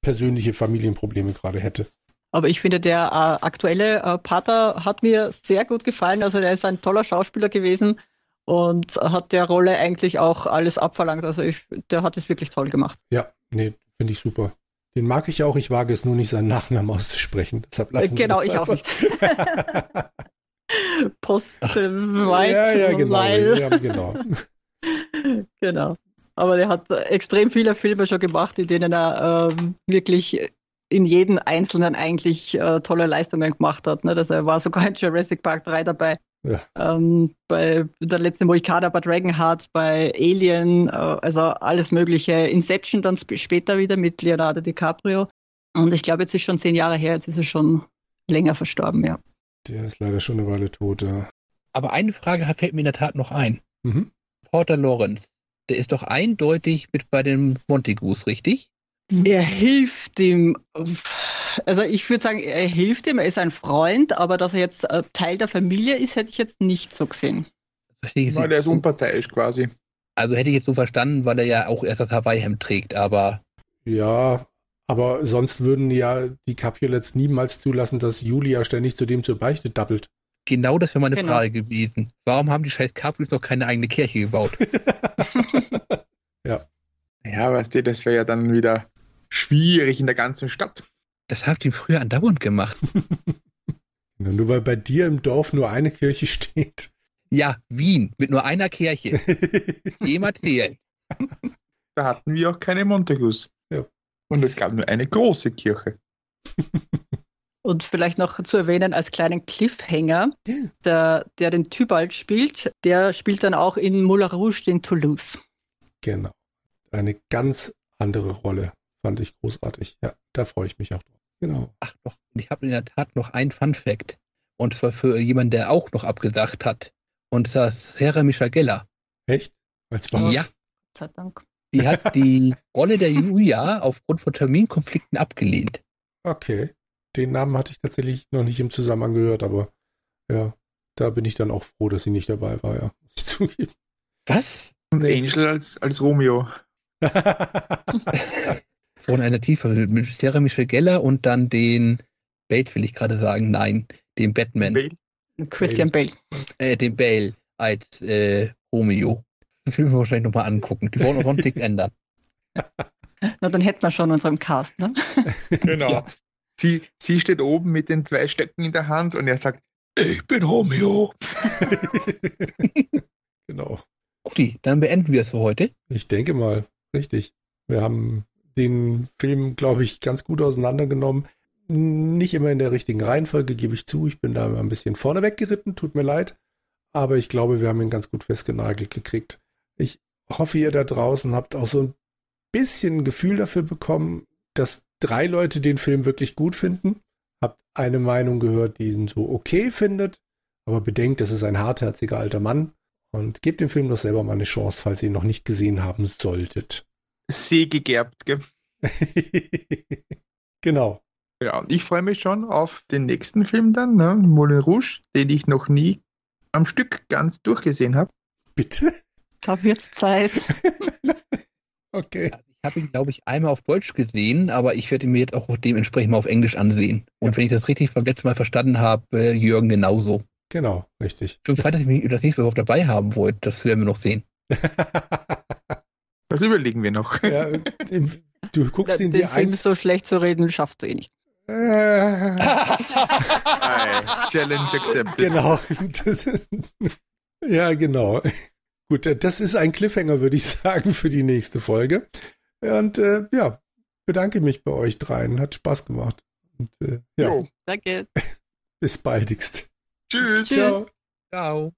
persönliche Familienprobleme gerade hätte. Aber ich finde, der äh, aktuelle äh, Pater hat mir sehr gut gefallen. Also er ist ein toller Schauspieler gewesen und hat der Rolle eigentlich auch alles abverlangt. Also ich, der hat es wirklich toll gemacht. Ja, nee, finde ich super. Den mag ich auch, ich wage es nur nicht, seinen Nachnamen auszusprechen. Deshalb lassen genau, ich auch nicht. Post White. Ja, ja, genau. Ja, genau. genau. Aber der hat extrem viele Filme schon gemacht, in denen er ähm, wirklich in jedem Einzelnen eigentlich äh, tolle Leistungen gemacht hat. Ne? Also er war sogar in Jurassic Park 3 dabei. Ja. Ähm, bei der letzte Mohikaner bei Dragonheart, bei Alien, äh, also alles Mögliche. Inception dann sp später wieder mit Leonardo DiCaprio. Und ich glaube, jetzt ist schon zehn Jahre her, jetzt ist er schon länger verstorben, ja. Der ist leider schon eine Weile tot, ja. Aber eine Frage fällt mir in der Tat noch ein. Mhm. Porter Lawrence, der ist doch eindeutig mit bei den Montagus, richtig? Er hilft ihm. Also ich würde sagen, er hilft ihm, er ist ein Freund, aber dass er jetzt äh, Teil der Familie ist, hätte ich jetzt nicht so gesehen. Weil er ist unparteiisch quasi. Also hätte ich jetzt so verstanden, weil er ja auch erst das Hawaii-Hemd trägt, aber. Ja, aber sonst würden ja die Capulets niemals zulassen, dass Julia ständig zu dem zur Beichte dappelt. Genau das wäre meine genau. Frage gewesen. Warum haben die scheiß Capulets noch keine eigene Kirche gebaut? ja. Ja, weißt du, das wäre ja dann wieder schwierig in der ganzen Stadt. Das habt ihr früher andauernd gemacht. Nur weil bei dir im Dorf nur eine Kirche steht. Ja, Wien mit nur einer Kirche. Jemand zählen. Da hatten wir auch keine Montagus. Ja. Und es gab nur eine große Kirche. Und vielleicht noch zu erwähnen als kleinen Cliffhanger, der, der den Tybalt spielt, der spielt dann auch in Moulin Rouge in Toulouse. Genau. Eine ganz andere Rolle. Fand ich großartig. Ja, da freue ich mich auch drauf. Genau. Ach doch, ich habe in der Tat noch einen Fun Fact. Und zwar für jemanden, der auch noch abgesagt hat. Und zwar Sarah Michagella. Echt? Als was? Ja. Gott Dank. Die hat die Rolle der Julia aufgrund von Terminkonflikten abgelehnt. Okay. Den Namen hatte ich tatsächlich noch nicht im Zusammenhang gehört, aber ja, da bin ich dann auch froh, dass sie nicht dabei war, ja. Muss ich zugeben. Was? Und Angel als, als Romeo. Von einer Tiefe mit Sarah Michelle Geller und dann den Bale, will ich gerade sagen, nein, den Batman. Bale. Christian Bale. Äh, den Bale als äh, Romeo. Den Film wir wahrscheinlich nochmal angucken. Die wollen auch sonst ändern. Na, dann hätten wir schon unseren Cast, ne? Genau. Ja. Sie, sie steht oben mit den zwei Stöcken in der Hand und er sagt, ich bin Romeo. genau. Guti, dann beenden wir es für heute. Ich denke mal, richtig. Wir haben den Film, glaube ich, ganz gut auseinandergenommen. Nicht immer in der richtigen Reihenfolge, gebe ich zu. Ich bin da ein bisschen vorne weggeritten, tut mir leid. Aber ich glaube, wir haben ihn ganz gut festgenagelt gekriegt. Ich hoffe, ihr da draußen habt auch so ein bisschen Gefühl dafür bekommen, dass drei Leute den Film wirklich gut finden. Habt eine Meinung gehört, die ihn so okay findet. Aber bedenkt, das ist ein hartherziger alter Mann. Und gebt dem Film doch selber mal eine Chance, falls ihr ihn noch nicht gesehen haben solltet. Seegegerbt, gell? genau. Ja, und ich freue mich schon auf den nächsten Film dann, ne? Moulin Rouge, den ich noch nie am Stück ganz durchgesehen habe. Bitte? Da wird's Zeit. okay. Also ich habe ihn, glaube ich, einmal auf Deutsch gesehen, aber ich werde ihn mir jetzt auch dementsprechend mal auf Englisch ansehen. Und ja. wenn ich das richtig beim letzten Mal verstanden habe, Jürgen genauso. Genau, richtig. Schon frei, dass ich mich das nächste Mal dabei haben wollte. Das werden wir noch sehen. das überlegen wir noch. Ja, du guckst ihn dir Den Film so schlecht zu reden, schaffst du eh nicht. Challenge accepted. Genau. ja, genau. Gut, das ist ein Cliffhanger, würde ich sagen, für die nächste Folge. Und äh, ja, bedanke mich bei euch dreien. Hat Spaß gemacht. Und, äh, ja. Danke. Bis baldigst. Tschüss. Ciao. Ciao.